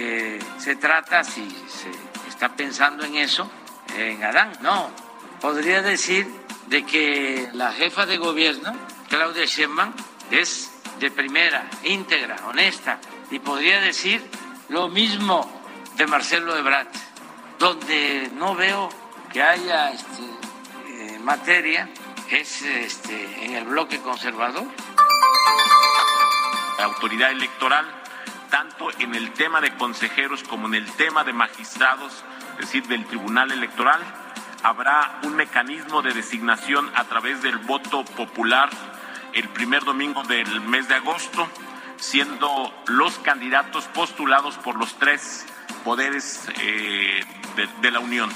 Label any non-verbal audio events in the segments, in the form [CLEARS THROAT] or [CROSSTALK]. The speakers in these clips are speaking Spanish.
eh, se trata, si se está pensando en eso, en Adán, no. Podría decir de que la jefa de gobierno, Claudia Sheinbaum, es de primera, íntegra, honesta, y podría decir lo mismo de Marcelo Ebrard, donde no veo que haya este, eh, materia es este, en el bloque conservador. la autoridad electoral, tanto en el tema de consejeros como en el tema de magistrados, es decir, del Tribunal Electoral. Habrá un mecanismo de designación a través del voto popular el primer domingo del mes de agosto, siendo los candidatos postulados por los tres poderes eh, de, de la Unión.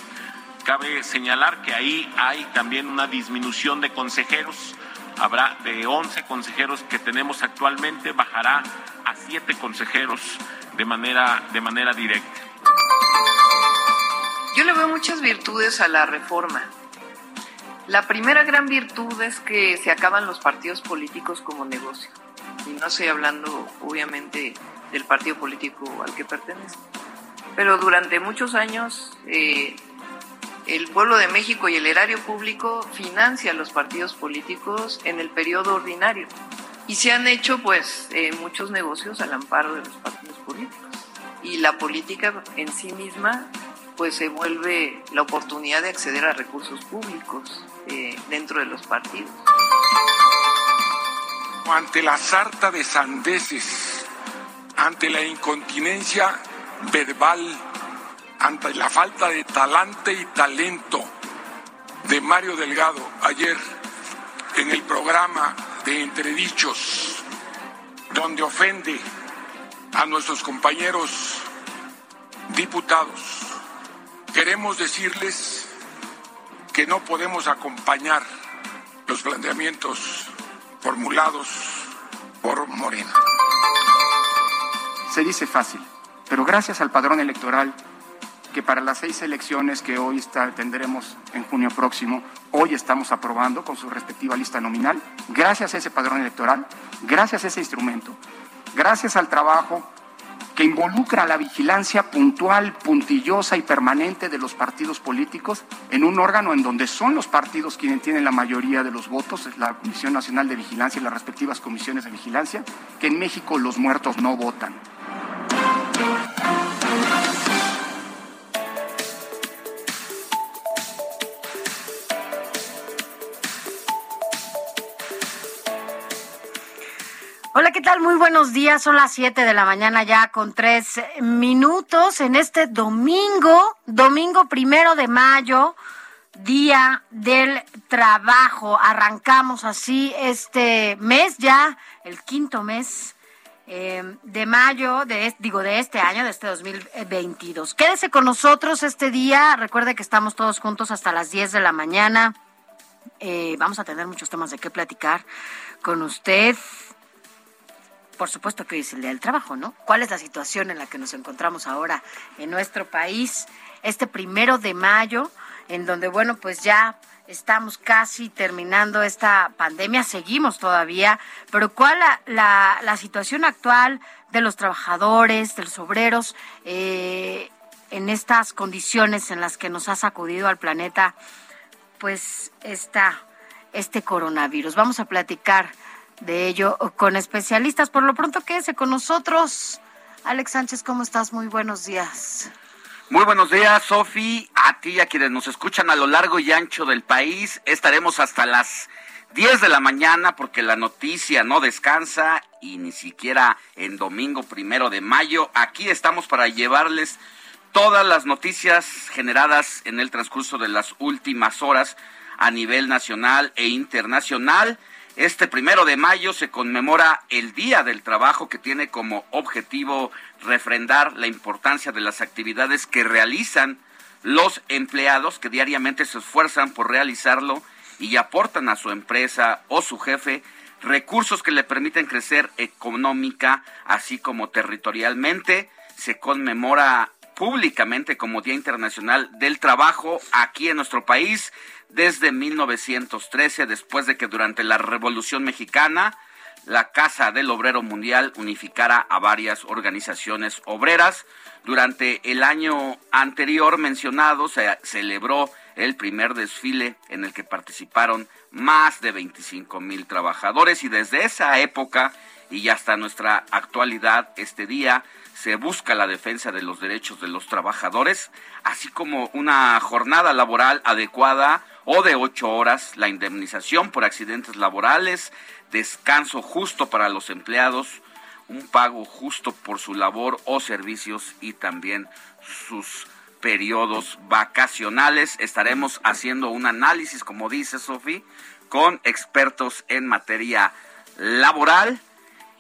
Cabe señalar que ahí hay también una disminución de consejeros. Habrá de 11 consejeros que tenemos actualmente, bajará a 7 consejeros de manera, de manera directa. Yo le veo muchas virtudes a la reforma. La primera gran virtud es que se acaban los partidos políticos como negocio. Y no estoy hablando, obviamente, del partido político al que pertenece. Pero durante muchos años, eh, el pueblo de México y el erario público financia los partidos políticos en el periodo ordinario. Y se han hecho, pues, eh, muchos negocios al amparo de los partidos políticos. Y la política en sí misma pues se vuelve la oportunidad de acceder a recursos públicos eh, dentro de los partidos. ante la sarta de sandeces, ante la incontinencia verbal, ante la falta de talante y talento de Mario Delgado ayer en el programa de Entredichos, donde ofende a nuestros compañeros diputados, queremos decirles que no podemos acompañar los planteamientos formulados por Morena. Se dice fácil, pero gracias al padrón electoral que para las seis elecciones que hoy está- tendremos en junio próximo, hoy estamos aprobando con su respectiva lista nominal, gracias a ese padrón electoral, gracias a ese instrumento, gracias al trabajo que involucra la vigilancia puntual, puntillosa y permanente de los partidos políticos en un órgano en donde son los partidos quienes tienen la mayoría de los votos, la Comisión Nacional de Vigilancia y las respectivas comisiones de vigilancia, que en México los muertos no votan. Hola, ¿qué tal? Muy buenos días. Son las 7 de la mañana ya con tres minutos en este domingo, domingo primero de mayo, Día del Trabajo. Arrancamos así este mes ya, el quinto mes eh, de mayo, de, digo, de este año, de este 2022. Quédese con nosotros este día. Recuerde que estamos todos juntos hasta las 10 de la mañana. Eh, vamos a tener muchos temas de qué platicar con usted. Por supuesto que hoy es el Día del Trabajo, ¿no? ¿Cuál es la situación en la que nos encontramos ahora en nuestro país? Este primero de mayo, en donde, bueno, pues ya estamos casi terminando esta pandemia, seguimos todavía, pero ¿cuál la, la, situación actual de los trabajadores, de los obreros, eh, en estas condiciones en las que nos ha sacudido al planeta, pues esta, este coronavirus? Vamos a platicar de ello con especialistas. Por lo pronto, quédese con nosotros. Alex Sánchez, ¿cómo estás? Muy buenos días. Muy buenos días, Sofi, a ti y a quienes nos escuchan a lo largo y ancho del país. Estaremos hasta las 10 de la mañana porque la noticia no descansa y ni siquiera en domingo primero de mayo. Aquí estamos para llevarles todas las noticias generadas en el transcurso de las últimas horas a nivel nacional e internacional. Este primero de mayo se conmemora el Día del Trabajo que tiene como objetivo refrendar la importancia de las actividades que realizan los empleados que diariamente se esfuerzan por realizarlo y aportan a su empresa o su jefe recursos que le permiten crecer económica así como territorialmente. Se conmemora públicamente como Día Internacional del Trabajo aquí en nuestro país desde 1913, después de que durante la Revolución Mexicana la Casa del Obrero Mundial unificara a varias organizaciones obreras. Durante el año anterior mencionado se celebró el primer desfile en el que participaron más de 25 mil trabajadores y desde esa época y hasta nuestra actualidad este día se busca la defensa de los derechos de los trabajadores, así como una jornada laboral adecuada o de ocho horas, la indemnización por accidentes laborales, descanso justo para los empleados, un pago justo por su labor o servicios y también sus periodos vacacionales. Estaremos haciendo un análisis, como dice Sofi, con expertos en materia laboral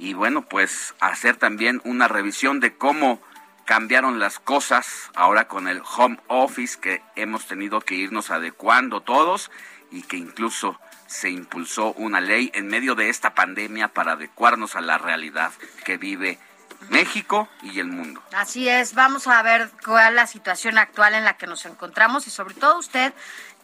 y bueno, pues hacer también una revisión de cómo cambiaron las cosas ahora con el home office que hemos tenido que irnos adecuando todos y que incluso se impulsó una ley en medio de esta pandemia para adecuarnos a la realidad que vive México y el mundo. Así es, vamos a ver cuál es la situación actual en la que nos encontramos y sobre todo usted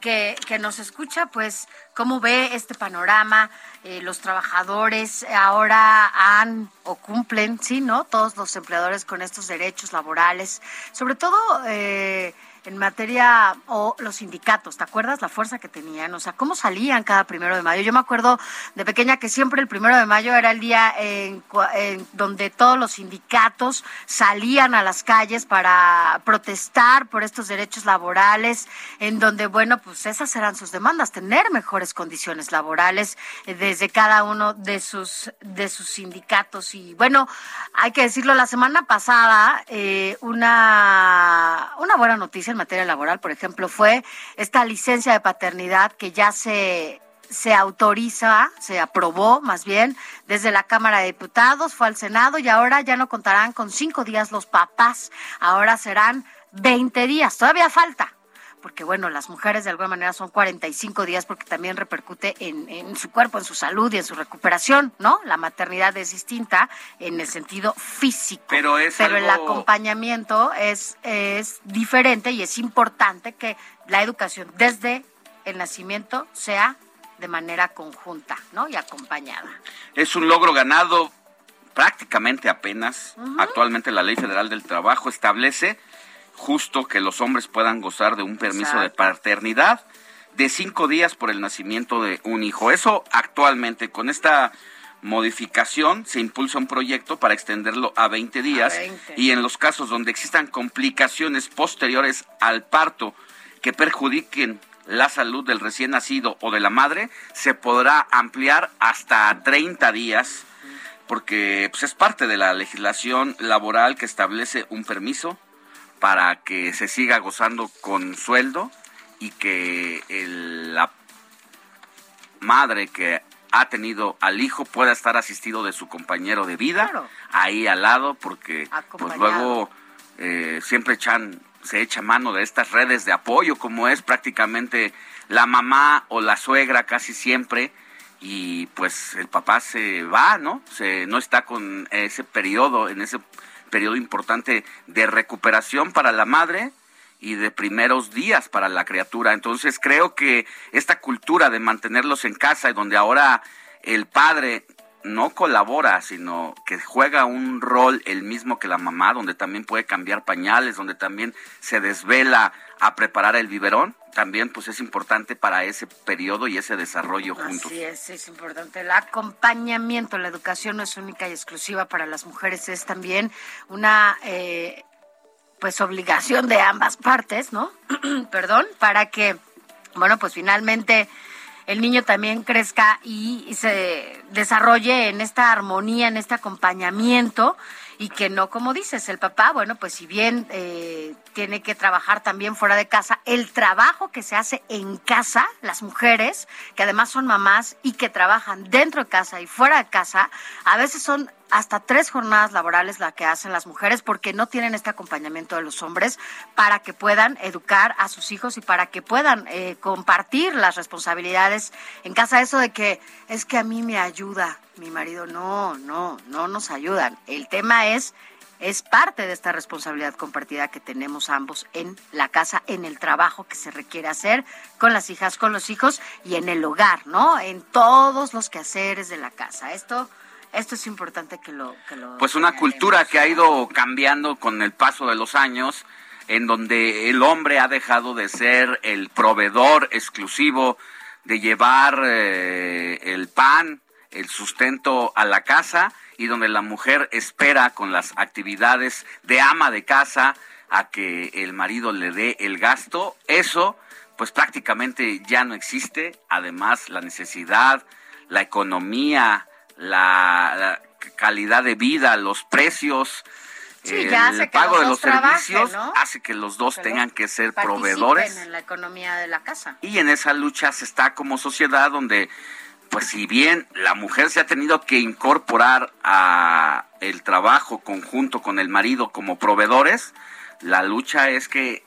que, que nos escucha, pues cómo ve este panorama, eh, los trabajadores ahora han o cumplen, sí, ¿no? Todos los empleadores con estos derechos laborales, sobre todo... Eh, en materia o los sindicatos, ¿te acuerdas la fuerza que tenían? O sea, ¿cómo salían cada primero de mayo? Yo me acuerdo de pequeña que siempre el primero de mayo era el día en, donde todos los sindicatos salían a las calles para protestar por estos derechos laborales, en donde, bueno, pues esas eran sus demandas, tener mejores condiciones laborales eh, desde cada uno de sus, de sus sindicatos. Y bueno, hay que decirlo, la semana pasada, eh, una, una buena noticia materia laboral, por ejemplo, fue esta licencia de paternidad que ya se se autoriza, se aprobó más bien desde la Cámara de Diputados, fue al Senado y ahora ya no contarán con cinco días los papás, ahora serán 20 días, todavía falta, porque bueno, las mujeres de alguna manera son 45 días porque también repercute en, su cuerpo, en su salud y en su recuperación, ¿no? La maternidad es distinta en el sentido físico, pero, es pero el acompañamiento es, es diferente y es importante que la educación desde el nacimiento sea de manera conjunta, ¿no? Y acompañada. Es un logro ganado prácticamente apenas. Actualmente la Ley Federal del Trabajo establece justo que los hombres puedan gozar de un permiso de paternidad de cinco días por el nacimiento de un hijo. Eso actualmente, con esta modificación, se impulsa un proyecto para extenderlo a 20 días y en los casos donde existan complicaciones posteriores al parto que perjudiquen la salud del recién nacido o de la madre, se podrá ampliar hasta 30 días porque pues, es parte de la legislación laboral que establece un permiso para que se siga gozando con sueldo y que la madre que ha tenido al hijo pueda estar asistido de su compañero de vida ahí al lado porque pues luego eh, siempre echan se echa mano de estas redes de apoyo como es prácticamente la mamá o la suegra casi siempre y pues el papá se va, ¿no? Se no está con ese periodo en ese periodo importante de recuperación para la madre y de primeros días para la criatura. Entonces creo que esta cultura de mantenerlos en casa y donde ahora el padre no colabora, sino que juega un rol el mismo que la mamá, donde también puede cambiar pañales, donde también se desvela a preparar el biberón, también pues es importante para ese periodo y ese desarrollo juntos. Así es, es importante. El acompañamiento, la educación no es única y exclusiva para las mujeres, es también una... Eh, pues obligación de ambas partes, ¿no? [CLEARS THROAT] Perdón, para que, bueno, pues finalmente el niño también crezca y, se desarrolle en esta armonía, en este acompañamiento y que no, como dices, el papá, bueno, pues si bien eh, tiene que trabajar también fuera de casa, el trabajo que se hace en casa, las mujeres, que además son mamás y que trabajan dentro de casa y fuera de casa, a veces son hasta tres jornadas laborales la que hacen las mujeres porque no tienen este acompañamiento de los hombres para que puedan educar a sus hijos y para que puedan eh, compartir las responsabilidades en casa. Eso de que es que a mí me ayuda mi marido, no, no, no nos ayudan. El tema es es parte de esta responsabilidad compartida que tenemos ambos en la casa, en el trabajo que se requiere hacer con las hijas, con los hijos y en el hogar, ¿no? En todos los quehaceres de la casa. Esto esto es importante que lo... Que lo pues una cultura que ha ido cambiando con el paso de los años, en donde el hombre ha dejado de ser el proveedor exclusivo de llevar eh, el pan, el sustento a la casa y donde la mujer espera con las actividades de ama de casa a que el marido le dé el gasto, eso pues prácticamente ya no existe. Además, la necesidad, la economía, la, calidad de vida, los precios, el pago de los servicios hace que los dos tengan que ser proveedores en la economía de la casa. Y en esa lucha se está como sociedad donde pues si bien la mujer se ha tenido que incorporar a el trabajo conjunto con el marido como proveedores, la lucha es que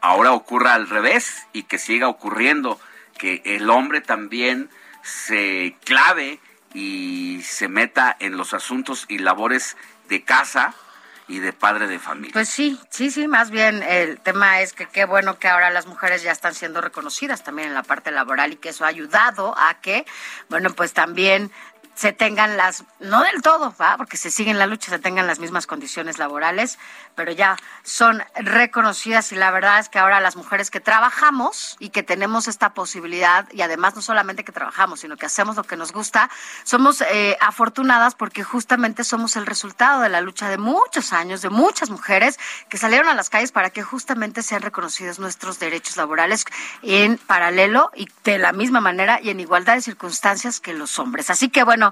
ahora ocurra al revés y que siga ocurriendo que el hombre también se clave y se meta en los asuntos y labores de casa y de padre de familia. Pues sí, sí, sí, más bien el tema es que qué bueno que ahora las mujeres ya están siendo reconocidas también en la parte laboral y que eso ha ayudado a que, bueno, pues también se tengan las, no del todo, ¿va? porque se sigue en la lucha, se tengan las mismas condiciones laborales, pero ya son reconocidas y la verdad es que ahora las mujeres que trabajamos y que tenemos esta posibilidad, y además no solamente que trabajamos, sino que hacemos lo que nos gusta, somos eh, afortunadas porque justamente somos el resultado de la lucha de muchos años, de muchas mujeres que salieron a las calles para que justamente sean reconocidos nuestros derechos laborales en paralelo y de la misma manera y en igualdad de circunstancias que los hombres. Así que bueno,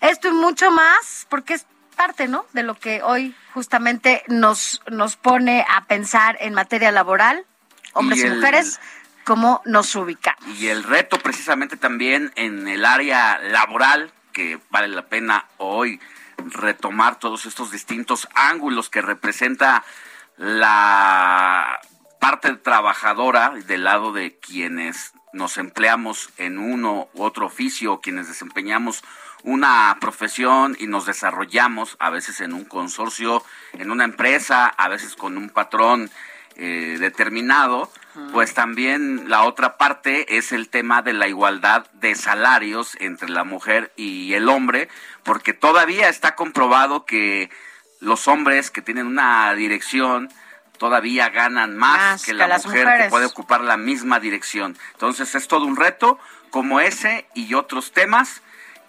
esto y mucho más, porque es parte, ¿no? De lo que hoy justamente nos, nos pone a pensar en materia laboral, hombres y, mujeres, cómo nos ubica. Y el reto precisamente también en el área laboral, que vale la pena hoy retomar todos estos distintos ángulos que representa la parte trabajadora del lado de quienes nos empleamos en uno u otro oficio, quienes desempeñamos una profesión y nos desarrollamos a veces en un consorcio, en una empresa, a veces con un patrón eh, determinado, pues también la otra parte es el tema de la igualdad de salarios entre la mujer y el hombre, porque todavía está comprobado que los hombres que tienen una dirección todavía ganan más, que la mujer que puede ocupar la misma dirección. Entonces es todo un reto como ese y otros temas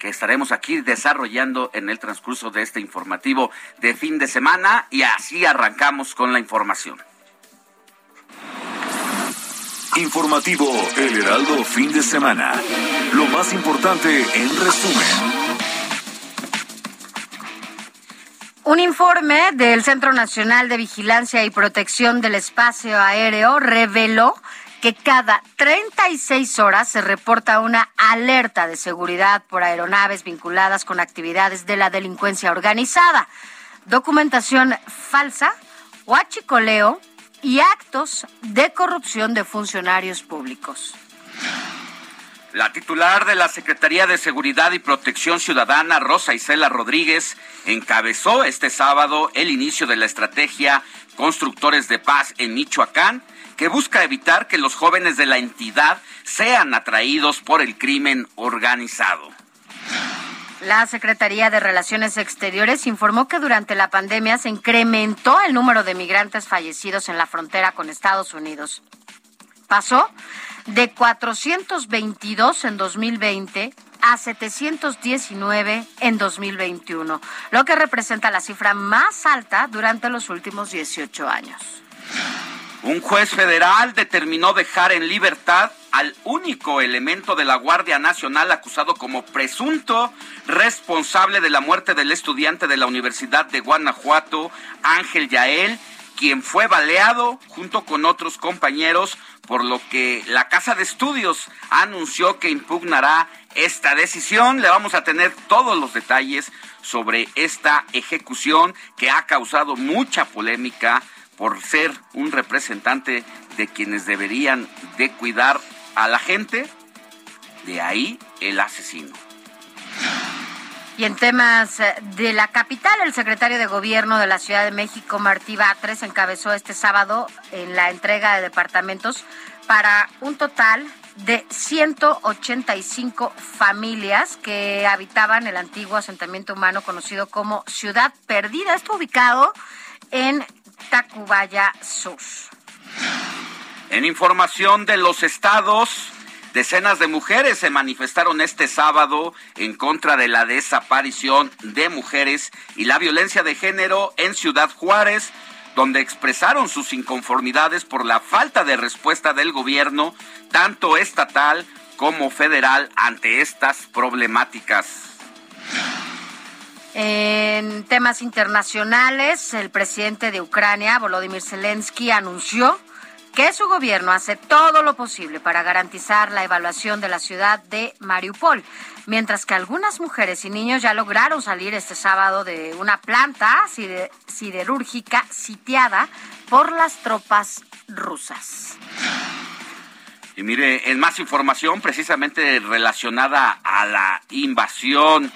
que estaremos aquí desarrollando en el transcurso de este informativo de fin de semana y así arrancamos con la información. Informativo El Heraldo fin de semana. Lo más importante en resumen. Un informe del Centro Nacional de Vigilancia y Protección del Espacio Aéreo reveló que cada 36 horas se reporta una alerta de seguridad por aeronaves vinculadas con actividades de la delincuencia organizada, documentación falsa, huachicoleo y actos de corrupción de funcionarios públicos. La titular de la Secretaría de Seguridad y Protección Ciudadana, Rosa Isela Rodríguez, encabezó este sábado el inicio de la estrategia Constructores de Paz en Michoacán, que busca evitar que los jóvenes de la entidad sean atraídos por el crimen organizado. La Secretaría de Relaciones Exteriores informó que durante la pandemia se incrementó el número de migrantes fallecidos en la frontera con Estados Unidos. Pasó de 422 en 2020 a 719 en 2021, lo que representa la cifra más alta durante los últimos 18 años. Un juez federal determinó dejar en libertad al único elemento de la Guardia Nacional acusado como presunto responsable de la muerte del estudiante de la Universidad de Guanajuato, Ángel Yael, quien fue baleado junto con otros compañeros, por lo que la Casa de Estudios anunció que impugnará esta decisión. Le vamos a tener todos los detalles sobre esta ejecución que ha causado mucha polémica por ser un representante de quienes deberían de cuidar a la gente, de ahí el asesino. Y en temas eh, de la capital, el secretario de Gobierno de la Ciudad de México, Martí Batres, encabezó este sábado en la entrega de departamentos para un total de 185 familias que habitaban el antiguo asentamiento humano conocido como Ciudad Perdida. Está ubicado en Tacubaya Sur. En información de los estados, decenas de mujeres se manifestaron este sábado en contra de la desaparición de mujeres y la violencia de género en Ciudad Juárez, donde expresaron sus inconformidades por la falta de respuesta del gobierno, tanto estatal como federal, ante estas problemáticas. En temas internacionales, el presidente de Ucrania, Volodymyr Zelensky, anunció que su gobierno hace todo lo posible para garantizar la evaluación de la ciudad de Mariupol, mientras que algunas mujeres y niños ya lograron salir este sábado de una planta siderúrgica sitiada por las tropas rusas. Y mire, en más información precisamente relacionada a la invasión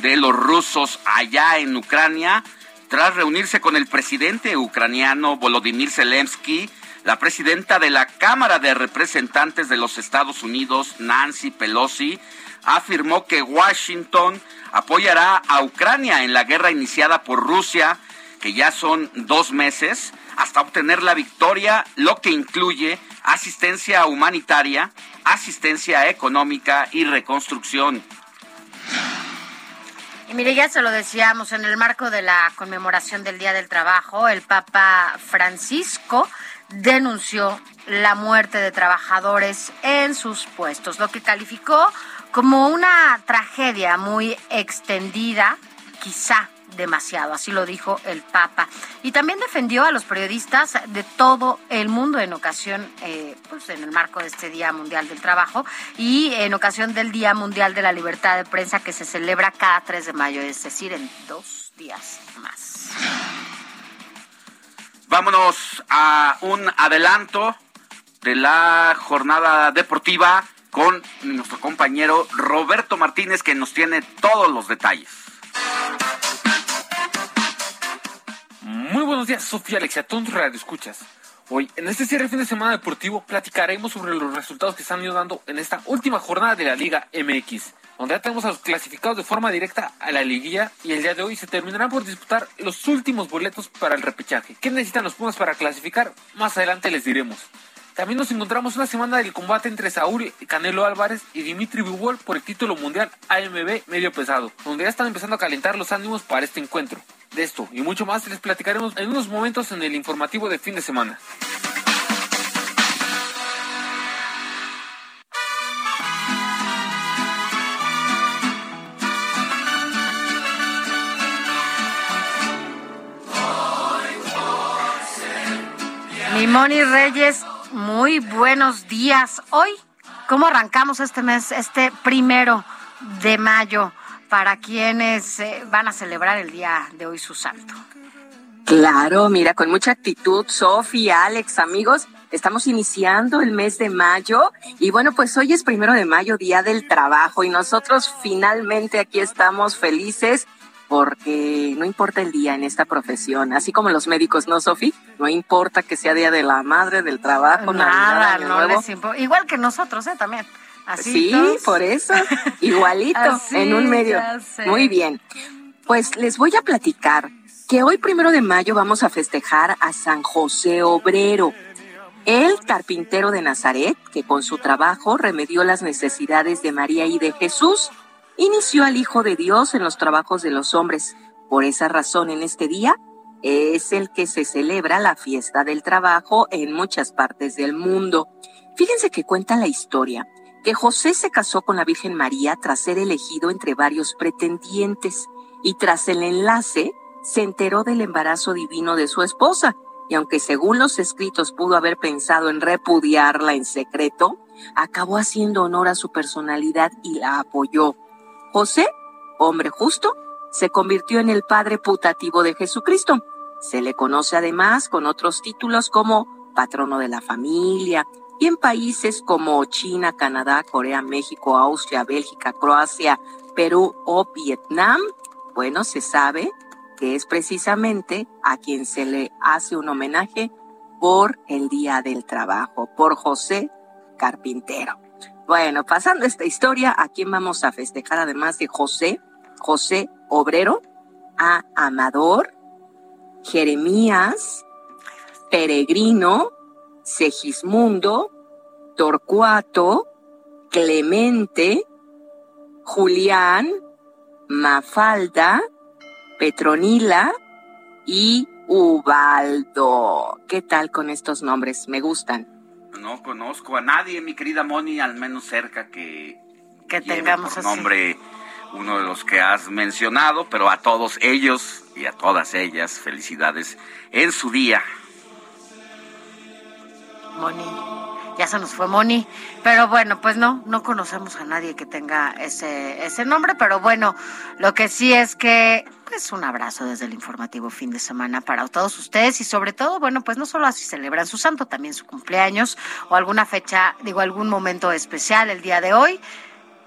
de los rusos allá en Ucrania, tras reunirse con el presidente ucraniano Volodymyr Zelensky, la presidenta de la Cámara de Representantes de los Estados Unidos, Nancy Pelosi, afirmó que Washington apoyará a Ucrania en la guerra iniciada por Rusia, que ya son dos meses, hasta obtener la victoria, lo que incluye asistencia humanitaria, asistencia económica y reconstrucción. Y mire, ya se lo decíamos, en el marco de la conmemoración del Día del Trabajo, el Papa Francisco denunció la muerte de trabajadores en sus puestos, lo que calificó como una tragedia muy extendida, quizá demasiado, así lo dijo el Papa. Y también defendió a los periodistas de todo el mundo en ocasión, eh, pues en el marco de este Día Mundial del Trabajo y en ocasión del Día Mundial de la Libertad de Prensa que se celebra cada 3 de mayo, es decir, en dos días más. Vámonos a un adelanto de la jornada deportiva con nuestro compañero Roberto Martínez que nos tiene todos los detalles. Muy buenos días, Sofía Alexia, todos radio escuchas. Hoy, en este cierre de fin de semana deportivo, platicaremos sobre los resultados que están ido dando en esta última jornada de la Liga MX, donde ya tenemos a los clasificados de forma directa a la liguilla y el día de hoy se terminarán por disputar los últimos boletos para el repechaje. ¿Qué necesitan los Pumas para clasificar? Más adelante les diremos. También nos encontramos una semana del combate entre Saúl Canelo Álvarez y Dimitri Bivol por el título mundial AMB medio pesado, donde ya están empezando a calentar los ánimos para este encuentro. De esto y mucho más les platicaremos en unos momentos en el informativo de fin de semana. Moni Reyes, muy buenos días. Hoy, ¿cómo arrancamos este mes, este primero de mayo? para quienes eh, van a celebrar el día de hoy su santo. Claro, mira, con mucha actitud, Sofía, Alex, amigos, estamos iniciando el mes de mayo y bueno, pues hoy es primero de mayo, Día del Trabajo y nosotros finalmente aquí estamos felices porque no importa el día en esta profesión, así como los médicos, ¿no, Sofi? No importa que sea Día de la Madre, del Trabajo, nada, no les Igual que nosotros, ¿eh? También sí, por eso, [LAUGHS] igualito, en un medio. Muy bien. Pues les voy a platicar que hoy primero de mayo vamos a festejar a San José Obrero, el carpintero de Nazaret, que con su trabajo remedió las necesidades de María y de Jesús, inició al Hijo de Dios en los trabajos de los hombres. Por esa razón, en este día, es el que se celebra la fiesta del trabajo en muchas partes del mundo. Fíjense que cuenta la historia que José se casó con la Virgen María tras ser elegido entre varios pretendientes y tras el enlace se enteró del embarazo divino de su esposa y aunque según los escritos pudo haber pensado en repudiarla en secreto, acabó haciendo honor a su personalidad y la apoyó. José, hombre justo, se convirtió en el padre putativo de Jesucristo se le conoce además con otros títulos como patrono de la familia y en países como China, Canadá, Corea, México, Austria, Bélgica, Croacia, Perú o Vietnam, bueno, se sabe que es precisamente a quien se le hace un homenaje por el Día del Trabajo, por José Carpintero. Bueno, pasando esta historia, ¿a quién vamos a festejar además de José? José Obrero, a Amador, Jeremías, Peregrino, Segismundo, Torcuato, Clemente, Julián, Mafalda, Petronila y Ubaldo. ¿Qué tal con estos nombres? Me gustan. No conozco a nadie, mi querida Moni, al menos cerca que, que tengamos por nombre uno de los que has mencionado, pero a todos ellos y a todas ellas, felicidades en su día. Moni, ya se nos fue Moni, pero bueno, pues no, no conocemos a nadie que tenga ese, ese nombre, pero bueno, lo que sí es que, pues un abrazo desde el informativo fin de semana para todos ustedes y sobre todo, bueno, pues no solo así celebran su santo, también su cumpleaños o alguna fecha, digo, algún momento especial el día de hoy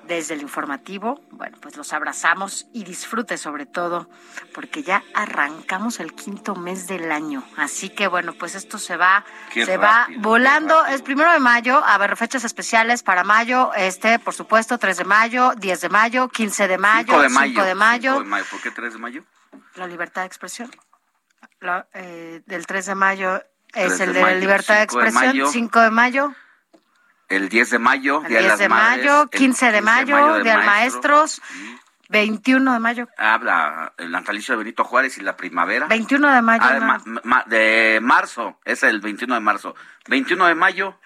desde el informativo. Bueno, pues los abrazamos y disfrute sobre todo, porque ya arrancamos el quinto mes del año. Así que bueno, pues esto se va, se va volando. Es primero de mayo, a ver, fechas especiales para mayo, este, por supuesto, 3 de mayo, 10 de mayo, 15 de mayo, 5 de mayo. de mayo. ¿Por qué 3 de mayo? La libertad de expresión. Eh, del 3 de mayo es el de, la libertad de expresión, 5 de mayo el 10 de mayo, el 10 de mayo, 15 de mayo, Día de Maestros, 21 de mayo. Habla el natalicio de Benito Juárez y la primavera. 21 de mayo. Ah, de, marzo, es el 21 de marzo. 21 de mayo.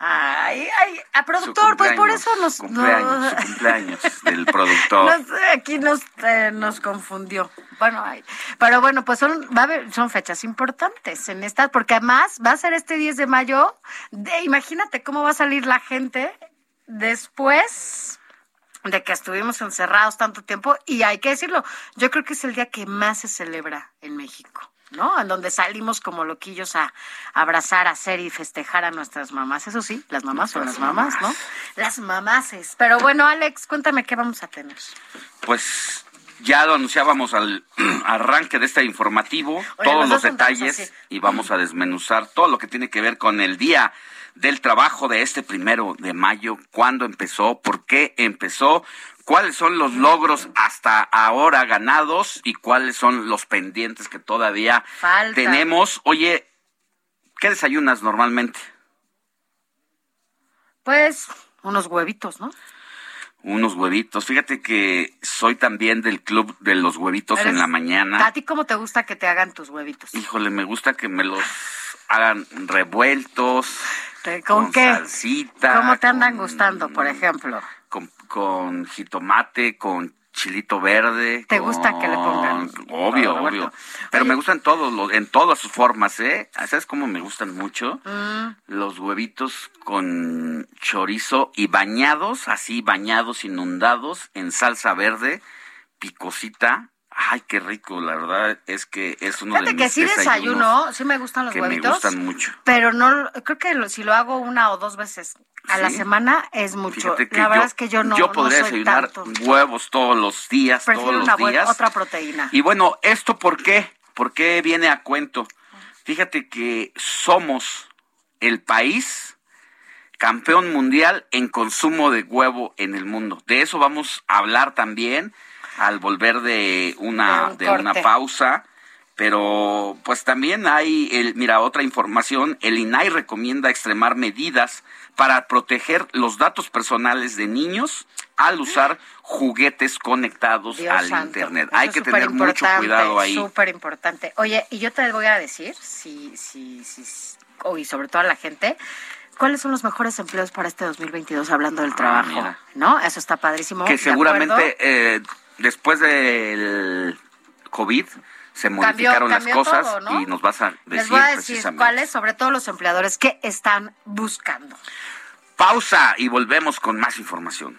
Ay, ay, a productor, pues por eso nos... Cumpleaños, cumpleaños del productor. [LAUGHS] aquí nos, eh, nos confundió. Bueno, pero bueno, pues son, va a haber, son fechas importantes en estas, porque además va a ser este 10 de mayo. De, imagínate cómo va a salir la gente después de que estuvimos encerrados tanto tiempo. Y hay que decirlo, yo creo que es el día que más se celebra en México. ¿No? En donde salimos como loquillos a, abrazar, a hacer y festejar a nuestras mamás. Eso sí, las mamás son las mamás, ¿no? Las mamases. Pero bueno, Alex, cuéntame qué vamos a tener. Pues ya lo anunciábamos al [CLEARS THROAT] arranque de este informativo, todos los detalles y vamos a desmenuzar todo lo que tiene que ver con el día del trabajo de este primero de mayo, cuándo empezó, por qué empezó, cuáles son los logros hasta ahora ganados y cuáles son los pendientes que todavía tenemos. Oye, ¿qué desayunas normalmente? Pues unos huevitos, ¿no? unos huevitos. Fíjate que soy también del club de los huevitos en la mañana. ¿A ti cómo te gusta que te hagan tus huevitos? Híjole, me gusta que me los hagan revueltos. ¿Con, qué? Salsita. ¿Cómo te andan gustando, por ejemplo? Con, con jitomate, con chilito verde. ¿Te gusta que le pongan? Obvio, obvio. Pero me gustan todos, los, en todas sus formas, ¿eh? ¿Sabes cómo me gustan mucho? Mm. Los huevitos con chorizo y bañados, así bañados, inundados en salsa verde, picosita. Ay, qué rico, la verdad es que es uno de mis que sí desayuno, sí me gustan los huevitos. Me gustan mucho. Pero no, creo que si lo hago una o dos veces a la semana es mucho. la verdad es que yo no. Yo podría desayunar huevos todos los días, todos los días. otra proteína. Y bueno, ¿esto por qué? ¿Por qué viene a cuento? Fíjate que somos el país campeón mundial en consumo de huevo en el mundo. De eso vamos a hablar también al volver de una, de una pausa pero pues también hay, el, mira, otra información, el INAI recomienda extremar medidas para proteger los datos personales de niños al usar juguetes conectados al Internet. Hay que tener mucho cuidado ahí. Súper importante. Oye, y yo te voy a decir, si, si, si, y sobre todo a la gente, ¿cuáles son los mejores empleos para este 2022 hablando del ah, trabajo? ¿No? Eso está padrísimo. Que seguramente eh, después del COVID se modificaron las cosas y nos vas a decir Les voy a decir cuáles, sobre todo los empleadores que están buscando. Pausa y volvemos con más información.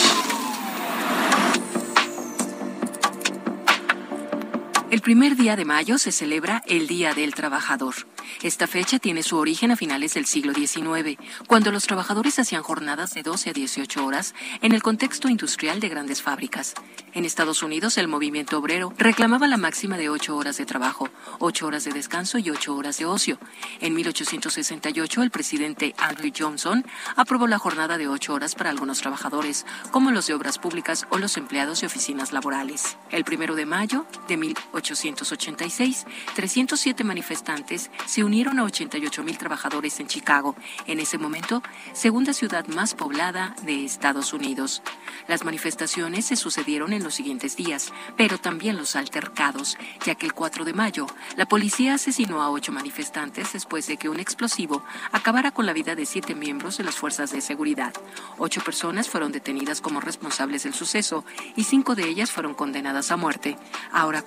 El primer día de mayo se celebra el Día del Trabajador. Esta fecha tiene su origen a finales del siglo XIX, cuando los trabajadores hacían jornadas de 12 a 18 horas en el contexto industrial de grandes fábricas. En Estados Unidos, el movimiento obrero reclamaba la máxima de 8 horas de trabajo, 8 horas de descanso y 8 horas de ocio. En 1868, el presidente Andrew Johnson aprobó la jornada de 8 horas para algunos trabajadores, como los de obras públicas o los empleados de oficinas laborales. El primero de mayo de 1886, 307 manifestantes se unieron a 88 mil trabajadores en Chicago, en ese momento, segunda ciudad más poblada de Estados Unidos. Las manifestaciones se sucedieron en los siguientes días, pero también los altercados, ya que el 4 de mayo la policía asesinó a ocho manifestantes después de que un explosivo acabara con la vida de siete miembros de las fuerzas de seguridad. Ocho personas fueron detenidas como responsables del suceso y cinco de ellas fueron condenadas a muerte, ahora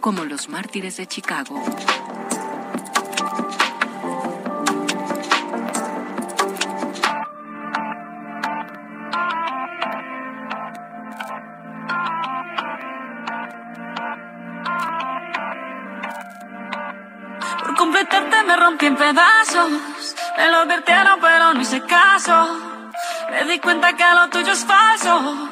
como los mártires de Chicago. completarte me rompí en pedazos. Me lo advirtieron, pero no hice caso. Me di cuenta que lo tuyo es falso.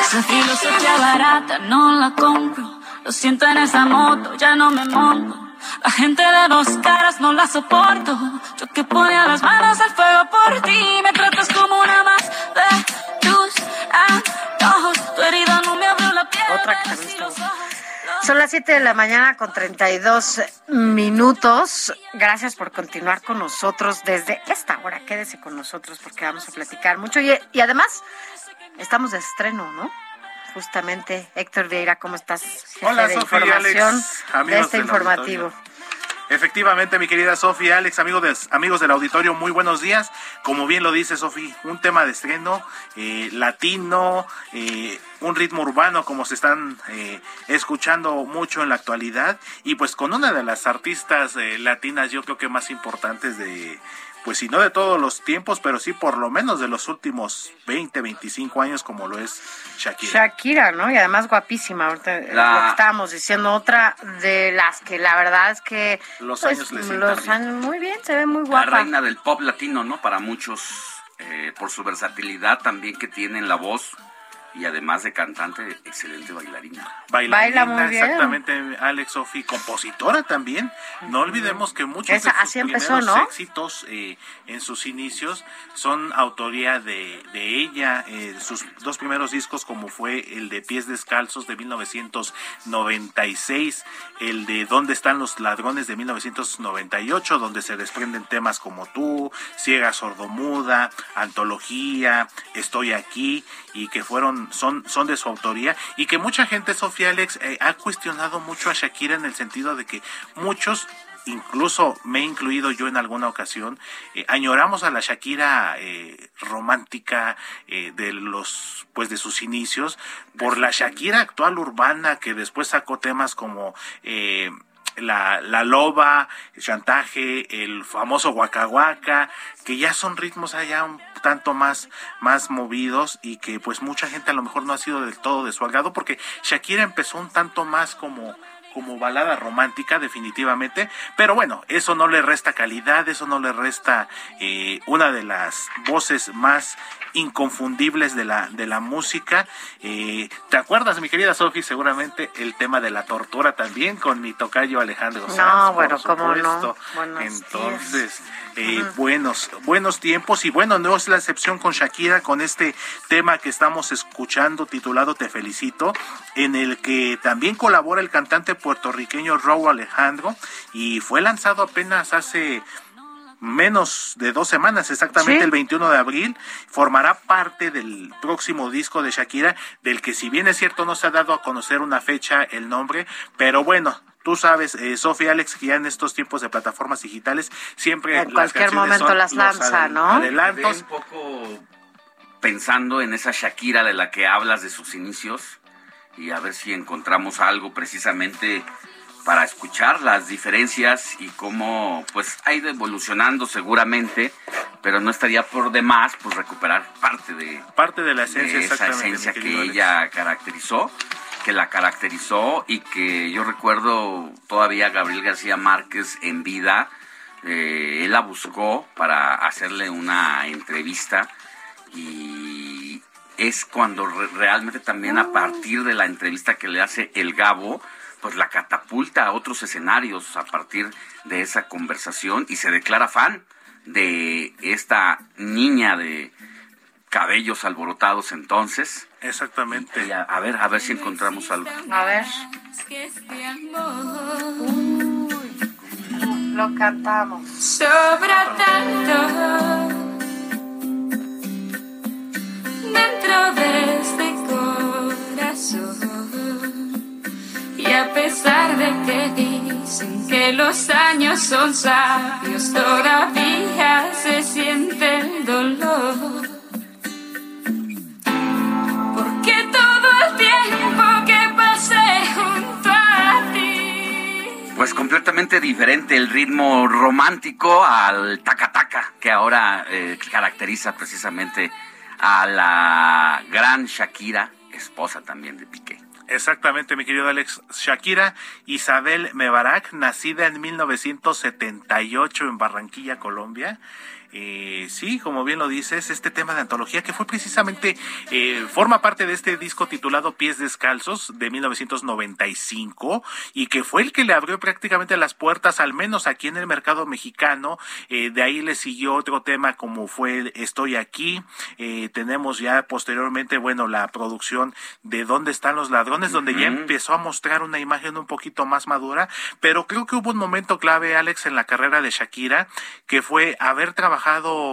Esa filosofía barata no la compro, lo siento en esa moto, ya no me monto. La gente de dos caras no la soporto. Yo que ponía las manos al fuego por ti, me tratas como una más de tus antojos. Tu herida no me abrió la piel. Otra que Son las 7 de la mañana con 32 minutos. Gracias por continuar con nosotros desde esta hora. Quédese con nosotros porque vamos a platicar mucho. Y, y además, estamos de estreno, ¿no? Justamente, Héctor Vieira, ¿cómo estás? Hola, de Sofía, información Alex, de este informativo. Efectivamente, mi querida Sofía, Alex, amigos, de, amigos del auditorio, muy buenos días. Como bien lo dice Sofía, un tema de estreno eh, latino, eh, un ritmo urbano como se están eh, escuchando mucho en la actualidad y pues con una de las artistas latinas yo creo que más importantes de pues si no de todos los tiempos, pero sí por lo menos de los últimos 20, 25 años como lo es Shakira. Shakira, ¿no? Y además guapísima, ahorita lo que estábamos diciendo, otra de las que la verdad es que... Los pues, años le Los años, muy bien, se ve muy guapa. La reina del pop latino, ¿no? Para muchos, eh, por su versatilidad también que tiene en la voz y además de cantante, excelente bailarina. Bailarina, Baila muy bien. exactamente, Alex Sofi, compositora también. No olvidemos que muchos de sus primeros éxitos eh, en sus inicios son autoría de, de ella. Eh, sus dos primeros discos, como fue el de Pies Descalzos de 1996, el de ¿Dónde están los ladrones de 1998, donde se desprenden temas como Tú, Ciega Sordomuda, Antología, Estoy aquí, y que fueron son, son de su autoría y que mucha gente, Sofía Alex, eh, ha cuestionado mucho a Shakira en el sentido de que muchos incluso me he incluido yo en alguna ocasión, eh, añoramos a la Shakira eh, romántica eh, de los pues de sus inicios por la Shakira actual urbana que después sacó temas como eh, la, la loba, el chantaje, el famoso guacahuaca, que ya son ritmos allá un tanto más, más movidos y que pues mucha gente a lo mejor no ha sido del todo de su porque Shakira empezó un tanto más como como balada romántica definitivamente, pero bueno, eso no le resta calidad, eso no le resta eh, una de las voces más inconfundibles de la, de la música. Eh, ¿Te acuerdas, mi querida Sofi, seguramente el tema de la tortura también con mi tocayo Alejandro Sanz? No, por bueno, cómo no. Buenos Entonces, eh, buenos, buenos tiempos y bueno, no es la excepción con Shakira, con este tema que estamos escuchando titulado Te felicito, en el que también colabora el cantante puertorriqueño Raúl Alejandro y fue lanzado apenas hace menos de dos semanas, exactamente Sí. el 21 de abril, formará parte del próximo disco de Shakira, del que si bien es cierto no se ha dado a conocer una fecha, el nombre, pero bueno. Tú sabes, eh, Sofía Alex, que ya en estos tiempos de plataformas digitales siempre En las cualquier momento son las lanza, adel- ¿no? Adelantos. Un poco pensando en esa Shakira de la que hablas de sus inicios y a ver si encontramos algo precisamente para escuchar las diferencias y cómo pues ha ido evolucionando seguramente, pero no estaría por demás pues recuperar parte de, Parte de la esencia, de esa esencia que Alex. ella caracterizó, que la caracterizó y que yo recuerdo todavía Gabriel García Márquez en vida, eh, él la buscó para hacerle una entrevista y es cuando re- realmente también a partir de la entrevista que le hace el Gabo, pues la catapulta a otros escenarios a partir de esa conversación y se declara fan de esta niña de cabellos alborotados entonces. Exactamente. Y a, a ver, a ver si encontramos algo. A ver. Este Lo cantamos. sobra tanto dentro de corazón. Y a pesar de que dicen que los años son sabios, todavía se siente el dolor. Porque todo el tiempo que pasé junto a ti. Pues completamente diferente el ritmo romántico al taca-taca que ahora eh, caracteriza precisamente a la gran Shakira, esposa también de Piqué. Exactamente, mi querido Alex. Shakira Isabel Mebarak, nacida en 1978 en Barranquilla, Colombia. Eh, sí, como bien lo dices, este tema de antología que fue precisamente, eh, forma parte de este disco titulado Pies Descalzos de 1995 y que fue el que le abrió prácticamente las puertas, al menos aquí en el mercado mexicano. Eh, de ahí le siguió otro tema como fue Estoy aquí. Eh, tenemos ya posteriormente, bueno, la producción de ¿Dónde están los ladrones? donde ya empezó a mostrar una imagen un poquito más madura, pero creo que hubo un momento clave, Alex, en la carrera de Shakira, que fue haber trabajado,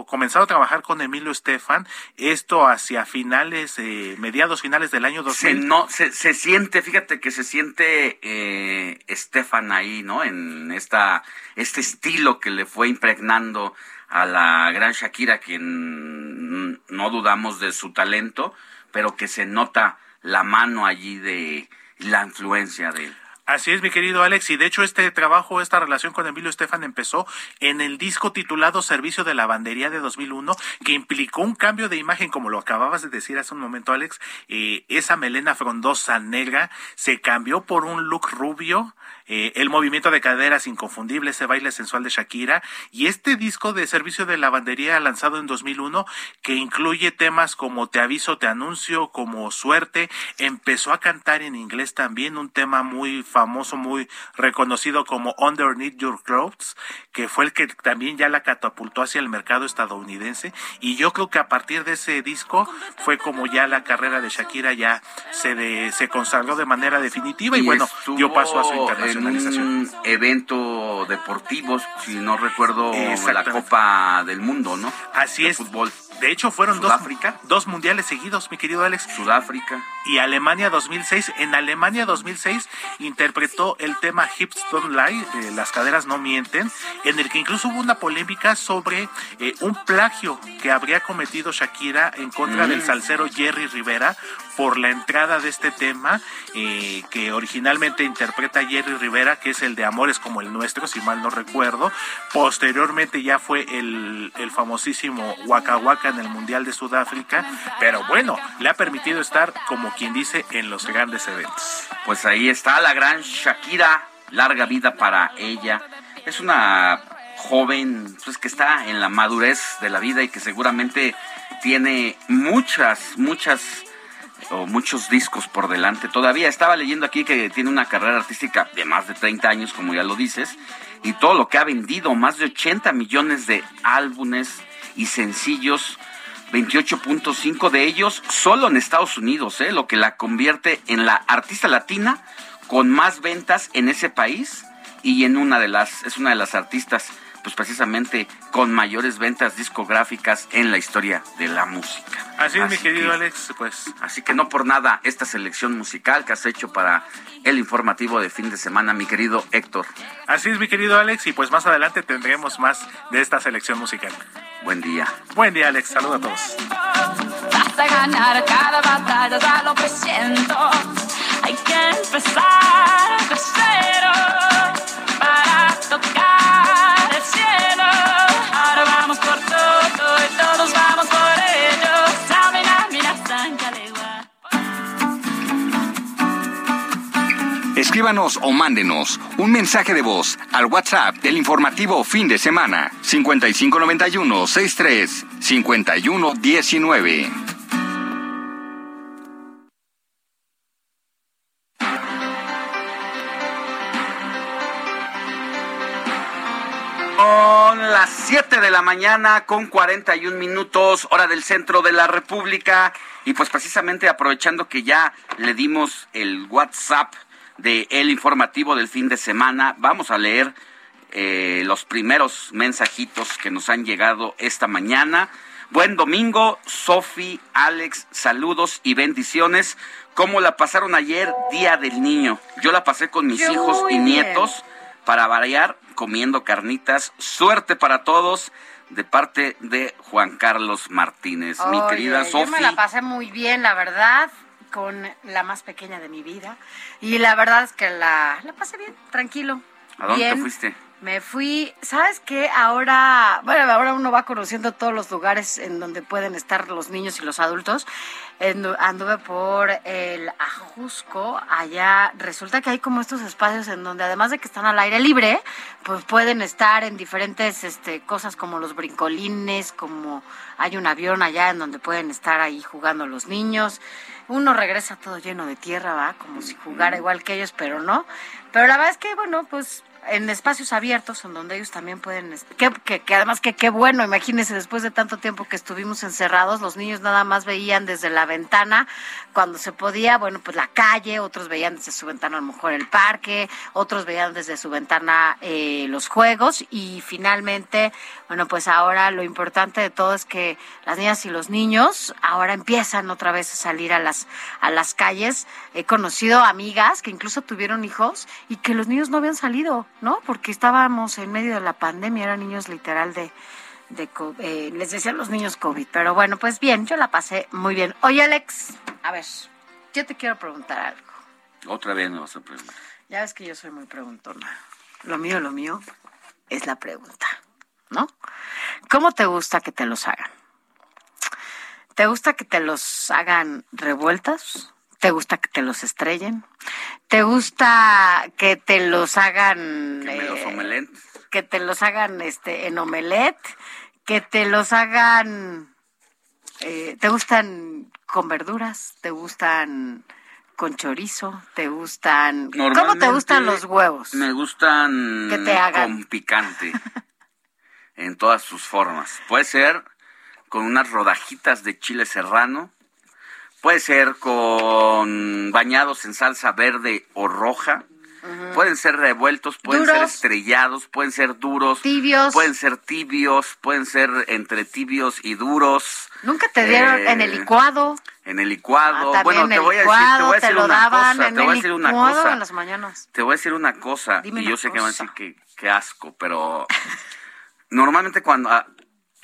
comenzado a trabajar con Emilio Estefan, esto hacia finales, eh, mediados finales del año Se, 2000. no, se, se siente, fíjate que se siente eh, Estefan ahí, ¿no? En esta, este estilo que le fue impregnando a la gran Shakira, quien no dudamos de su talento, pero que se nota la mano allí de la influencia de él. Así es, mi querido Alex, y de hecho este trabajo, esta relación con Emilio Estefan empezó en el disco titulado Servicio de Lavandería de 2001, que implicó un cambio de imagen, como lo acababas de decir hace un momento, Alex, eh, esa melena frondosa negra se cambió por un look rubio, eh, el movimiento de caderas inconfundible, ese baile sensual de Shakira, y este disco de Servicio de Lavandería lanzado en 2001, que incluye temas como Te aviso, te anuncio, como Suerte, empezó a cantar en inglés también un tema muy famoso, muy reconocido como Underneath Your Clothes, que fue el que también ya la catapultó hacia el mercado estadounidense, y yo creo que a partir de ese disco fue como ya la carrera de Shakira ya se, de- se consagró de manera definitiva, y, bueno, dio paso a su en un evento deportivo, si no recuerdo, la. Copa del Mundo, ¿no? Así De es. Fútbol. De hecho, fueron dos, Sudáfrica. dos mundiales seguidos, mi querido Alex. Sudáfrica. Y Alemania 2006. En Alemania 2006 interpretó el tema Hips Don't Lie, eh, Las caderas no mienten, en el que incluso hubo una polémica sobre eh, un plagio que habría cometido Shakira en contra Mm. del salsero Jerry Rivera por la entrada de este tema eh, que originalmente interpreta Jerry Rivera, que es el de Amores como el nuestro, si mal no recuerdo. Posteriormente ya fue el, el famosísimo Waka Waka en el Mundial de Sudáfrica, pero bueno, le ha permitido estar, como quien dice, en los grandes eventos. Pues ahí está la gran Shakira, larga vida para ella. Es una joven pues que está en la madurez de la vida y que seguramente tiene muchas, muchas muchos discos por delante. Todavía estaba leyendo aquí que tiene una carrera artística de más de 30 años, como ya lo dices, y todo lo que ha vendido, más de 80 millones de álbumes y sencillos 28.5 de ellos solo en Estados Unidos, ¿eh? lo que la convierte en la artista latina con más ventas en ese país y en una de las es una de las artistas pues precisamente con mayores ventas discográficas en la historia de la música. Así es, mi querido que- Alex, pues Así que no por nada esta selección musical que has hecho para el informativo de fin de semana, mi querido Héctor. así es, mi querido Alex, y pues más adelante tendremos más de esta selección musical. Buen día. Buen día, Alex. Saludos a todos. Hasta ganar cada batalla, ya lo presiento. Hay que empezar de cero para tocar Escríbanos o mándenos un mensaje de voz al WhatsApp del informativo fin de semana 5591 63 51 19. Son las 7 de la mañana con 41 minutos, hora del centro de la República. Y pues precisamente aprovechando que ya le dimos el WhatsApp de el informativo del fin de semana, vamos a leer eh, los primeros mensajitos que nos han llegado esta mañana. Buen domingo, Sofi, Alex, saludos y bendiciones. ¿Cómo la pasaron ayer, Día del Niño? Yo la pasé con mis Yo hijos y bien. nietos para variar comiendo carnitas. Suerte para todos de parte de Juan Carlos Martínez. Mi querida Yo me Sofi. la pasé muy bien, la verdad, con la más pequeña de mi vida. Y la verdad es que la, la pasé bien, tranquilo. ¿A dónde bien. te fuiste? Me fui, ¿sabes qué? Ahora, bueno, ahora uno va conociendo todos los lugares en donde pueden estar los niños y los adultos. Anduve por el Ajusco, allá resulta que hay como estos espacios en donde además de que están al aire libre, pues pueden estar en diferentes este, cosas como los brincolines, como hay un avión allá en donde pueden estar ahí jugando los niños. Uno regresa todo lleno de tierra, va, como si jugara igual que ellos, pero no. Pero la verdad es que, bueno, pues en espacios abiertos en donde ellos también pueden que, que, que además que qué bueno imagínense después de tanto tiempo que estuvimos encerrados los niños nada más veían desde la ventana cuando se podía bueno pues la calle otros veían desde su ventana a lo mejor el parque otros veían desde su ventana eh, los juegos y finalmente bueno pues ahora lo importante de todo es que las niñas y los niños ahora empiezan otra vez a salir a las a las calles. He conocido amigas que incluso tuvieron hijos y que los niños no habían salido no porque estábamos en medio de la pandemia eran niños literal de de eh, les decían los niños COVID pero bueno pues bien yo la pasé muy bien oye Alex a ver yo te quiero preguntar algo Otra vez me vas a preguntar. ya ves que yo soy muy preguntona. Lo mío, lo mío es la pregunta, ¿no? ¿Cómo te gusta que te los hagan? ¿Te gusta que te los hagan revueltas? ¿Te gusta que te los estrellen? ¿Te gusta que te los hagan Que me los eh, que te los hagan este en omelette? ¿Que te los hagan eh, ¿Te gustan con verduras? ¿Te gustan con chorizo? ¿Te gustan... ¿Cómo te gustan los huevos? Me gustan Que te hagan. con picante. en todas sus formas. Puede ser con unas rodajitas de chile serrano. Puede ser con bañados en salsa verde o roja. Pueden ser revueltos, pueden ser estrellados, pueden ser duros, Tibios. pueden ser tibios, pueden ser entre tibios y duros. Nunca te dieron Eh, en el licuado. En el licuado. Ah, bueno, te voy a decir, te licuado, voy a te decir lo una cosa, te voy a decir una cosa. en las mañanas. Te voy a decir una cosa, Dime y una yo sé que van a decir que, que asco, pero [LAUGHS] normalmente cuando ah,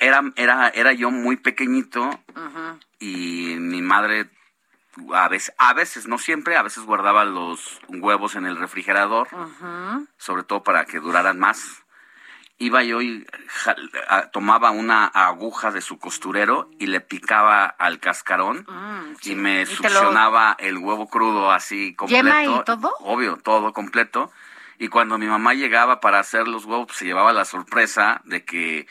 era, era, era yo muy pequeñito y mi madre a veces, a veces, no siempre, a veces guardaba los huevos en el refrigerador, sobre todo para que duraran más. Iba yo y tomaba una aguja de su costurero y le picaba al cascarón Mm, sí. y me Y te lo- succionaba el huevo crudo así completo. ¿Yema y todo? Obvio, todo completo. Y cuando mi mamá llegaba para hacer los huevos, pues, se llevaba la sorpresa de que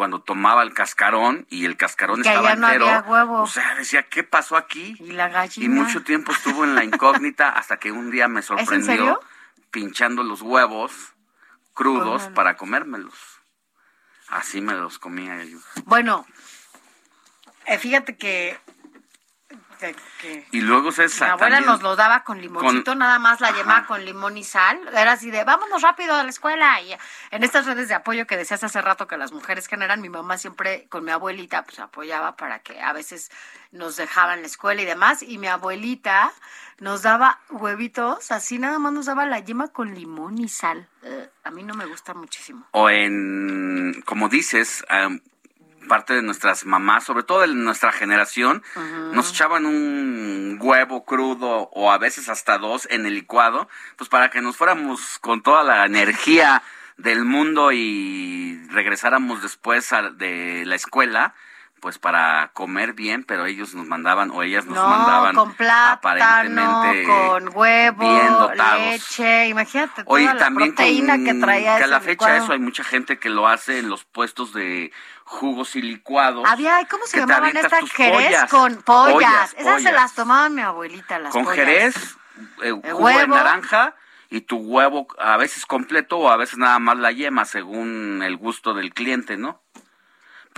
cuando tomaba el cascarón y el cascarón Que estaba no entero, había huevo. o sea, decía, ¿qué pasó aquí? Y la gallina. Y mucho tiempo estuvo en la incógnita hasta que un día me sorprendió pinchando los huevos crudos para comérmelos. Así me los comía yo. Bueno, eh, fíjate que, que- que Y luego se mi abuela nos lo daba con limoncito, Con- nada más la yema con limón y sal. Era así de, vámonos rápido a la escuela. Y en estas redes de apoyo que decías hace rato que las mujeres generan, mi mamá siempre con mi abuelita pues apoyaba para que a veces nos dejaban la escuela y demás. Y mi abuelita nos daba huevitos, así nada más nos daba la yema con limón y sal. Eh, a mí no me gusta muchísimo. o en, como dices, em, parte de nuestras mamás, sobre todo de nuestra generación, nos echaban un huevo crudo o a veces hasta dos en el licuado, pues para que nos fuéramos con toda la energía del mundo y regresáramos después a- de la escuela, pues para comer bien, pero ellos nos mandaban o ellas nos no, mandaban con plátano, aparentemente con huevo, bien dotados. leche, imagínate toda Oye, la también proteína con- que traía que a la fecha licuado. eso hay mucha gente que lo hace en los puestos de jugos y licuados. Había, ¿cómo se llamaban estas jerez pollas, con pollas? pollas, Esas se las tomaba mi abuelita, las con pollas. jerez, eh, jugo de huevo. naranja y tu huevo a veces completo o a veces nada más la yema según el gusto del cliente, ¿no?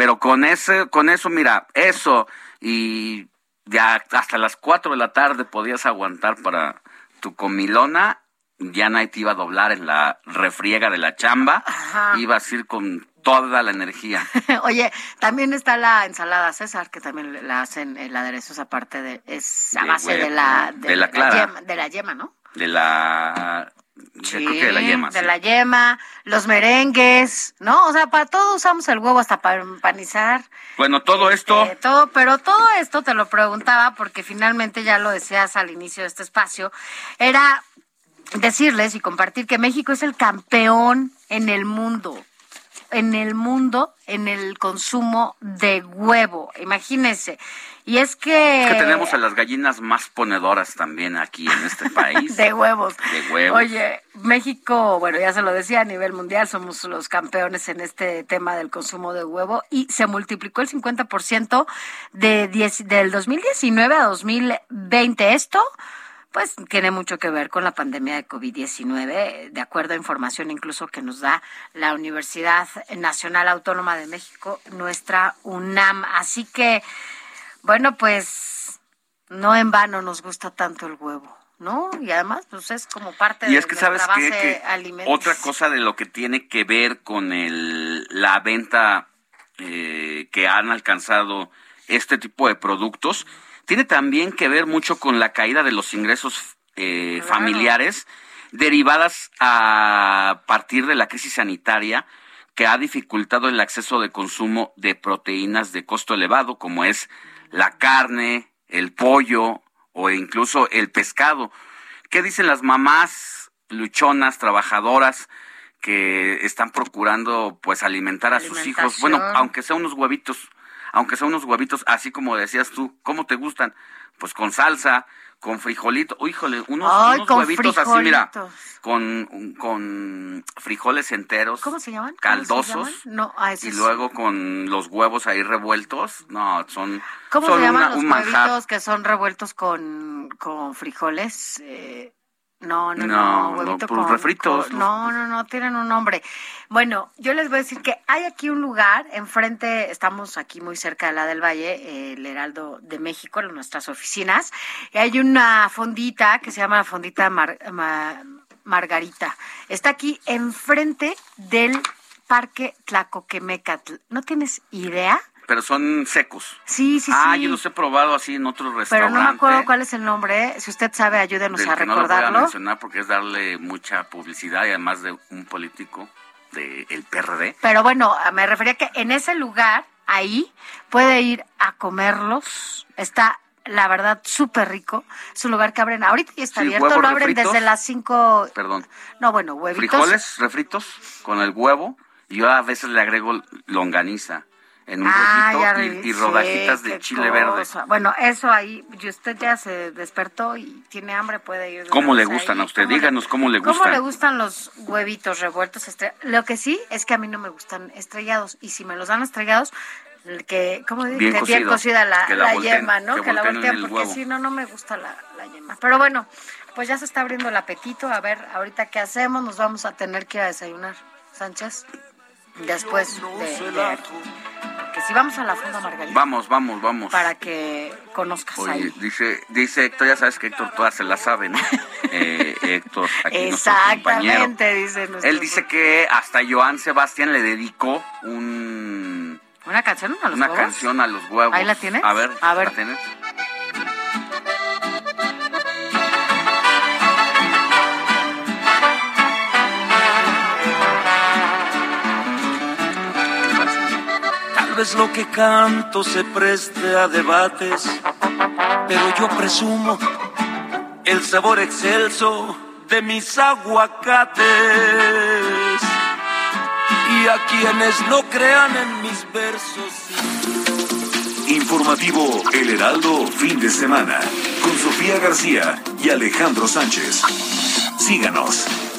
Pero con ese, con eso, mira, eso y ya hasta las 4 de la tarde podías aguantar para tu comilona, ya nadie te iba a doblar en la refriega de la chamba, Ajá. ibas a ir con toda la energía. [LAUGHS] Oye, también está la ensalada César, que también la hacen, el aderezo es aparte de, es a base de huevo, la, de la clara. yema, de la yema, ¿no? De la... yo creo que de la yema, de sí. la yema, los merengues, ¿no? O sea, para todo usamos el huevo hasta para empanizar. Bueno, todo esto... Eh, todo, pero todo esto te lo preguntaba porque finalmente ya lo decías al inicio de este espacio, era decirles y compartir que México es el campeón en el mundo, en el mundo, en el consumo de huevo. Imagínense. Y es que... Es que tenemos a las gallinas más ponedoras también aquí en este [LAUGHS] país. de huevos. De huevos. Oye, México, bueno, ya se lo decía, a nivel mundial somos los campeones en este tema del consumo de huevo y se multiplicó el 50% de diez- del 2019 a 2020. Esto, pues, tiene mucho que ver con la pandemia de COVID-19, de acuerdo a información incluso que nos da la Universidad Nacional Autónoma de México, nuestra UNAM. Así que, bueno, pues, no en vano nos gusta tanto el huevo. ¿No? Y además, pues es como parte Y de es que sabes qué? base que otra cosa de lo que tiene que ver con el, la venta eh, que han alcanzado este tipo de productos, tiene también que ver mucho con la caída de los ingresos eh, Claro. familiares derivadas a partir de la crisis sanitaria que ha dificultado el acceso de consumo de proteínas de costo elevado, como es la carne, el pollo o incluso el pescado. ¿Qué dicen las mamás luchonas, trabajadoras que están procurando pues alimentar a sus hijos? Bueno, aunque sea unos huevitos, aunque sea unos huevitos, así como decías tú, ¿cómo te gustan? Pues con salsa, con frijolito, Uy, híjole, unos, Ay, unos huevitos así, mira, frijolitos. con, con frijoles enteros. ¿Cómo se llaman? ¿Cómo se Caldosos. llaman? No, a esos. Y luego con los huevos ahí revueltos. No, son, ¿Cómo son se llaman una- los huevitos que son revueltos con, con frijoles? Eh, no, no, no, No, huevito no, con, refritos. con- no, no, no, tienen un nombre. Bueno, yo les voy a decir que hay aquí un lugar, enfrente, estamos aquí muy cerca de la del Valle, el Heraldo de México, en nuestras oficinas, y hay una fondita que se llama la fondita Mar- Ma- Margarita. Está aquí enfrente del Parque Tlacoquemecatl. ¿No tienes idea? Pero son secos. Sí, sí, ah, sí. yo los he probado así en otros Pero restaurantes. no me acuerdo cuál es el nombre. ¿eh? Si usted sabe, ayúdenos del a que no lo voy a recordarlo. mencionar porque es darle mucha publicidad y además de un político del PRD. Pero bueno, me refería que en ese lugar, ahí, puede ir a comerlos. Está, la verdad, súper rico. Es un lugar que abren, ahorita ya está Sí, abierto, huevos lo abren refritos. desde las 5. Perdón. No, bueno, huevitos. Frijoles refritos con el huevo y yo a veces le agrego longaniza en un Ah, rollito y, rodajitas de chile verde. cosa. Bueno, eso ahí, y usted ya se despertó y tiene hambre, puede ir. ¿Cómo le gustan ahí. a usted? ¿Cómo Díganos cómo le ¿Cómo gustan. le gustan los huevitos revueltos? estre- Lo que sí es que a mí no me gustan estrellados. Y si me los dan estrellados, el que, ¿cómo dice? Bien Que bien cocida la, que la la volteen, yema, ¿no? que Que, la voltean, porque si no, no me gusta la, la yema. Pero bueno, pues ya se está abriendo el apetito. A ver, ahorita qué hacemos, nos vamos a tener que ir a desayunar, Sánchez. Después de, de- Porque si vamos a la Fonda Margarita, Vamos, vamos, vamos. para que conozcas Oye, ahí. dice, dice Héctor, ya sabes que Héctor todas se la sabe, ¿no? [LAUGHS] Eh, Héctor, aquí nuestro compañero. Exactamente, dice nuestro... Él dice que hasta Joan Sebastián le dedicó un, ¿Una canción a los una huevos? canción a los huevos. ¿Ahí la tienes? A ver, A ver. ¿la tienes? Lo que canto se preste a debates, pero yo presumo el sabor excelso de mis aguacates. Y a quienes no crean en mis versos. Informativo El Heraldo Fin de Semana con Sofía García y Alejandro Sánchez. Síganos.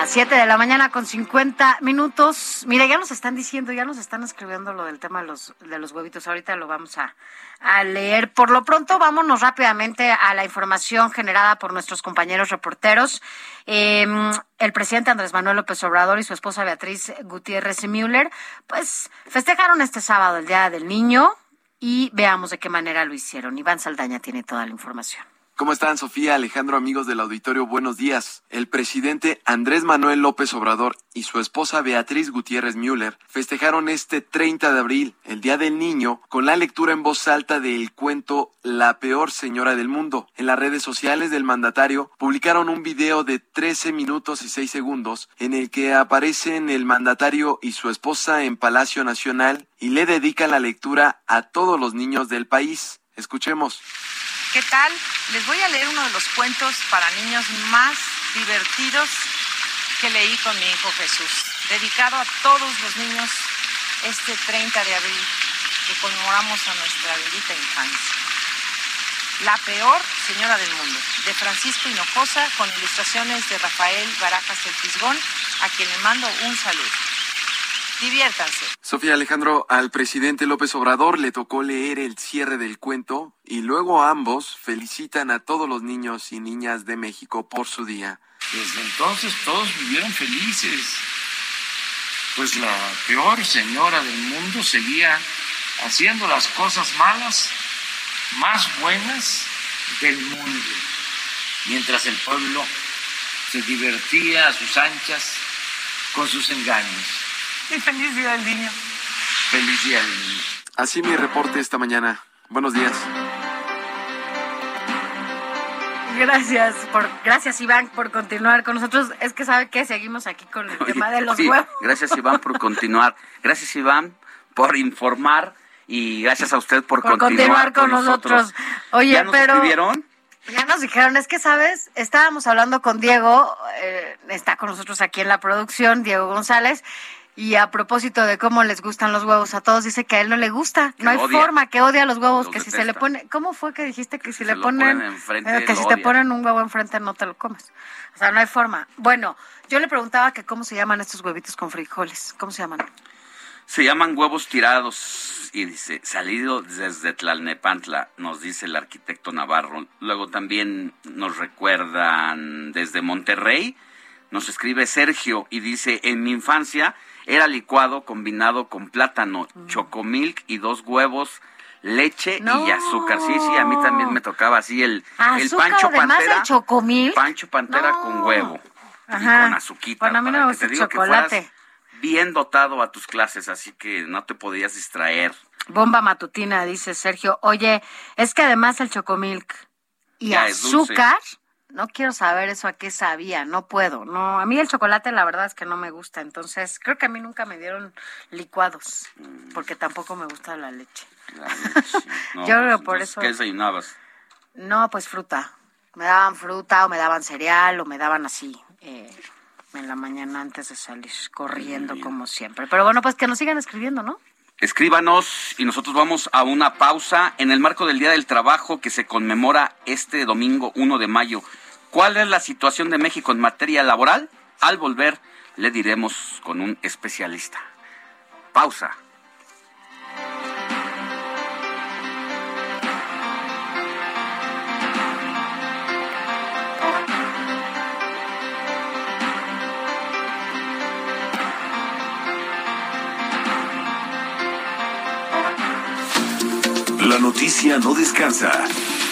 Las 7 de la mañana con 50 minutos. Mira, ya nos están diciendo, ya nos están escribiendo lo del tema de los, de los huevitos. Ahorita lo vamos a, leer. Por lo pronto, vámonos rápidamente a la información generada por nuestros compañeros reporteros. Eh, el presidente Andrés Manuel López Obrador y su esposa Beatriz Gutiérrez Müller, pues festejaron este sábado el Día del Niño y veamos de qué manera lo hicieron. Iván Saldaña tiene toda la información. ¿Cómo están, Sofía, Alejandro, amigos del auditorio? Buenos días. El presidente Andrés Manuel López Obrador y su esposa Beatriz Gutiérrez Müller festejaron este 30 de abril, el Día del Niño, con la lectura en voz alta del cuento La peor señora del mundo. En las redes sociales del mandatario publicaron un video de 13 minutos y 6 segundos en el que aparecen el mandatario y su esposa en Palacio Nacional y le dedican la lectura a todos los niños del país. Escuchemos. ¿Qué tal? Les voy a leer uno de los cuentos para niños más divertidos que leí con mi hijo Jesús, dedicado a todos los niños este 30 de abril que conmemoramos a nuestra bendita infancia. La peor señora del mundo, de Francisco Hinojosa, con ilustraciones de Rafael Barajas el Fisgón, a quien le mando un saludo. Diviértanse. Sofía Alejandro, al presidente López Obrador le tocó leer el cierre del cuento y luego ambos felicitan a todos los niños y niñas de México por su día. Desde entonces todos vivieron felices. Pues la peor señora del mundo seguía haciendo las cosas malas más buenas del mundo, mientras el pueblo se divertía a sus anchas con sus engaños. Y feliz día del niño. Feliz día del niño. Así mi reporte esta mañana. Buenos días. Gracias por, gracias Iván por continuar con nosotros. Es que sabe que seguimos aquí con el tema de los Oye, huevos. Gracias Iván por continuar. Gracias Iván por informar y gracias a usted por, Por continuar con nosotros. Oye, ¿Ya nos pero- escribieron? Ya nos dijeron, es que sabes, estábamos hablando con Diego, eh, está con nosotros aquí en la producción, Diego González, y a propósito de cómo les gustan los huevos a todos, dice que a él no le gusta, Que no hay odia. forma, que odia los huevos, Los que si se le pone, ¿cómo fue que dijiste que si le ponen, ponen enfrente, eh, que si te ponen un huevo enfrente no te lo comes? O sea, no hay forma. Bueno, yo le preguntaba que cómo se llaman estos huevitos con frijoles, ¿cómo se llaman? Se llaman huevos tirados y dice, salido desde Tlalnepantla, nos dice el arquitecto Navarro. Luego también nos recuerdan desde Monterrey, nos escribe Sergio y dice, en mi infancia era licuado combinado con plátano, chocomilk y dos huevos, leche y azúcar. Sí, sí, a mí también me tocaba así el, el Azúcar, pancho pantera. chocomilk. Pancho pantera No. con huevo y con azuquita. Bueno, a mí no para me que gusta te el digo que chocolate. fueras bien dotado a tus clases, así que no te podías distraer. Bomba matutina, dice Sergio. Oye, es que además el chocomilk y Ya, es dulce. No quiero saber eso a qué sabía, no puedo. No, a mí el chocolate la verdad es que no me gusta, entonces creo que a mí nunca me dieron licuados, Mm. porque tampoco me gusta la leche. [LAUGHS] No, Yo creo pues, por eso- ¿Qué desayunabas? No, pues fruta. Me daban fruta o me daban cereal o me daban así eh, en la mañana antes de salir corriendo como siempre. Pero bueno, pues que nos sigan escribiendo, ¿no? Escríbanos y nosotros vamos a una pausa en el marco del Día del Trabajo que se conmemora este domingo 1 de mayo. ¿Cuál es la situación de México en materia laboral? Al volver le diremos con un especialista. Pausa. La noticia no descansa.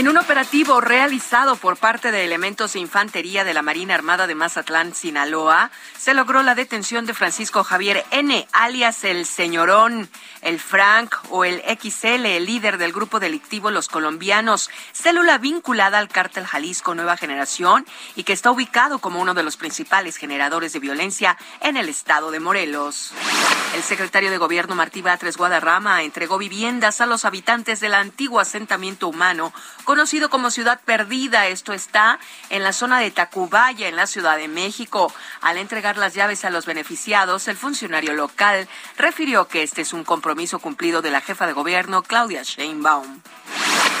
En un operativo realizado por parte de elementos de infantería de la Marina Armada de Mazatlán, Sinaloa, se logró la detención de Francisco Javier N., alias el Señorón, el Frank o el XL, el líder del grupo delictivo Los Colombianos, célula vinculada al cártel Jalisco Nueva Generación y que está ubicado como uno de los principales generadores de violencia en el estado de Morelos. El secretario de Gobierno Martí Batres Guadarrama entregó viviendas a los habitantes del antiguo asentamiento humano conocido como Ciudad Perdida. Esto está en la zona de Tacubaya, en la Ciudad de México. Al entregar las llaves a los beneficiados, el funcionario local refirió que este es un compromiso cumplido de la jefa de gobierno, Claudia Sheinbaum.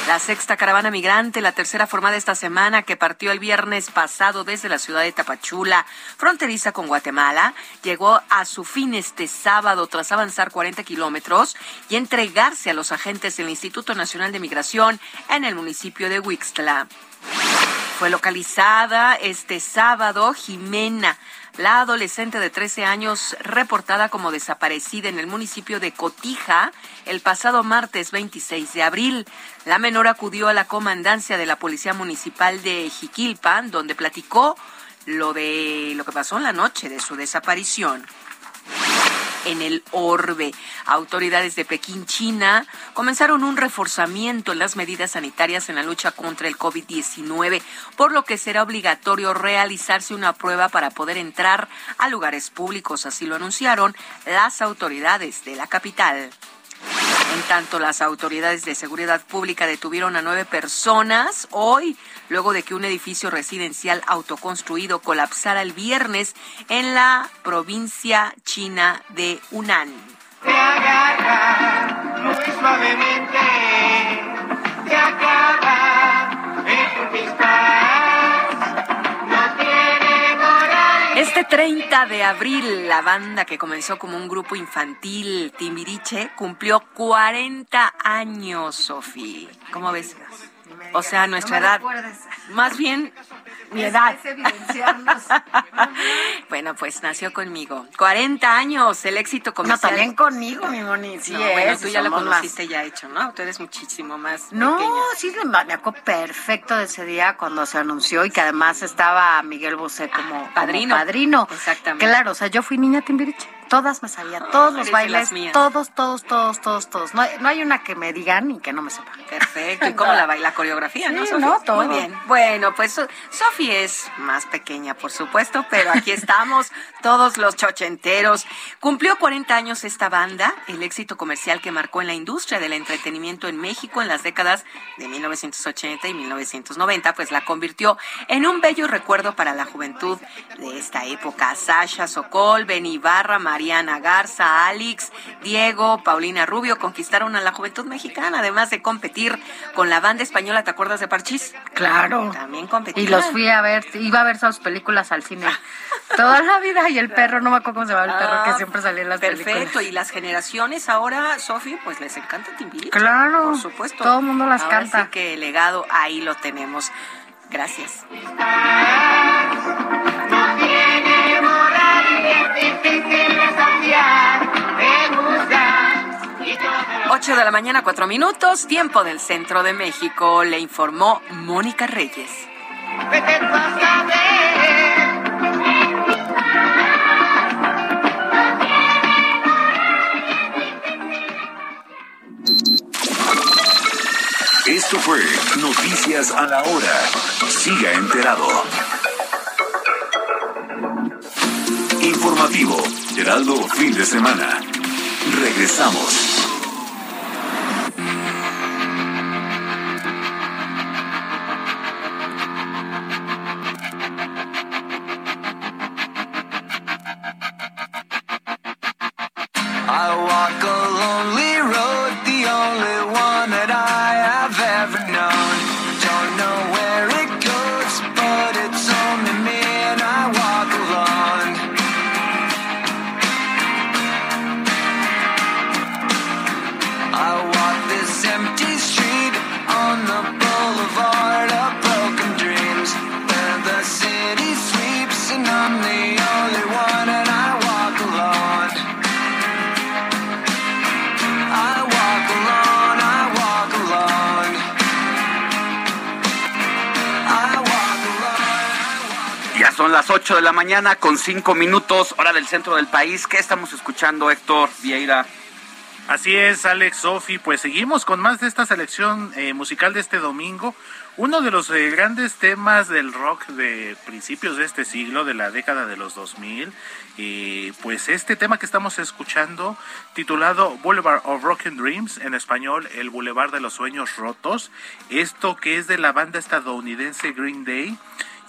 La sexta caravana migrante, la tercera formada esta semana, que partió el viernes pasado desde la ciudad de Tapachula, fronteriza con Guatemala, llegó a su fin este sábado tras avanzar 40 kilómetros y entregarse a los agentes del Instituto Nacional de Migración en el municipio de Huixtla. Fue localizada este sábado Jimena, la adolescente de 13 años reportada como desaparecida en el municipio de Cotija el pasado martes 26 de abril. La menor acudió a la comandancia de la Policía Municipal de Jiquilpan, donde platicó lo de lo que pasó en la noche de su desaparición en el orbe. Autoridades de Pekín, China, comenzaron un reforzamiento en las medidas sanitarias en la lucha contra el COVID-19, por lo que será obligatorio realizarse una prueba para poder entrar a lugares públicos. Así lo anunciaron las autoridades de la capital. En tanto, las autoridades de seguridad pública detuvieron a nueve personas hoy, luego de que un edificio residencial autoconstruido colapsara el viernes en la provincia china de Hunan. Agarra muy suavemente, en Este 30 de abril, la banda que comenzó como un grupo infantil, Timbiriche, cumplió 40 años, Sofi. ¿Cómo ves? O sea, nuestra No edad. recuerdes. Más bien, [LAUGHS] mi edad. es evidenciarnos. [LAUGHS] bueno, pues nació conmigo. 40 años, el éxito No, comercial. también conmigo, mi Moni. Sí, No, es, bueno, tú ya lo somos más- conociste ya hecho, ¿no? Tú eres muchísimo más No, pequeña. sí, me acuerdo perfecto de ese día cuando se anunció y que además estaba Miguel Bosé como como Padrino. padrino. Exactamente. Claro, o sea, yo fui niña timbiriche. Todas me sabía, todos los bailes, todos, todos, todos, todos, todos. No hay, no hay una que me digan y que no me sepa. Perfecto. ¿Y cómo la baila coreografía, no, no, todo. Muy bien. Bueno, pues So- Sofi es más pequeña, por supuesto, pero aquí estamos, [LAUGHS] todos los chochenteros. Cumplió 40 años esta banda, el éxito comercial que marcó en la industria del entretenimiento en México en las décadas de 1980 y 1990, pues la convirtió en un bello recuerdo para la juventud de esta época. Sasha Sokol, Beni Ibarra, Mariana Garza, Alex, Diego, Paulina Rubio conquistaron a la juventud mexicana, además de competir con la banda española, ¿te acuerdas de Parchís? Claro. También competían. Y los fui a ver, iba a ver sus películas al cine [LAUGHS] toda la vida y el perro, no me acuerdo cómo se llama el perro que Ah, siempre salía en las Perfecto, películas. y las generaciones ahora, Sofi, pues les encanta Timbiriche. Claro, por supuesto. todo el mundo las Ahora canta. Sí que el legado ahí lo tenemos. Gracias. Ocho de la mañana, cuatro minutos, tiempo del centro de México, le informó Mónica Reyes. Esto fue Noticias a la Hora. Siga enterado. Heraldo Fin de Semana. Regresamos. Las 8 de la mañana con 5 minutos, hora del centro del país. ¿Qué estamos escuchando, Héctor Vieira? Así es, Alex, Sofi, pues seguimos con más de esta selección eh, musical de este domingo. Uno de los eh, grandes temas del rock de principios de este siglo, de la década de los 2000, eh, pues este tema que estamos escuchando, titulado Boulevard of Broken Dreams, en español, El Boulevard de los Sueños Rotos, esto que es de la banda estadounidense Green Day,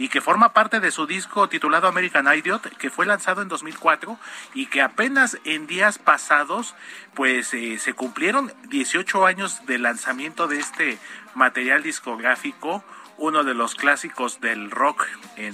y que forma parte de su disco titulado American Idiot, que fue lanzado en 2004 y que apenas en días pasados pues eh, se cumplieron 18 años de lanzamiento de este material discográfico, uno de los clásicos del rock en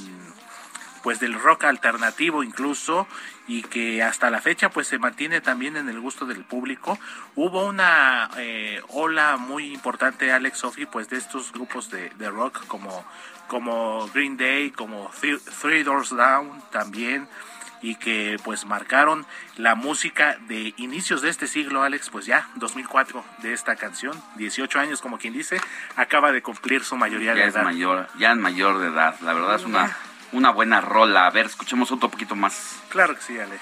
pues del rock alternativo incluso y que hasta la fecha pues se mantiene también en el gusto del público. Hubo una eh, ola muy importante Alex Sophie pues de estos grupos de, de rock como como Green Day como Three, Three Doors Down también y que pues marcaron la música de inicios de este siglo, Alex, pues ya 2004 de esta canción, 18 años como quien dice, acaba de cumplir su mayoría Ya de es edad. mayor, ya es mayor de edad. La verdad es una, una buena rola. A ver, escuchemos otro poquito más. Claro que sí, Alex.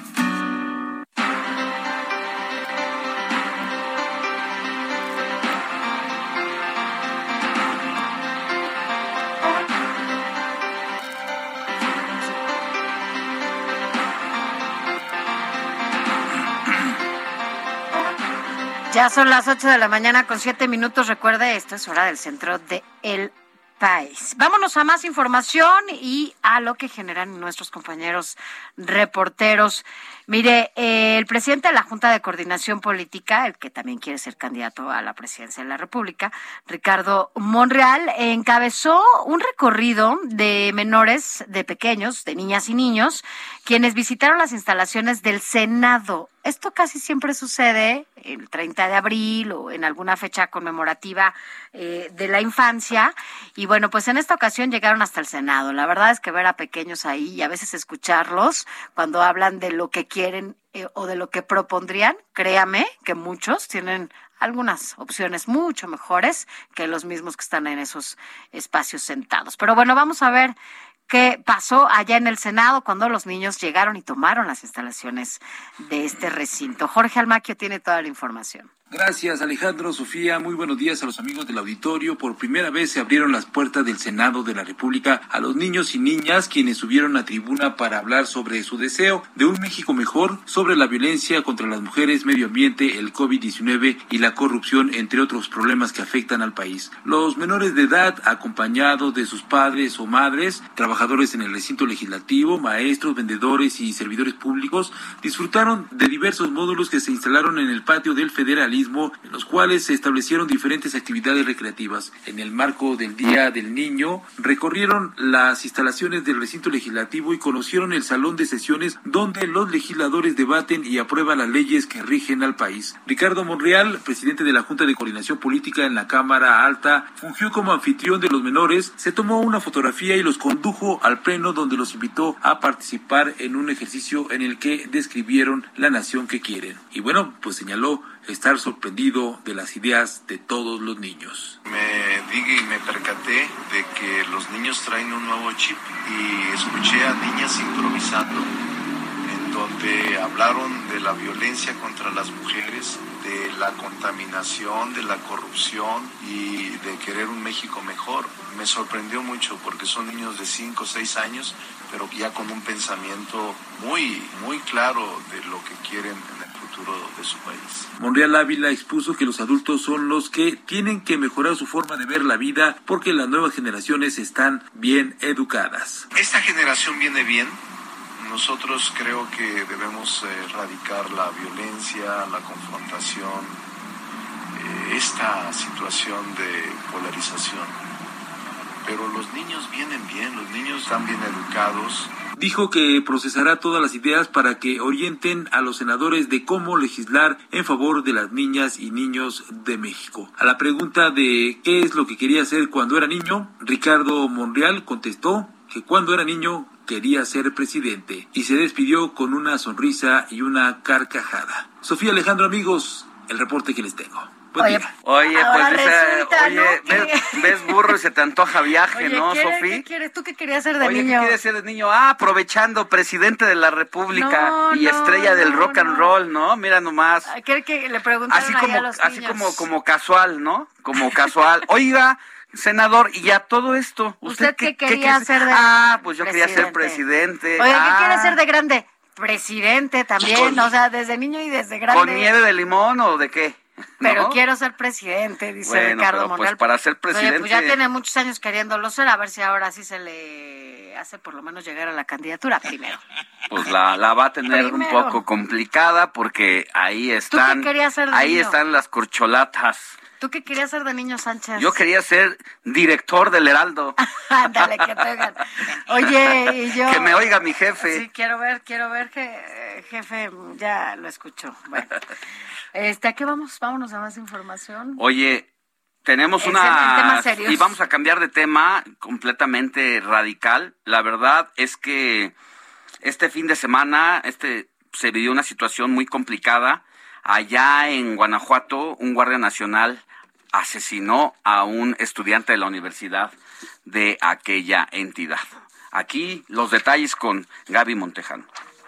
Ya son las 8 de la mañana con 7 minutos. Recuerde, esto es hora del centro de el país. Vámonos a más información y a lo que generan nuestros compañeros reporteros. Mire, eh, el presidente de la Junta de Coordinación Política, el que también quiere ser candidato a la presidencia de la República, Ricardo Monreal, encabezó un recorrido de menores, de pequeños, de niñas y niños, quienes visitaron las instalaciones del Senado. Esto casi siempre sucede el 30 de abril o en alguna fecha conmemorativa eh, de la infancia. Y bueno, pues en esta ocasión llegaron hasta el Senado. La verdad es que ver a pequeños ahí y a veces escucharlos cuando hablan de lo que quieren eh, o de lo que propondrían, créame que muchos tienen algunas opciones mucho mejores que los mismos que están en esos espacios sentados. Pero bueno, vamos a ver qué pasó allá en el Senado cuando los niños llegaron y tomaron las instalaciones de este recinto. Jorge Almaquio tiene toda la información. Gracias Alejandro, Sofía, muy buenos días a los amigos del auditorio. Por primera vez se abrieron las puertas del Senado de la República a los niños y niñas quienes subieron a tribuna para hablar sobre su deseo de un México mejor, sobre la violencia contra las mujeres, medio ambiente, el COVID-19 y la corrupción, entre otros problemas que afectan al país. Los menores de edad, acompañados de sus padres o madres, trabajadores en el recinto legislativo, maestros, vendedores y servidores públicos, disfrutaron de diversos módulos que se instalaron en el patio del federalismo en los cuales se establecieron diferentes actividades recreativas. En el marco del Día del Niño, recorrieron las instalaciones del recinto legislativo y conocieron el salón de sesiones donde los legisladores debaten y aprueban las leyes que rigen al país. Ricardo Monreal, presidente de la Junta de Coordinación Política en la Cámara Alta, fungió como anfitrión de los menores, se tomó una fotografía y los condujo al pleno donde los invitó a participar en un ejercicio en el que describieron la nación que quieren. Y bueno, pues señaló estar sorprendido de las ideas de todos los niños. Me dije y me percaté de que los niños traen un nuevo chip y escuché a niñas improvisando en donde hablaron de la violencia contra las mujeres, de la contaminación, de la corrupción y de querer un México mejor. Me sorprendió mucho porque son niños de 5 o 6 años, pero ya con un pensamiento muy, muy claro de lo que quieren Monreal Ávila expuso que los adultos son los que tienen que mejorar su forma de ver la vida porque las nuevas generaciones están bien educadas. Esta generación viene bien. Nosotros creo que debemos eh, erradicar la violencia, la confrontación, eh, esta situación de polarización. Pero los niños vienen bien, los niños están bien educados, dijo que procesará todas las ideas para que orienten a los senadores de cómo legislar en favor de las niñas y niños de México. A la pregunta de qué es lo que quería hacer cuando era niño, Ricardo Monreal contestó que cuando era niño quería ser presidente y se despidió con una sonrisa y una carcajada. Sofía Alejandro, amigos, el reporte que les tengo. Oye, oye pues oye, ves, [LAUGHS] ves, burro y se te antoja viaje, oye, ¿no, ¿qué, Sofía? ¿Qué quieres? ¿Tú qué querías ser de oye, niño? ¿qué quieres ser de niño? Ah, aprovechando, presidente de la República No, y no, estrella del rock and roll, ¿no? Mira nomás. ¿Qué que le preguntaron Así como, a los así niños? como, como casual, ¿no? Como casual. [LAUGHS] Oiga, senador, y ya todo esto. ¿Usted qué quería quiere ser de Ah, pues yo quería ser presidente? Oye, ¿qué Ah, quiere ser de grande? Presidente también, Con- o sea, desde niño y desde grande. ¿Con nieve de limón o de qué? Pero quiero ser presidente, dice Bueno, Ricardo pero, pues, Monreal. para ser Oye, pues presidente- ya tiene muchos años queriéndolo ser, a ver si ahora sí se le hace por lo menos llegar a la candidatura primero. Pues la, la va a tener un poco complicada porque ahí están. querías ser de ahí niño? están las corcholatas. ¿Tú qué querías ser de niño, Sánchez? Yo quería ser director del Heraldo. [LAUGHS] Ándale, que te oigan. Oye, y yo... Que me oiga mi jefe. Sí, quiero ver, quiero ver que eh, jefe ya lo escuchó. Bueno, este, ¿a qué vamos? Vámonos a más información. Oye, tenemos En una... Y vamos a cambiar de tema completamente radical. La verdad es que este fin de semana este, se vivió una situación muy complicada. Allá en Guanajuato, un guardia nacional asesinó a un estudiante de la universidad de aquella entidad. Aquí los detalles con Gaby Montejano.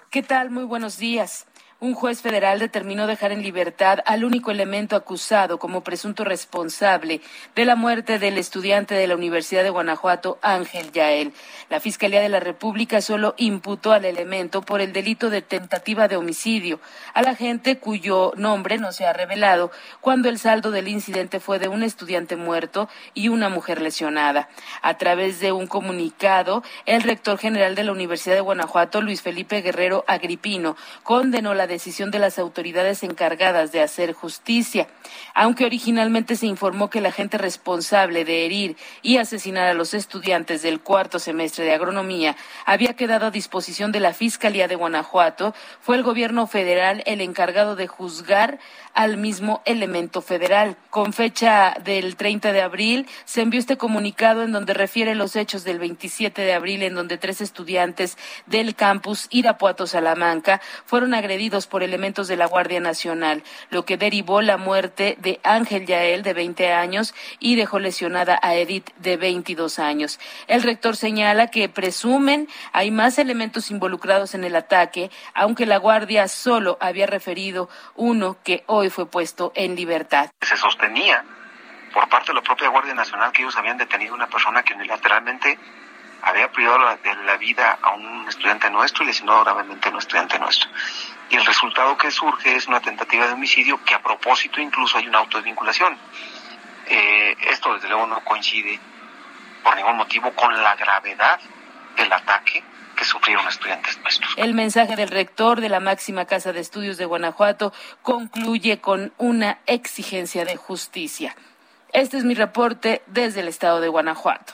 ¿Qué tal? Muy buenos días. Un juez federal determinó dejar en libertad al único elemento acusado como presunto responsable de la muerte del estudiante de la Universidad de Guanajuato, Ángel Yael. La Fiscalía de la República solo imputó al elemento por el delito de tentativa de homicidio a la gente cuyo nombre no se ha revelado cuando el saldo del incidente fue de un estudiante muerto y una mujer lesionada. A través de un comunicado, el rector general de la Universidad de Guanajuato, Luis Felipe Guerrero Agripino, condenó la decisión de las autoridades encargadas de hacer justicia. Aunque originalmente se informó que la gente responsable de herir y asesinar a los estudiantes del cuarto semestre de agronomía había quedado a disposición de la Fiscalía de Guanajuato, fue el gobierno federal el encargado de juzgar al mismo elemento federal. Con fecha del 30 de abril se envió este comunicado en donde refiere los hechos del 27 de abril en donde tres estudiantes del campus Irapuato Salamanca fueron agredidos por elementos de la Guardia Nacional, lo que derivó la muerte de Ángel Yael de 20 años y dejó lesionada a Edith de 22 años. El rector señala que presumen hay más elementos involucrados en el ataque, aunque la Guardia solo había referido uno que hoy fue puesto en libertad. Se sostenía por parte de la propia Guardia Nacional que ellos habían detenido a una persona que unilateralmente había privado de la vida a un estudiante nuestro y lesionado gravemente a un estudiante nuestro. Y el resultado que surge es una tentativa de homicidio que a propósito incluso hay una autodesvinculación. Eh, esto desde luego no coincide por ningún motivo con la gravedad del ataque que sufrieron estudiantes nuestros. El mensaje del rector de la máxima casa de estudios de Guanajuato concluye con una exigencia de justicia. Este es mi reporte desde el estado de Guanajuato.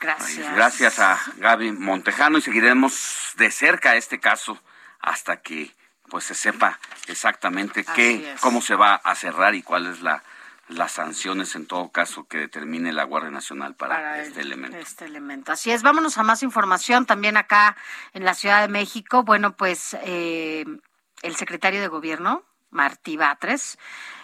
Gracias. Gracias a Gaby Montejano y seguiremos de cerca este caso hasta que pues se sepa exactamente qué, cómo se va a cerrar y cuál es la las sanciones en todo caso que determine la Guardia Nacional para, Para este el- elemento. Este elemento. Así es, vámonos a más información también acá en la Ciudad de México. Bueno, pues eh, el secretario de Gobierno, Martí Batres,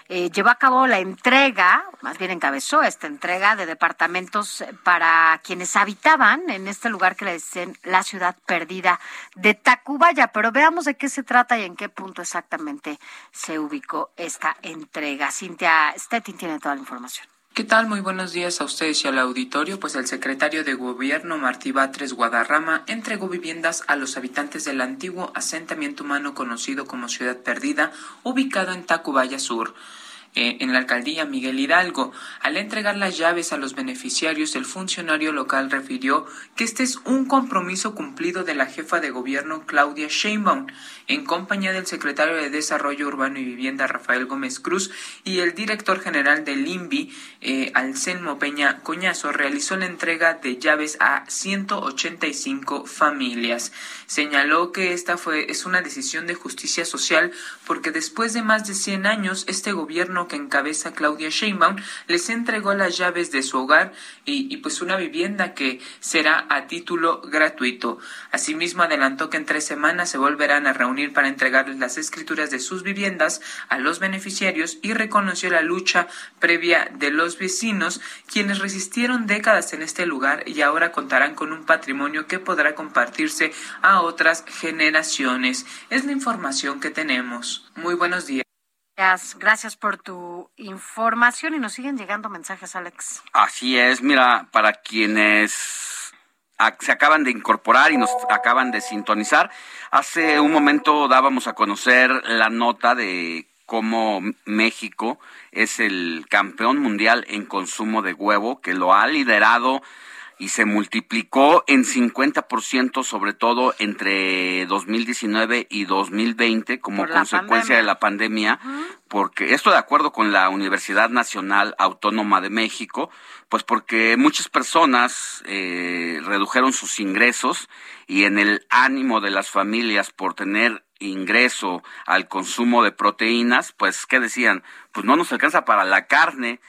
eh, llevó a cabo la entrega, más bien encabezó esta entrega de departamentos para quienes habitaban en este lugar que le dicen la ciudad perdida de Tacubaya. Pero veamos de qué se trata y en qué punto exactamente se ubicó esta entrega. Cintia Stettin tiene toda la información. ¿Qué tal? Muy buenos días a ustedes y al auditorio. Pues el secretario de Gobierno, Martí Batres Guadarrama, entregó viviendas a los habitantes del antiguo asentamiento humano conocido como Ciudad Perdida, ubicado en Tacubaya Sur. Eh, en la alcaldía Miguel Hidalgo. Al entregar las llaves a los beneficiarios, el funcionario local refirió que este es un compromiso cumplido de la jefa de gobierno Claudia Sheinbaum, en compañía del secretario de Desarrollo Urbano y Vivienda Rafael Gómez Cruz y el director general del INVI, eh, Peña Coñazo, realizó la entrega de llaves a 185 familias. Señaló que esta fue es una decisión de justicia social porque después de más de 100 años este gobierno que encabeza Claudia Sheinbaum les entregó las llaves de su hogar y, y pues una vivienda que será a título gratuito. Asimismo adelantó que en tres semanas se volverán a reunir para entregarles las escrituras de sus viviendas a los beneficiarios y reconoció la lucha previa de los vecinos quienes resistieron décadas en este lugar y ahora contarán con un patrimonio que podrá compartirse a otras generaciones. Es la información que tenemos. Muy buenos días. Gracias, gracias por tu información y nos siguen llegando mensajes, Alex. Así es, mira, para quienes se acaban de incorporar y nos acaban de sintonizar, hace un momento dábamos a conocer la nota de cómo México es el campeón mundial en consumo de huevo, que lo ha liderado y se multiplicó en 50%, sobre todo entre 2019 y 2020, como consecuencia de la pandemia, porque esto de acuerdo con la Universidad Nacional Autónoma de México, pues porque muchas personas eh, redujeron sus ingresos y en el ánimo de las familias por tener ingreso al consumo de proteínas, pues, ¿qué decían? Pues no nos alcanza para la carne,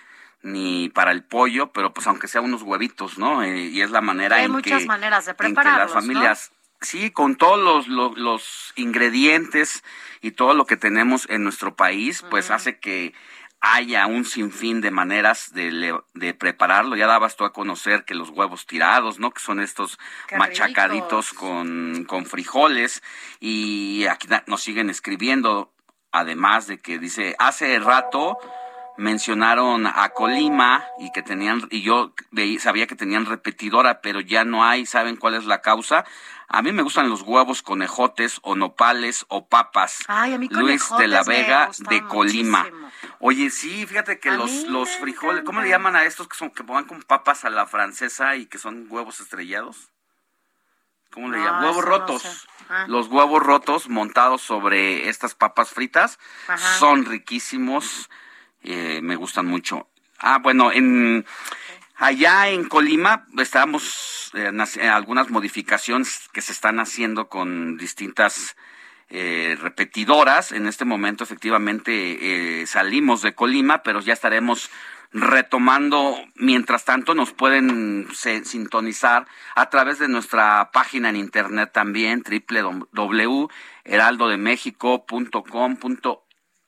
ni para el pollo, pero pues aunque sea unos huevitos, ¿no? Eh, y es la manera Hay en muchas que, maneras de en que prepararlos, las familias, sí, con todos los, los, los ingredientes y todo lo que tenemos en nuestro país, pues hace que haya un sinfín de maneras de, de prepararlo. Ya dabas tú a conocer que los huevos tirados, ¿no? Que son estos Qué machacaditos con, con frijoles. Y aquí nos siguen escribiendo, además de que dice, hace rato mencionaron a Colima y que tenían, y yo sabía que tenían repetidora, pero ya no hay, ¿saben cuál es la causa? A mí me gustan los huevos con ejotes o nopales o papas. Ay, a mí Luis de la Vega de Colima. muchísimo. Oye, sí, fíjate que A los, los frijoles, ¿cómo le llaman a estos que son que pongan con papas a la francesa y que son huevos estrellados? ¿Cómo le No, llaman? Huevos eso no rotos. sé. Ah. Los huevos rotos montados sobre estas papas fritas Ajá. son riquísimos, eh, me gustan mucho. Ah, bueno, en allá en Colima estamos eh, en algunas modificaciones que se están haciendo con distintas eh, repetidoras. En este momento, efectivamente, eh, salimos de Colima, pero ya estaremos retomando. Mientras tanto, nos pueden sintonizar a través de nuestra página en internet también,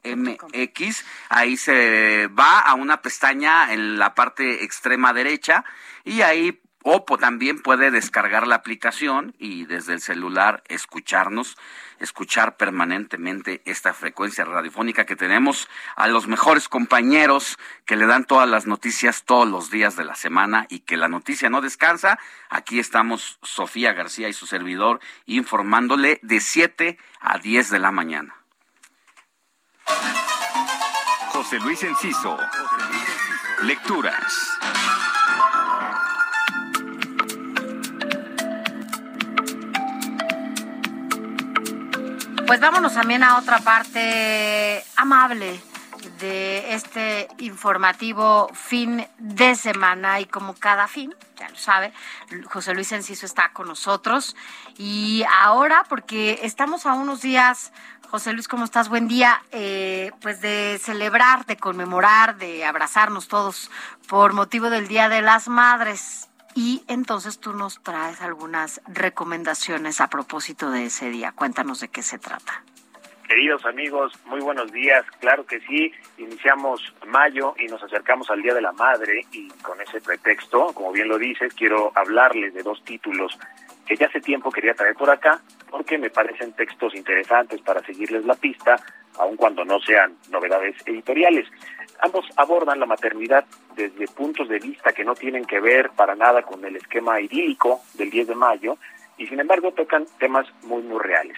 www.heraldodemexico.com.mx. Ahí se va a una pestaña en la parte extrema derecha y ahí Oppo también puede descargar la aplicación y desde el celular escucharnos, escuchar permanentemente esta frecuencia radiofónica que tenemos a los mejores compañeros que le dan todas las noticias todos los días de la semana y que la noticia no descansa. Aquí estamos Sofía García y su servidor informándole de 7 a 10 de la mañana. José Luis Enciso. Lecturas. Pues vámonos también a otra parte amable de este informativo fin de semana y como cada fin, ya lo sabe, José Luis Enciso está con nosotros y ahora porque estamos a unos días, José Luis, ¿cómo estás? Buen día, eh, pues de celebrar, de conmemorar, de abrazarnos todos por motivo del Día de las Madres. Y entonces tú nos traes algunas recomendaciones a propósito de ese día. Cuéntanos de qué se trata. Queridos amigos, muy buenos días. Claro que sí, iniciamos mayo y nos acercamos al Día de la Madre y con ese pretexto, como bien lo dices, quiero hablarles de dos títulos que ya hace tiempo quería traer por acá porque me parecen textos interesantes para seguirles la pista, aun cuando no sean novedades editoriales. Ambos abordan la maternidad desde puntos de vista que no tienen que ver para nada con el esquema idílico del 10 de mayo y sin embargo tocan temas muy muy reales.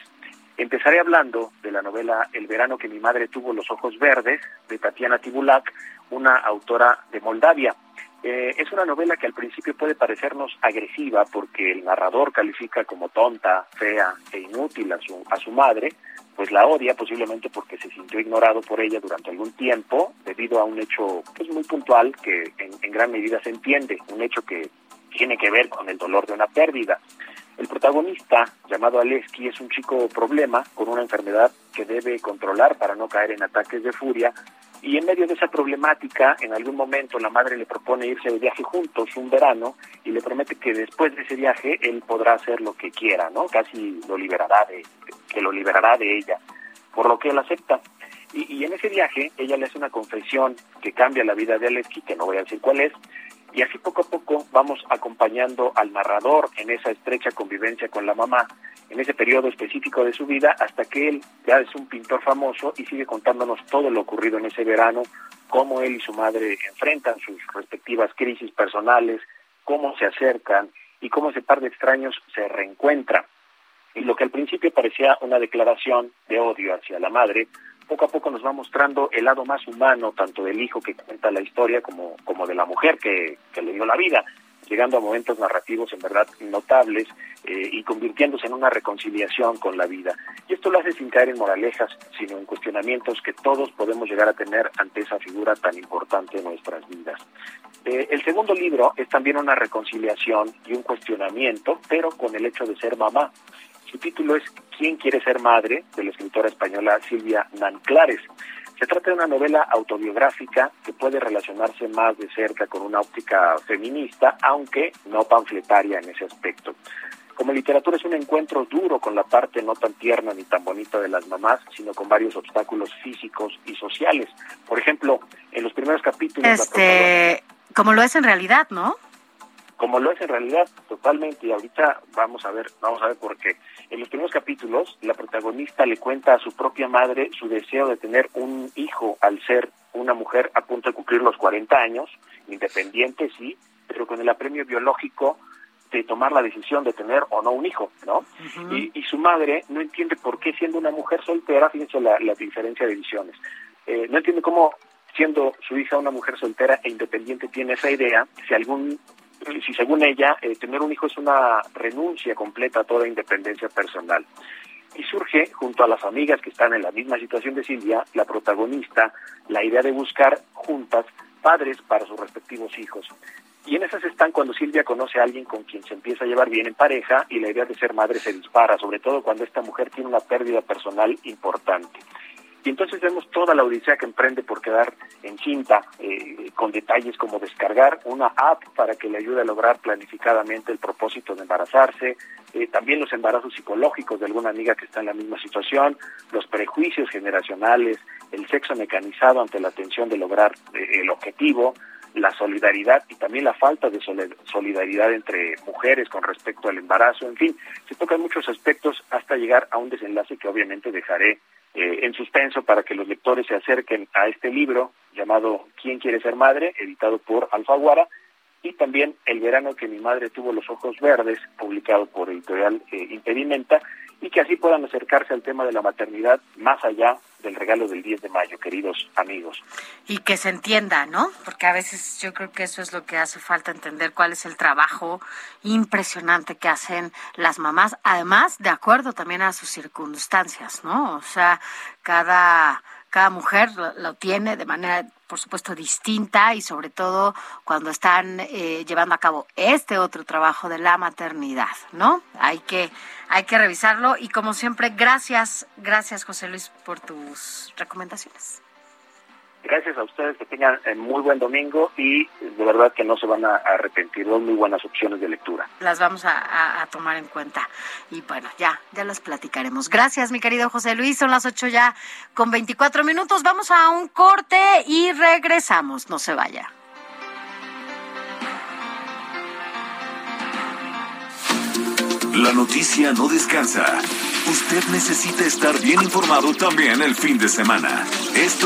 Empezaré hablando de la novela El verano que mi madre tuvo los ojos verdes, de Tatiana Tibulak, una autora de Moldavia. Eh, es una novela que al principio puede parecernos agresiva porque el narrador califica como tonta, fea e inútil a su, a su madre, pues la odia posiblemente porque se sintió ignorado por ella durante algún tiempo debido a un hecho pues muy puntual que en, en gran medida se entiende, un hecho que tiene que ver con el dolor de una pérdida. El protagonista, llamado Aleski, es un chico problema con una enfermedad que debe controlar para no caer en ataques de furia y en medio de esa problemática, en algún momento la madre le propone irse de viaje juntos un verano y le promete que después de ese viaje él podrá hacer lo que quiera, ¿no? Casi lo liberará de, que lo liberará de ella, por lo que él acepta. Y, en ese viaje ella le hace una confesión que cambia la vida de Aleski, que no voy a decir cuál es, y así poco a poco vamos acompañando al narrador en esa estrecha convivencia con la mamá, en ese periodo específico de su vida, hasta que él ya es un pintor famoso y sigue contándonos todo lo ocurrido en ese verano, cómo él y su madre enfrentan sus respectivas crisis personales, cómo se acercan y cómo ese par de extraños se reencuentran. Y lo que al principio parecía una declaración de odio hacia la madre, poco a poco nos va mostrando el lado más humano, tanto del hijo que cuenta la historia como, como de la mujer que, le dio la vida, llegando a momentos narrativos en verdad notables eh, y convirtiéndose en una reconciliación con la vida. Y esto lo hace sin caer en moralejas, sino en cuestionamientos que todos podemos llegar a tener ante esa figura tan importante en nuestras vidas. Eh, el segundo libro es también una reconciliación y un cuestionamiento, pero con el hecho de ser mamá. Su título es ¿Quién quiere ser madre? de la escritora española Silvia Nanclares. Se trata de una novela autobiográfica que puede relacionarse más de cerca con una óptica feminista, aunque no panfletaria en ese aspecto. como literatura es un encuentro duro con la parte no tan tierna ni tan bonita de las mamás, sino con varios obstáculos físicos y sociales. Por ejemplo, en los primeros capítulos... la Este, como lo es en realidad, ¿no? Como lo es en realidad totalmente y ahorita vamos a ver vamos a ver por qué en los primeros capítulos la protagonista le cuenta a su propia madre su deseo de tener un hijo al ser una mujer a punto de cumplir los 40 años independiente sí pero con el apremio biológico de tomar la decisión de tener o no un hijo no y, y su madre no entiende por qué siendo una mujer soltera fíjense la, la diferencia de visiones eh, no entiende cómo siendo su hija una mujer soltera e independiente tiene esa idea si algún si según ella eh, tener un hijo es una renuncia completa a toda independencia personal. Y surge, junto a las amigas que están en la misma situación de Silvia, la protagonista, la idea de buscar juntas padres para sus respectivos hijos. Y en esas están cuando Silvia conoce a alguien con quien se empieza a llevar bien en pareja y la idea de ser madre se dispara, sobre todo cuando esta mujer tiene una pérdida personal importante. Y entonces vemos toda la odisea que emprende por quedar encinta, eh, con detalles como descargar una app para que le ayude a lograr planificadamente el propósito de embarazarse, eh, también los embarazos psicológicos de alguna amiga que está en la misma situación, los prejuicios generacionales, el sexo mecanizado ante la tensión de lograr eh, el objetivo, la solidaridad y también la falta de solidaridad entre mujeres con respecto al embarazo, en fin, se tocan muchos aspectos hasta llegar a un desenlace que obviamente dejaré eh, en suspenso para que los lectores se acerquen a este libro llamado ¿Quién quiere ser madre?, editado por Alfaguara, y también El verano que mi madre tuvo los ojos verdes, publicado por editorial eh, Impedimenta, y que así puedan acercarse al tema de la maternidad más allá del regalo del 10 de mayo, queridos amigos. y que se entienda, ¿no? Porque a veces yo creo que eso es lo que hace falta entender cuál es el trabajo impresionante que hacen las mamás, además de acuerdo también a sus circunstancias, ¿no? O sea, cada cada mujer lo, lo tiene de manera, por supuesto, distinta y sobre todo cuando están eh, llevando a cabo este otro trabajo de la maternidad, ¿no? Hay que hay que revisarlo y como siempre, gracias, gracias José Luis por tus recomendaciones. Gracias a ustedes, que tengan eh, muy buen domingo y de verdad que no se van a arrepentir, son muy buenas opciones de lectura. las vamos a, a- a tomar en cuenta. Y bueno, ya, ya las platicaremos. Gracias, mi querido José Luis. Son las 8 ya con 24 minutos. Vamos a un corte y regresamos. No se vaya. La noticia no descansa. Usted necesita estar bien informado también el fin de semana. Esto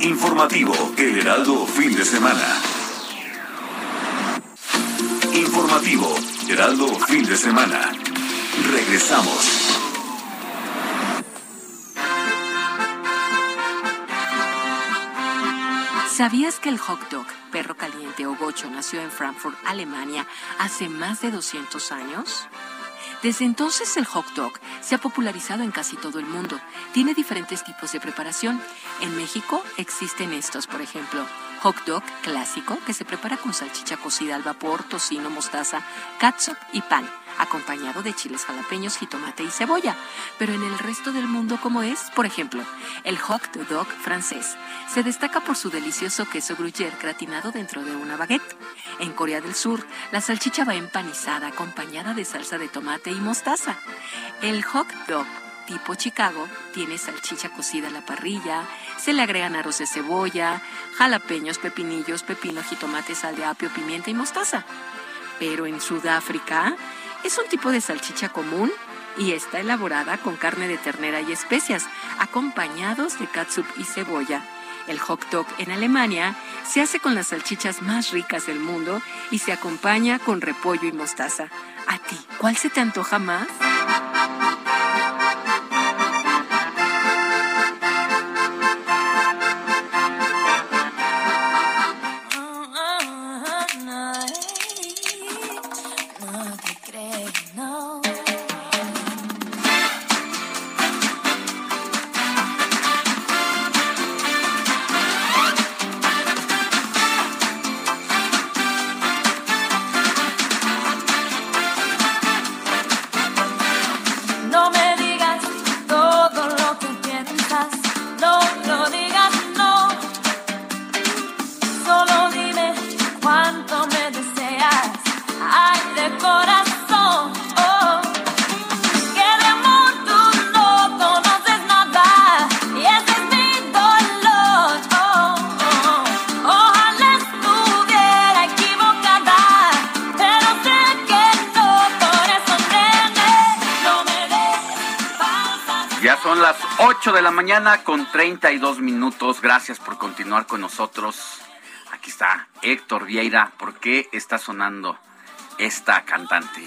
Informativo El Heraldo Fin de Semana. Informativo Heraldo Fin de Semana. Regresamos. ¿Sabías que el hot dog, perro caliente o gocho, nació en Frankfurt, Alemania, hace más de 200 años? Desde entonces el hot dog se ha popularizado en casi todo el mundo. Tiene diferentes tipos de preparación. En México existen estos, por ejemplo, hot dog clásico que se prepara con salchicha cocida al vapor, tocino, mostaza, catsup y pan, acompañado de chiles jalapeños, jitomate y cebolla. Pero en el resto del mundo, ¿cómo es? Por ejemplo, el hot dog francés se destaca por su delicioso queso gruyère gratinado dentro de una baguette. En Corea del Sur, la salchicha va empanizada acompañada de salsa de tomate y mostaza. El hot dog tipo Chicago tiene salchicha cocida a la parrilla, se le agregan aros de cebolla, jalapeños, pepinillos, pepino, jitomate, sal de apio, pimienta y mostaza. Pero en Sudáfrica es un tipo de salchicha común y está elaborada con carne de ternera y especias, acompañados de catsup y cebolla. El hot dog en Alemania se hace con las salchichas más ricas del mundo y se acompaña con repollo y mostaza. ¿A ti cuál se te antoja más? Con 32 minutos. Gracias por continuar con nosotros. Aquí está Héctor Vieira. ¿Por qué está sonando esta cantante?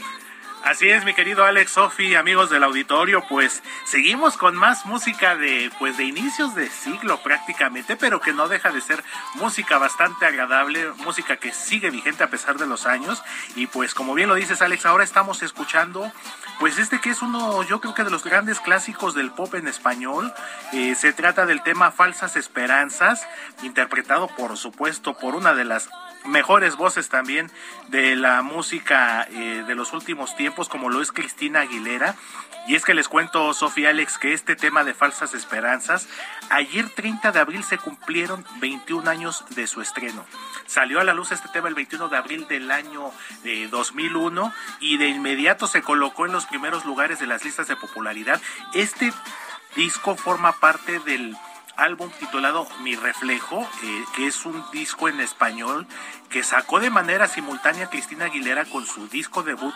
Así es, mi querido Alex Sofi, amigos del auditorio, pues seguimos con más música de pues de inicios de siglo prácticamente, pero que no deja de ser música bastante agradable, música que sigue vigente a pesar de los años. Y pues como bien lo dices Alex, ahora estamos escuchando pues este que es uno yo creo que de los grandes clásicos del pop en español, eh, se trata del tema Falsas Esperanzas, interpretado por supuesto por una de las mejores voces también de la música eh, de los últimos tiempos, como lo es Cristina Aguilera. Y es que les cuento, Sofía Alex, que este tema de falsas esperanzas, ayer 30 de abril se cumplieron 21 años de su estreno. Salió a la luz este tema el 21 de abril del año de 2001 y de inmediato se colocó en los primeros lugares de las listas de popularidad. Este disco forma parte del álbum titulado Mi Reflejo, eh, que es un disco en español que sacó de manera simultánea Cristina Aguilera con su disco debut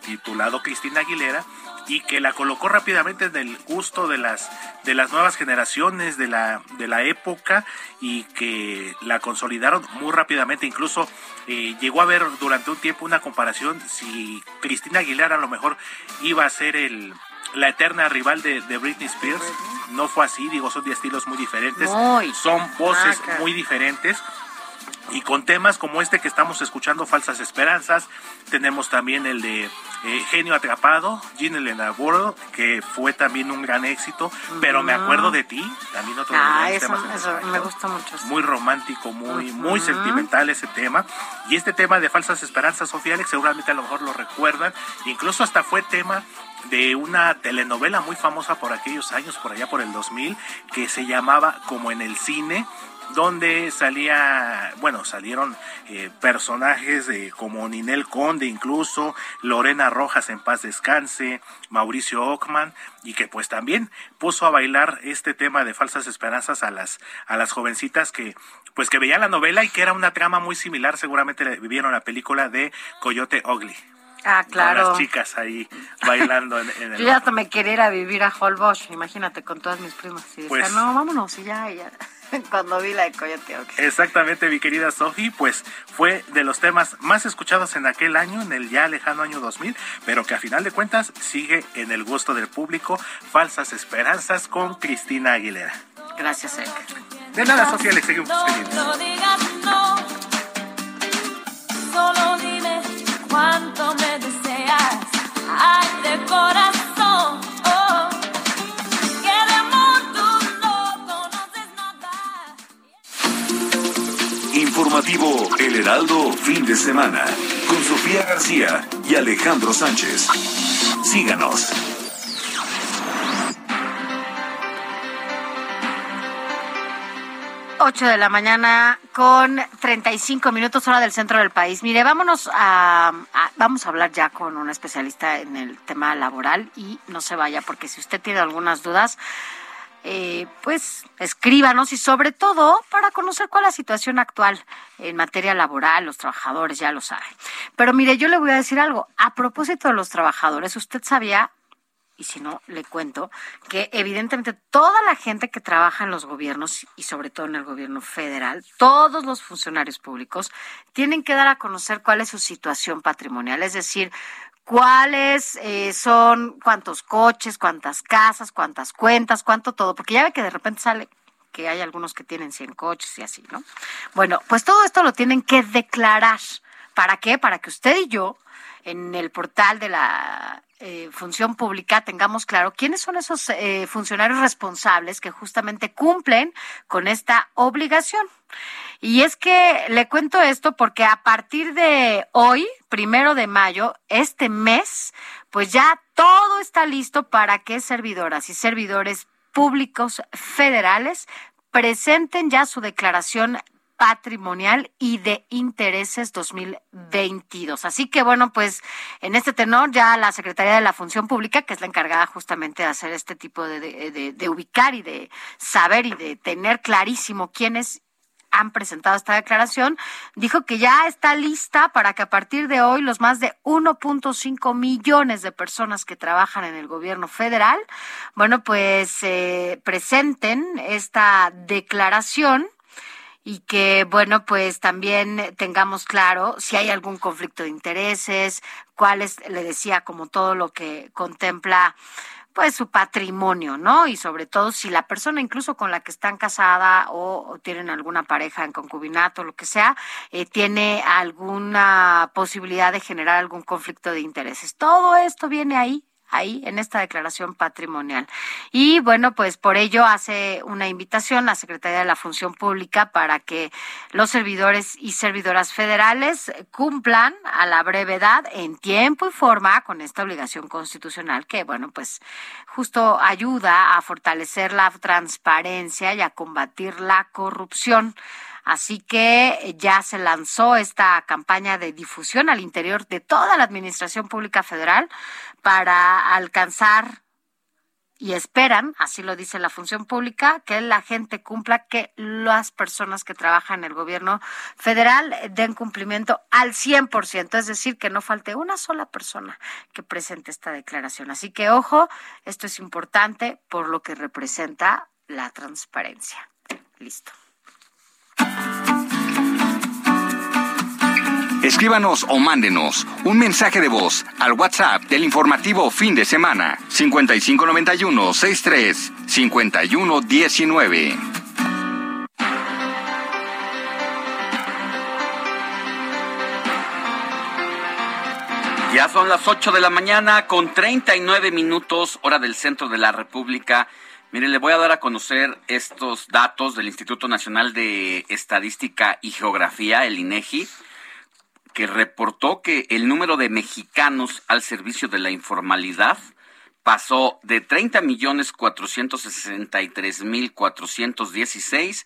titulado Cristina Aguilera y que la colocó rápidamente en el gusto de las de las nuevas generaciones de la de la época y que la consolidaron muy rápidamente. Incluso eh, llegó a haber durante un tiempo una comparación si Cristina Aguilera a lo mejor iba a ser el la eterna rival de, de Britney Spears. No fue así, digo, son de estilos muy diferentes. Muy. Son voces Maca. muy diferentes. Y con temas como este que estamos escuchando, Falsas Esperanzas, tenemos también el de eh, Genio Atrapado, Ginny World, que fue también un gran éxito, pero me acuerdo de ti, también otro Ah, eso, temas me gusta mucho. sí. muy romántico, muy, muy Ujú. sentimental ese tema. Y este tema de falsas esperanzas, Sofía Alex, seguramente a lo mejor lo recuerdan. Incluso hasta fue tema de una telenovela muy famosa por aquellos años, por allá por el 2000, que se llamaba Como en el cine donde salía, bueno, salieron eh, personajes eh, como Ninel Conde incluso, Lorena Rojas en paz descanse, Mauricio Ockman, y que pues también puso a bailar este tema de falsas esperanzas a las, a las jovencitas que pues que veían la novela y que era una trama muy similar, seguramente le- vieron la película de Coyote Ugly. Ah, con claro. Las chicas ahí bailando en, en el Yo ya hasta me quería ir a vivir a Holbox, imagínate, con todas mis primas. Y decía, Pues- no, vámonos, y ya, y ya. [LAUGHS] Cuando vi la de Coyote Ugly. Exactamente, mi querida Sofi, pues fue de los temas más escuchados en aquel año, en el ya lejano año 2000, pero que a final de cuentas sigue en el gusto del público. Falsas Esperanzas con Cristina Aguilera. Gracias, Erika. De nada, Sofía, le seguimos No, pendientes. no digas no. Solo dime cuánto me deseas. Ay, de corazón. Oh. Que de amor no conoces nada. Informativo El Heraldo, fin de semana, con Sofía García y Alejandro Sánchez. Síganos. Ocho de la mañana con 35 minutos hora del centro del país. Mire, vámonos a, a- vamos a hablar ya con un especialista en el tema laboral y no se vaya porque si usted tiene algunas dudas, eh, pues escríbanos y sobre todo para conocer cuál es la situación actual en materia laboral, los trabajadores ya lo saben. Pero mire, yo le voy a decir algo. A propósito de los trabajadores, usted sabía y si no, le cuento que evidentemente toda la gente que trabaja en los gobiernos y sobre todo en el gobierno federal, todos los funcionarios públicos tienen que dar a conocer cuál es su situación patrimonial, es decir, cuáles eh, son, cuántos coches, cuántas casas, cuántas cuentas, cuánto todo, porque ya ve que de repente sale que hay algunos que tienen 100 coches y así, ¿no? Bueno, pues todo esto lo tienen que declarar. ¿Para qué? Para que usted y yo en el portal de la eh, función pública tengamos claro quiénes son esos eh, funcionarios responsables que justamente cumplen con esta obligación. Y es que le cuento esto porque a partir de hoy, primero de mayo, este mes, pues ya todo está listo para que servidoras y servidores públicos federales presenten ya su declaración patrimonial y de intereses 2022. Así que bueno, pues en este tenor ya la Secretaría de la Función Pública, que es la encargada justamente de hacer este tipo de, de, ubicar y de saber y de tener clarísimo quiénes han presentado esta declaración, dijo que ya está lista para que a partir de hoy los más de 1.5 millones de personas que trabajan en el gobierno federal, bueno, pues eh, presenten esta declaración y que, bueno, pues también tengamos claro si hay algún conflicto de intereses, cuál es, le decía, como todo lo que contempla pues su patrimonio, ¿no? Y sobre todo si la persona incluso con la que están casada o, tienen alguna pareja en concubinato, lo que sea, eh, tiene alguna posibilidad de generar algún conflicto de intereses. Todo esto viene ahí ahí en esta declaración patrimonial. Y bueno, pues por ello hace una invitación la Secretaría de la Función Pública para que los servidores y servidoras federales cumplan a la brevedad en tiempo y forma con esta obligación constitucional que, bueno, pues justo ayuda a fortalecer la transparencia y a combatir la corrupción. Así que ya se lanzó esta campaña de difusión al interior de toda la Administración Pública Federal para alcanzar y esperan, así lo dice la función pública, que la gente cumpla, que las personas que trabajan en el gobierno federal den cumplimiento al 100%, es decir, que no falte una sola persona que presente esta declaración. Así que ojo, esto es importante por lo que representa la transparencia. Listo. Escríbanos o mándenos un mensaje de voz al WhatsApp del informativo fin de semana 5591 63 51 19. Ya son las 8 de la mañana con 39 minutos, hora del centro de la República. Mire, le voy a dar a conocer estos datos del Instituto Nacional de Estadística y Geografía, el INEGI que reportó que el número de mexicanos al servicio de la informalidad pasó de 30 millones 463 mil 416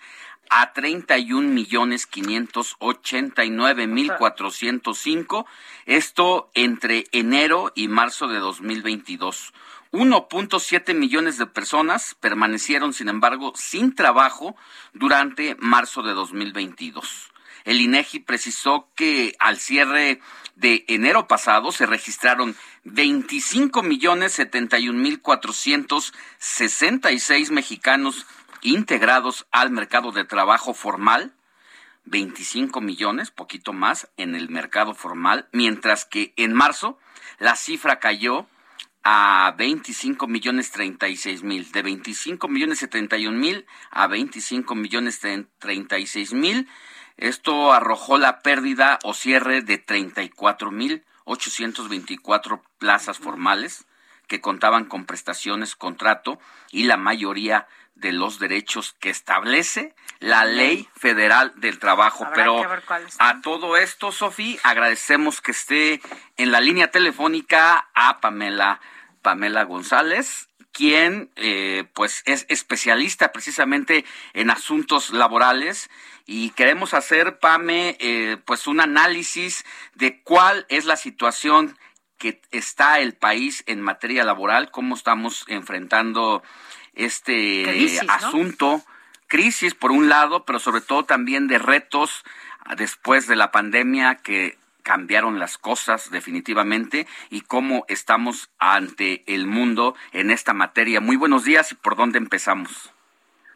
a 31 millones 589 mil 405. Esto entre enero y marzo de 2022. 1.7 millones de personas permanecieron, sin embargo, sin trabajo durante marzo de 2022. El INEGI precisó que al cierre de enero pasado se registraron 25 millones 71 mil 466 mexicanos integrados al mercado de trabajo formal, 25 millones, poquito más, en el mercado formal, mientras que en marzo la cifra cayó a 25 millones 36 mil, de 25 millones 71 mil a 25 millones 36 mil. Esto arrojó la pérdida o cierre de 34.824 plazas formales que contaban con prestaciones, contrato y la mayoría de los derechos que establece la Ley Federal del Trabajo. Pero a todo esto, Sofía, agradecemos que esté en la línea telefónica a Pamela, Pamela González, quien eh, pues es especialista precisamente en asuntos laborales y queremos hacer, Pame, eh, pues un análisis de cuál es la situación que está el país en materia laboral, cómo estamos enfrentando este asunto, crisis por un lado, pero sobre todo también de retos después de la pandemia que cambiaron las cosas definitivamente y cómo estamos ante el mundo en esta materia. Muy buenos días y por dónde empezamos.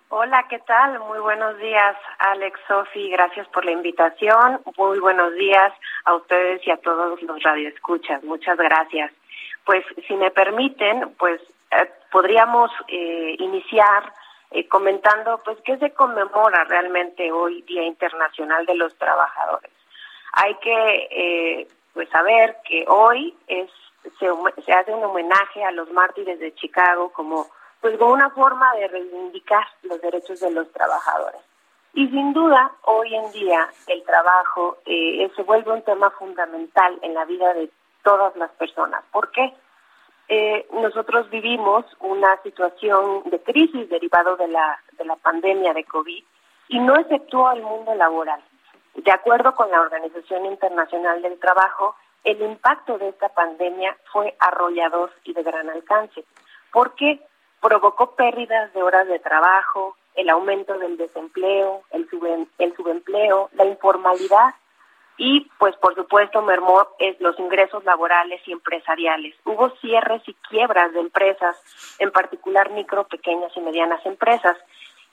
Hola, ¿qué tal? Muy buenos días, Alex, Sofi, gracias por la invitación. Muy buenos días a ustedes y a todos los radioescuchas. Muchas gracias. Pues, si me permiten, pues eh, podríamos eh, iniciar eh, comentando, pues, qué se conmemora realmente hoy Día Internacional de los Trabajadores. Hay que, pues, saber que hoy es se, hace un homenaje a los mártires de Chicago como pues como una forma de reivindicar los derechos de los trabajadores. Y sin duda, hoy en día el trabajo eh, se vuelve un tema fundamental en la vida de todas las personas. ¿Por qué? Eh, nosotros vivimos una situación de crisis derivado de la, de la pandemia de COVID y no exceptuó al mundo laboral. De acuerdo con la Organización Internacional del Trabajo, el impacto de esta pandemia fue arrollador y de gran alcance. ¿Por qué? provocó pérdidas de horas de trabajo, el aumento del desempleo, el, desempleo, la informalidad y pues por supuesto mermó es los ingresos laborales y empresariales. Hubo cierres y quiebras de empresas, en particular micro, pequeñas y medianas empresas.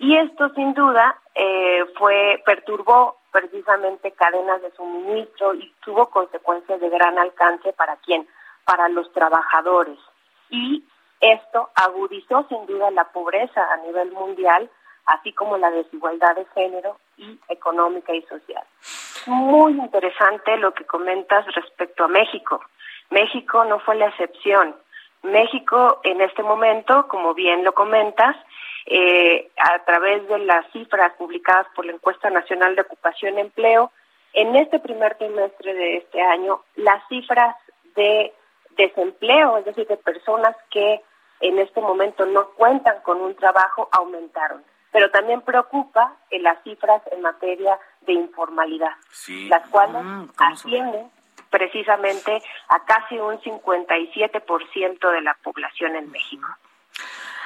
Y esto sin duda eh, fue perturbó precisamente cadenas de suministro y tuvo consecuencias de gran alcance para quién, para los trabajadores. Y esto agudizó sin duda la pobreza a nivel mundial, así como la desigualdad de género y económica y social. Muy interesante lo que comentas respecto a México. México no fue la excepción. México en este momento, como bien lo comentas, eh, a través de las cifras publicadas por la encuesta nacional de ocupación y empleo, en este primer trimestre de este año, las cifras de desempleo, es decir, de personas que en este momento no cuentan con un trabajo, aumentaron. Pero también preocupa en las cifras en materia de informalidad, las cuales Mm, ascienden precisamente a casi un 57% de la población en México.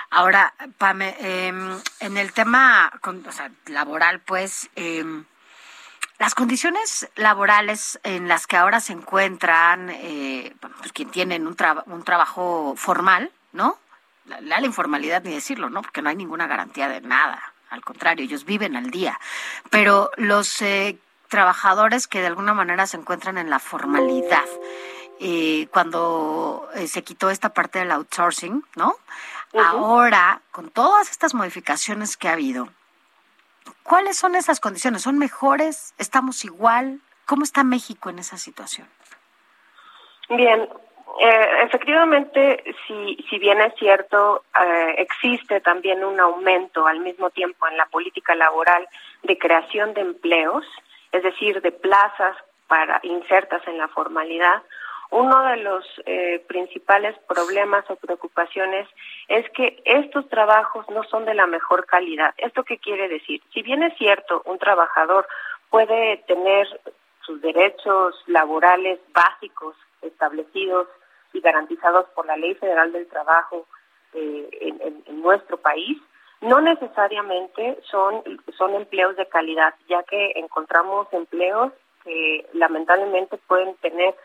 Ahora, Pame, em, en el tema o sea, laboral, pues, em, las condiciones laborales en las que ahora se encuentran, eh, pues quien tienen un, traba- un trabajo formal, ¿no? La- la informalidad ni decirlo, ¿no? Porque no hay ninguna garantía de nada. Al contrario, ellos viven al día. Pero los eh, trabajadores que de alguna manera se encuentran en la formalidad, eh, cuando eh, se quitó esta parte del outsourcing, ¿no? Ahora, con todas estas modificaciones que ha habido, ¿cuáles son esas condiciones? ¿Son mejores? ¿Estamos igual? ¿Cómo está México en esa situación? Bien, eh, efectivamente, si, si bien es cierto, eh, existe también un aumento al mismo tiempo en la política laboral de creación de empleos, es decir, de plazas para insertas en la formalidad. Uno de los eh, principales problemas o preocupaciones es que estos trabajos no son de la mejor calidad. ¿Esto qué quiere decir? Si bien es cierto, un trabajador puede tener sus derechos laborales básicos establecidos y garantizados por la Ley Federal del Trabajo eh, en, en- en nuestro país, no necesariamente son, son empleos de calidad, ya que encontramos empleos que lamentablemente pueden tener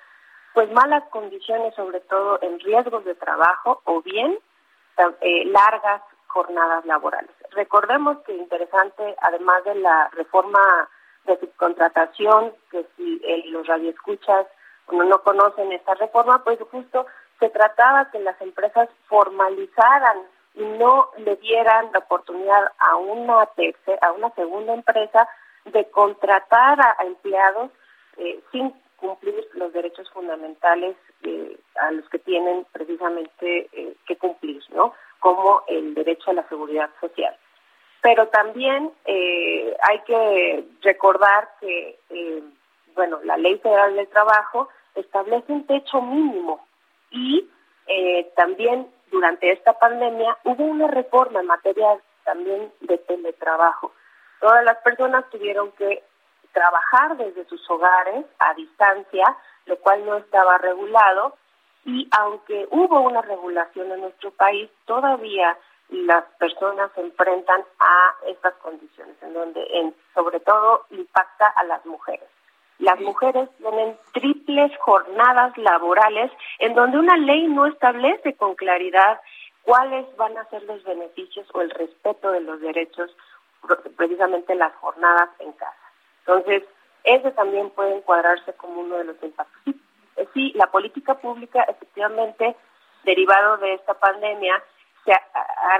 pues malas condiciones, sobre todo en riesgos de trabajo o bien eh, largas jornadas laborales. Recordemos que interesante, además de la reforma de subcontratación, que si eh, los radioescuchas no, no conocen esta reforma, pues justo se trataba que las empresas formalizaran y no le dieran la oportunidad a una tercera, a una segunda empresa de contratar a, empleados eh, sin cumplir los derechos fundamentales eh, a los que tienen precisamente eh, que cumplir, ¿no? Como el derecho a la seguridad social. Pero también eh, hay que recordar que, eh, bueno, la Ley Federal del Trabajo establece un techo mínimo y también durante esta pandemia hubo una reforma en materia también de teletrabajo. Todas las personas tuvieron que trabajar desde sus hogares a distancia, lo cual no estaba regulado, y aunque hubo una regulación en nuestro país, todavía las personas se enfrentan a estas condiciones, en donde en, sobre todo impacta a las mujeres. Las mujeres tienen triples jornadas laborales en donde una ley no establece con claridad cuáles van a ser los beneficios o el respeto de los derechos, precisamente las jornadas en casa. Entonces, ese también puede encuadrarse como uno de los impactos. Sí, eh, sí, la política pública, efectivamente, derivado de esta pandemia, se,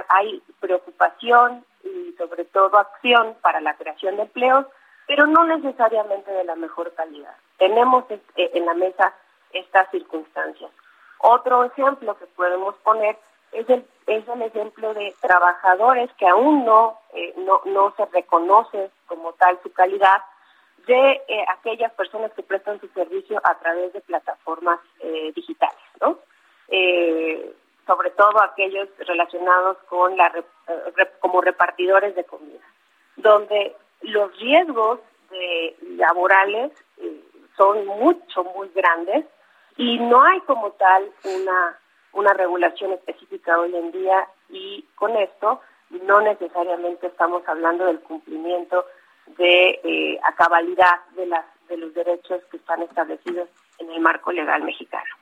hay preocupación y sobre todo acción para la creación de empleos, pero no necesariamente de la mejor calidad. Tenemos eh, en la mesa estas circunstancias. Otro ejemplo que podemos poner es el, es el ejemplo de trabajadores que aún no, eh, no, no se reconoce como tal su calidad, de eh, aquellas personas que prestan su servicio a través de plataformas eh, digitales, ¿no? Sobre todo aquellos relacionados con la como repartidores de comida, donde los riesgos de laborales eh, son mucho muy grandes y no hay como tal una una regulación específica hoy en día y con esto no necesariamente estamos hablando del cumplimiento de eh, a cabalidad de las de los derechos que están establecidos en el marco legal mexicano.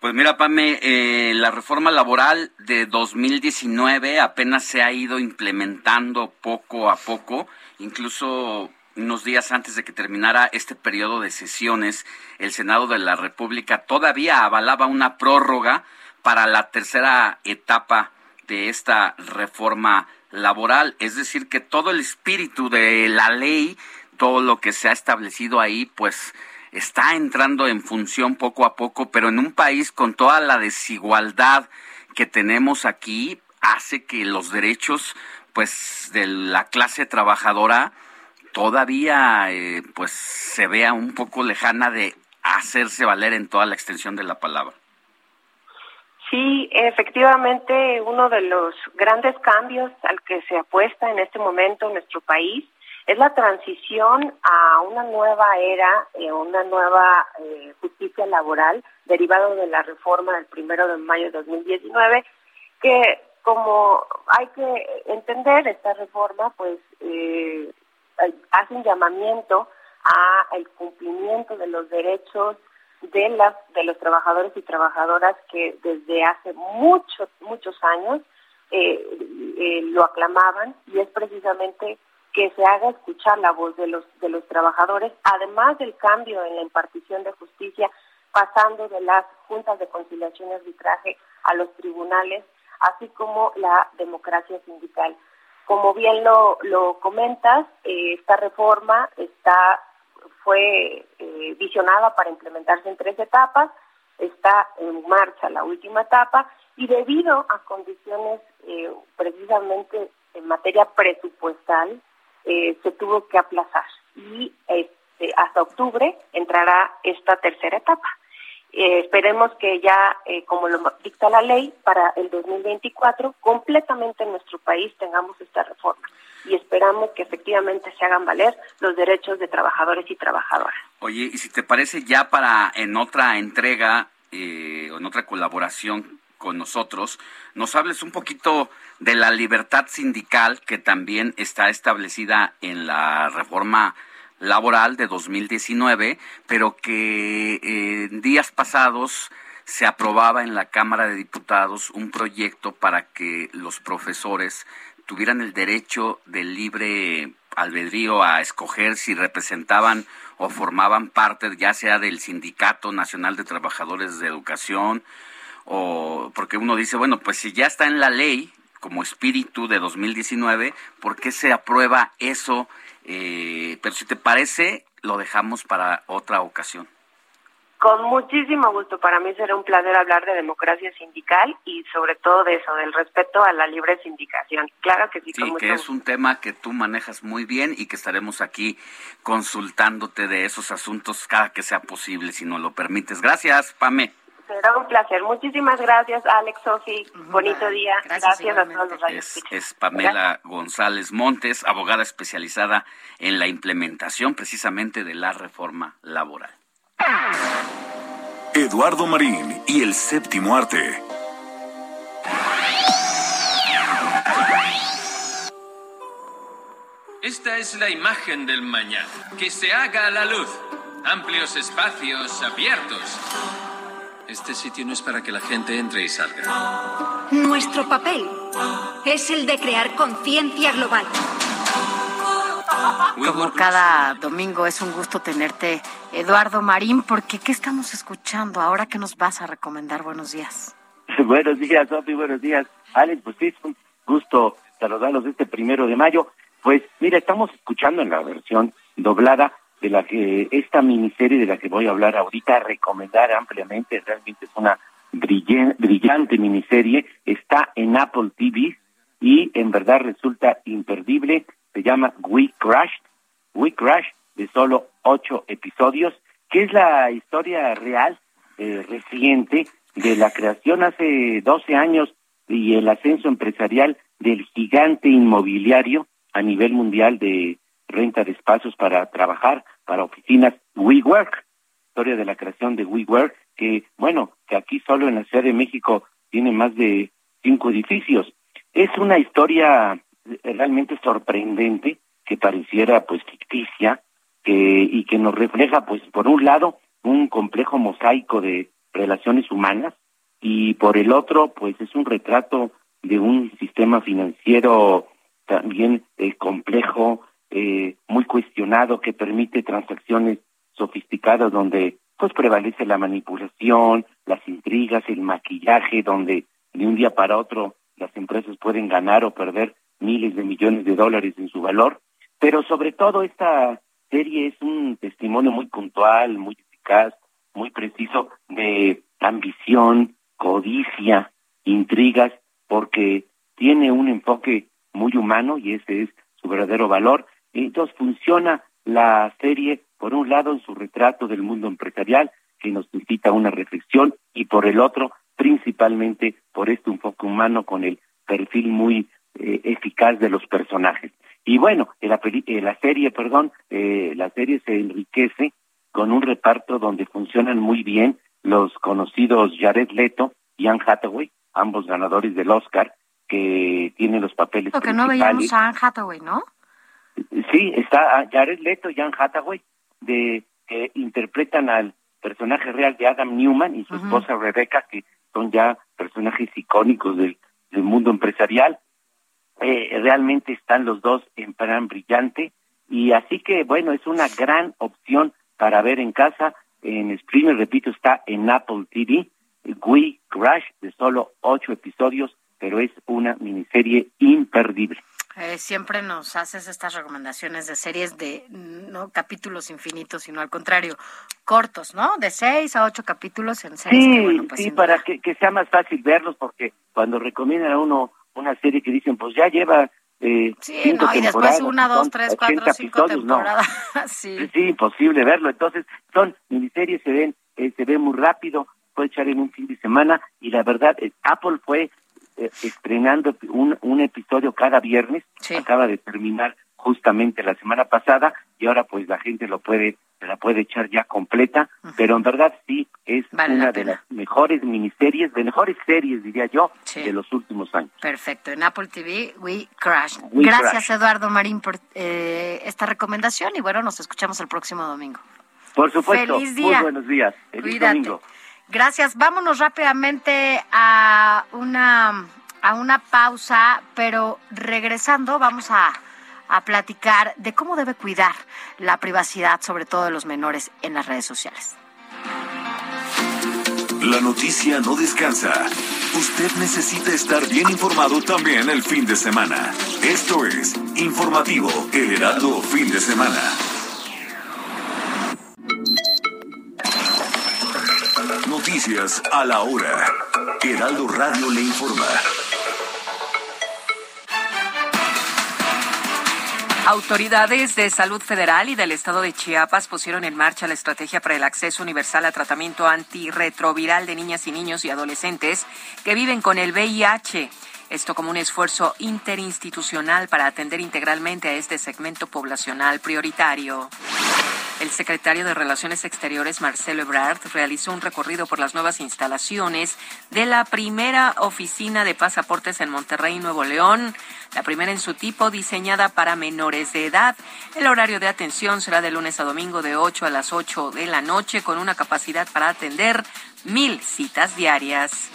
Pues mira, Pame, eh, la reforma laboral de 2019 apenas se ha ido implementando poco a poco, incluso unos días antes de que terminara este periodo de sesiones, el Senado de la República todavía avalaba una prórroga para la tercera etapa de esta reforma laboral, es decir, que todo el espíritu de la ley, todo lo que se ha establecido ahí, pues está entrando en función poco a poco, pero en un país con toda la desigualdad que tenemos aquí, hace que los derechos pues de la clase trabajadora todavía eh, pues se vea un poco lejana de hacerse valer en toda la extensión de la palabra. Sí, efectivamente, uno de los grandes cambios al que se apuesta en este momento en nuestro país es la transición a una nueva era, eh, una nueva eh, justicia laboral derivado de la reforma del primero de mayo de 2019, que como hay que entender esta reforma, pues eh, hace un llamamiento a el cumplimiento de los derechos de las de los trabajadores y trabajadoras que desde hace muchos muchos años lo aclamaban y es precisamente que se haga escuchar la voz de los de los trabajadores, además del cambio en la impartición de justicia, pasando de las juntas de conciliación y arbitraje a los tribunales, así como la democracia sindical. Como bien lo, lo comentas, eh, esta reforma está fue eh, visionada para implementarse en tres etapas, está en marcha la última etapa y debido a condiciones eh, precisamente en materia presupuestal, eh, se tuvo que aplazar y este, hasta octubre entrará esta tercera etapa. Eh, esperemos que ya, eh, como lo dicta la ley, para el 2024 completamente en nuestro país tengamos esta reforma y esperamos que efectivamente se hagan valer los derechos de trabajadores y trabajadoras. Oye, y si te parece ya para en otra entrega o en otra colaboración con nosotros, nos hables un poquito de la libertad sindical que también está establecida en la reforma laboral de 2019, pero que en eh, días pasados se aprobaba en la Cámara de Diputados un proyecto para que los profesores tuvieran el derecho del libre albedrío a escoger si representaban o formaban parte ya sea del Sindicato Nacional de Trabajadores de Educación, o porque uno dice, bueno, pues si ya está en la ley como espíritu de 2019, ¿por qué se aprueba eso? Eh, pero si te parece, lo dejamos para otra ocasión. Con muchísimo gusto. Para mí será un placer hablar de democracia sindical y sobre todo de eso, del respeto a la libre sindicación. Claro que sí. Sí, que es un tema que tú manejas muy bien y que estaremos aquí consultándote de esos asuntos cada que sea posible, si nos lo permites. Gracias, Pame. Será un placer. Muchísimas gracias, Alex, Sofi. Bonito día. Gracias, a todos los es, es Pamela González Montes, abogada especializada en la implementación precisamente de la reforma laboral. Eduardo Marín y el séptimo arte. Esta es la imagen del mañana. Que se haga a la luz. Amplios espacios abiertos este sitio no es para que la gente entre y salga. Nuestro papel es el de crear conciencia global. Como cada domingo es un gusto tenerte, Eduardo Marín, porque ¿qué estamos escuchando ahora que nos vas a recomendar? Buenos días. [LAUGHS] buenos días, Sofi, buenos días, Alex. Pues sí, es un gusto saludarlos este primero de mayo. Pues mira, estamos escuchando en la versión doblada de la que esta miniserie de la que voy a hablar ahorita, recomendar ampliamente, realmente es una brillante miniserie, está en Apple TV y en verdad resulta imperdible, se llama We Crashed, We Crashed, de solo ocho episodios, que es la historia real, eh, reciente, de la creación hace 12 años y el ascenso empresarial del gigante inmobiliario a nivel mundial de renta de espacios para trabajar, para oficinas WeWork, historia de la creación de WeWork, que bueno, que aquí solo en la Ciudad de México tiene más de cinco edificios. Es una historia realmente sorprendente que pareciera pues ficticia que, y que nos refleja pues por un lado un complejo mosaico de relaciones humanas y por el otro pues es un retrato de un sistema financiero también eh, complejo, eh, muy cuestionado, que permite transacciones sofisticadas donde pues prevalece la manipulación, las intrigas, el maquillaje, donde de un día para otro las empresas pueden ganar o perder miles de millones de dólares en su valor. Pero sobre todo esta serie es un testimonio muy puntual, muy eficaz, muy preciso de ambición, codicia, intrigas, porque tiene un enfoque muy humano y ese es su verdadero valor. Entonces funciona la serie, por un lado, en su retrato del mundo empresarial, que nos invita a una reflexión, y por el otro, principalmente por este enfoque humano con el perfil muy eh, eficaz de los personajes. Y bueno, en la, la serie, perdón, eh, la serie se enriquece con un reparto donde funcionan muy bien los conocidos Jared Leto y Anne Hathaway, ambos ganadores del Oscar, que tienen los papeles Porque no veíamos a Anne Hathaway, ¿no? Sí, está Jared Leto y Anne Hathaway, de, que interpretan al personaje real de Adam Newman y su esposa Rebecca, que son ya personajes icónicos del, del mundo empresarial. Eh, realmente están los dos en plan brillante y así que bueno, es una gran opción para ver en casa. En streaming, repito, está en Apple TV. We Crash, de solo ocho episodios, pero es una miniserie imperdible. Eh, siempre nos haces estas recomendaciones de series de no capítulos infinitos, sino al contrario, cortos, ¿no? De seis a ocho capítulos en series. Sí, que, bueno, pues, sí, para que, que, sea más fácil verlos, porque cuando recomiendan a uno una serie que dicen, pues ya lleva eh, sí, no, y después una, dos, tres, cuatro, cinco temporadas. [LAUGHS] No. sí. imposible verlo. Entonces, son miniseries, se ven, eh, se ve muy rápido, puede echar en un fin de semana, y la verdad, eh, Apple fue eh, estrenando un, un episodio cada viernes, sí. acaba de terminar justamente la semana pasada, y ahora pues la gente lo puede se la puede echar ya completa, uh -huh. pero en verdad sí es vale una de las mejores miniseries, de mejores series, diría yo, sí. de los últimos años. Perfecto, en Apple TV, We Crash. We Gracias, Crash. Eduardo Marín, por eh, esta recomendación y bueno, nos escuchamos el próximo domingo. Por supuesto, Feliz día. muy buenos días. Feliz Cuídate. domingo. Gracias. Vámonos rápidamente a una, a una pausa, pero regresando vamos a a platicar de cómo debe cuidar la privacidad, sobre todo de los menores, en las redes sociales. La noticia no descansa. Usted necesita estar bien informado también el fin de semana. Esto es Informativo El Heraldo Fin de Semana. Noticias a la hora. Heraldo Radio le informa. Autoridades de salud federal y del estado de Chiapas pusieron en marcha la estrategia para el acceso universal a tratamiento antirretroviral de niñas y niños y adolescentes que viven con el VIH. Esto como un esfuerzo interinstitucional para atender integralmente a este segmento poblacional prioritario. El secretario de Relaciones Exteriores, Marcelo Ebrard, realizó un recorrido por las nuevas instalaciones de la primera oficina de pasaportes en Monterrey, Nuevo León, la primera en su tipo diseñada para menores de edad. El horario de atención será de lunes a domingo de 8 a las 8 de la noche con una capacidad para atender mil citas diarias.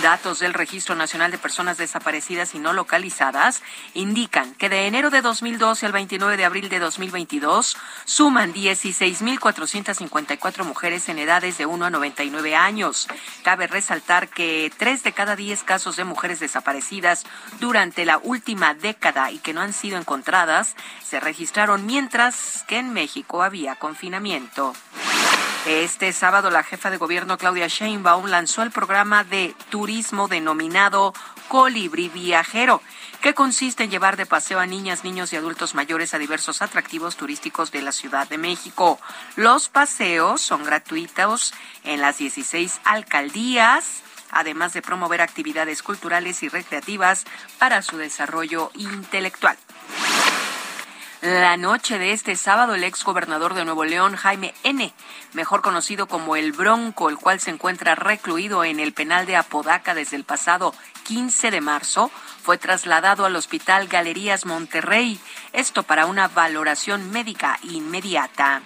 Datos del Registro Nacional de Personas Desaparecidas y No Localizadas indican que de enero de 2012 al 29 de abril de 2022 suman 16.454 mujeres en edades de 1 a 99 años. Cabe resaltar que 3 de cada 10 casos de mujeres desaparecidas durante la última década y que no han sido encontradas se registraron mientras que en México había confinamiento. Este sábado la jefa de gobierno Claudia Sheinbaum lanzó el programa de turismo denominado Colibrí Viajero, que consiste en llevar de paseo a niñas, niños y adultos mayores a diversos atractivos turísticos de la Ciudad de México. Los paseos son gratuitos en las 16 alcaldías además de promover actividades culturales y recreativas para su desarrollo intelectual. La noche de este sábado, el ex gobernador de Nuevo León, Jaime N., mejor conocido como el Bronco, el cual se encuentra recluido en el penal de Apodaca desde el pasado 15 de marzo, fue trasladado al Hospital Galerías Monterrey, esto para una valoración médica inmediata.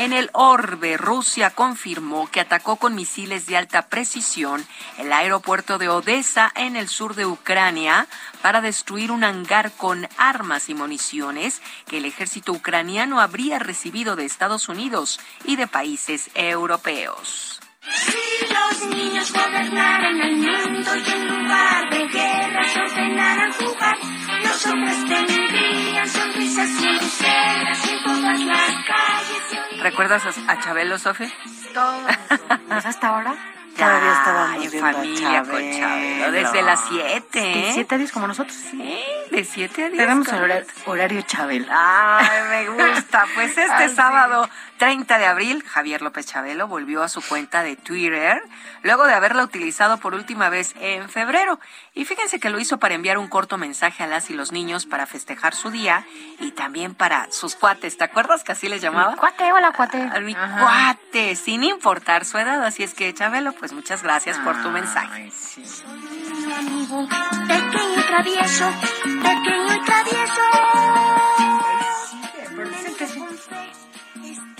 En el orbe, Rusia confirmó que atacó con misiles de alta precisión el aeropuerto de Odessa en el sur de Ucrania para destruir un hangar con armas y municiones que el ejército ucraniano habría recibido de Estados Unidos y de países europeos. Si los niños gobernaran el mundo y en lugar de guerras ordenaran jugar, los hombres tendrían sonrisas sinceras en todas las calles. ¿Recuerdas a, Chabelo, Sofi? Todo. [LAUGHS] ¿Es hasta ahora? Todavía Ay, en familia con Chabelo. Desde las 7. ¿De siete a diez como nosotros? Sí, de 7 a 10. Tenemos con- horario, horario Chabelo. Ay, me gusta. [LAUGHS] Pues este Ay, sábado 30 de abril, Javier López Chabelo volvió a su cuenta de Twitter luego de haberla utilizado por última vez en febrero. Y fíjense que lo hizo para enviar un corto mensaje a las y los niños para festejar su día y también para sus cuates. ¿Te acuerdas que así les llamaba? Cuate, hola cuate. [LAUGHS] A mi Ajá. cuate, sin importar su edad. Así es que, Chabelo, pues muchas gracias por tu mensaje. Mi amigo, pequeño y travieso, pequeño y travieso.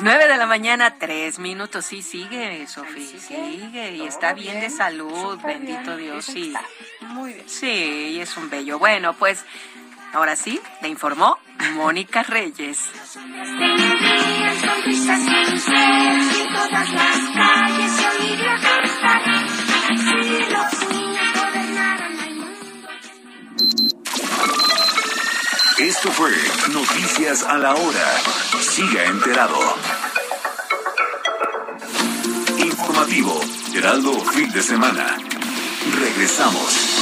9 de la mañana, tres minutos. Sí, sigue, Sofía, sigue. Y está bien de salud, bendito Dios. Sí. Muy bien. Sí, y es un bello. Bueno, pues ahora sí, le informó Mónica Reyes. Esto fue Noticias a la Hora. Siga enterado. Informativo, Heraldo Fin de Semana. Regresamos.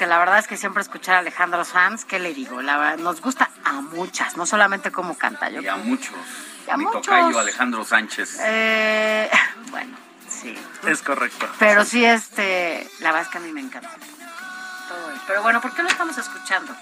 Porque la verdad es que siempre escuchar a Alejandro Sanz, ¿qué le digo? La verdad, nos gusta a muchas, no solamente cómo canta. Yo Y a muchos. Y a Mi muchos. tocayo Alejandro Sánchez. Eh, [LAUGHS] bueno, sí. Es correcto. Pero sí, este, la verdad es que a mí me encanta. Todo él. Pero bueno, ¿por qué lo estamos escuchando?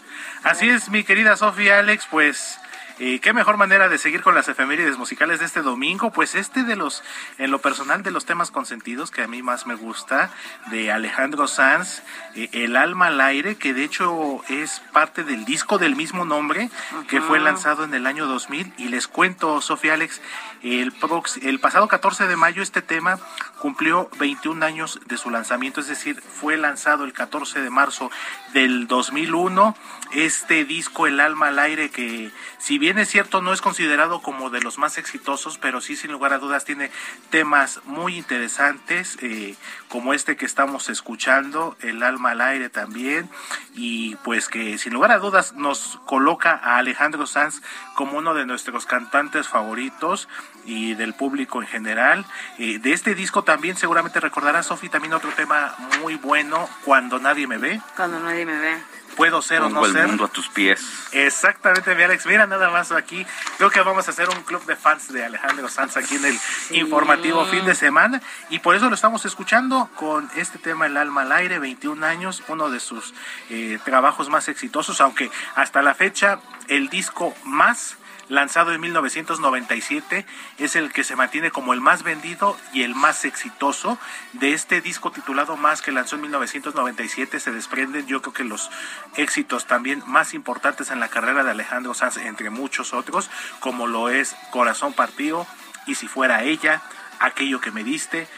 Así es, mi querida Sofía Alex, pues eh, qué mejor manera de seguir con las efemérides musicales de este domingo, pues este de los, en lo personal, de los temas consentidos que a mí más me gusta, de Alejandro Sanz, eh, El alma al aire, que de hecho es parte del disco del mismo nombre, que fue lanzado en el año 2000, y les cuento, Sofía Alex, el, prox- el pasado 14 de mayo este tema cumplió 21 años de su lanzamiento, es decir, fue lanzado el 14 de marzo del 2001. Este disco, El alma al aire, que si bien es cierto no es considerado como de los más exitosos, pero sí sin lugar a dudas tiene temas muy interesantes, eh, como este que estamos escuchando, El alma al aire también, y pues que sin lugar a dudas nos coloca a Alejandro Sanz como uno de nuestros cantantes favoritos y del público en general. Eh, de este disco también seguramente recordará Sofi también otro tema muy bueno, Cuando nadie me ve. Cuando nadie me ve. Puedo ser o no el ser. mundo a tus pies. Exactamente, mi Alex. Mira nada más aquí. Creo que vamos a hacer un club de fans de Alejandro Sanz aquí en el informativo fin de semana. Y por eso lo estamos escuchando con este tema El alma al aire, 21 años, uno de sus eh, trabajos más exitosos, aunque hasta la fecha el disco más lanzado en 1997 es el que se mantiene como el más vendido y el más exitoso. De este disco titulado Más que lanzó en 1997 se desprenden yo creo que los éxitos también más importantes en la carrera de Alejandro Sanz entre muchos otros como lo es Corazón partido y si fuera ella aquello que me diste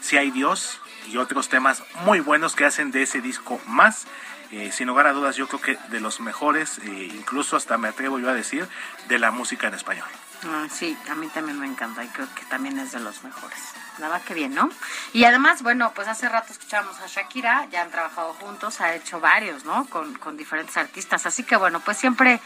si hay Dios y otros temas muy buenos que hacen de ese disco más eh, sin lugar a dudas yo creo que de los mejores eh, incluso hasta me atrevo yo a decir de la música en español Ah, sí, a mí también me encanta y creo que también es de los mejores. La verdad que bien, ¿no? Y además, bueno, pues hace rato escuchamos a Shakira, ya han trabajado juntos, ha hecho varios, ¿no? Con, con diferentes artistas. Así que bueno, pues siempre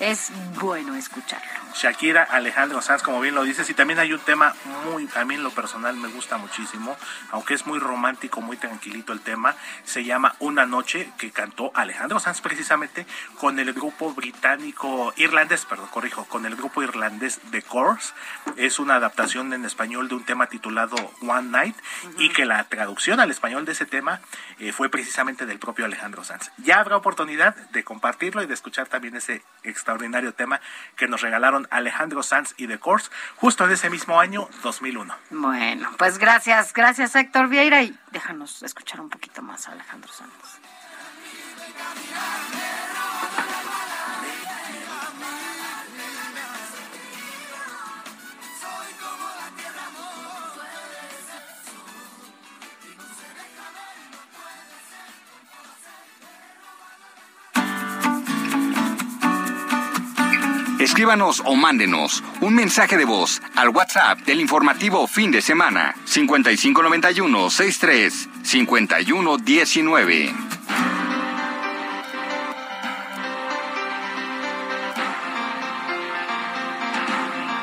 es bueno escucharlo. Shakira, Alejandro Sanz, como bien lo dices, y también hay un tema muy, a mí en lo personal me gusta muchísimo, aunque es muy romántico, muy tranquilito el tema, se llama Una Noche, que cantó Alejandro Sanz precisamente con el grupo británico, irlandés, perdón, corrijo, con el grupo irlandés The Course, es una adaptación en español de un tema titulado One Night, y que la traducción al español de ese tema eh, fue precisamente del propio Alejandro Sanz. Ya habrá oportunidad de compartirlo y de escuchar también ese extraordinario tema que nos regalaron Alejandro Sanz y The Course justo en ese mismo año 2001. Bueno, pues gracias, gracias Héctor Vieira y déjanos escuchar un poquito más a Alejandro Santos. Escríbanos o mándenos un mensaje de voz al WhatsApp del informativo fin de semana 5591 63 51 19.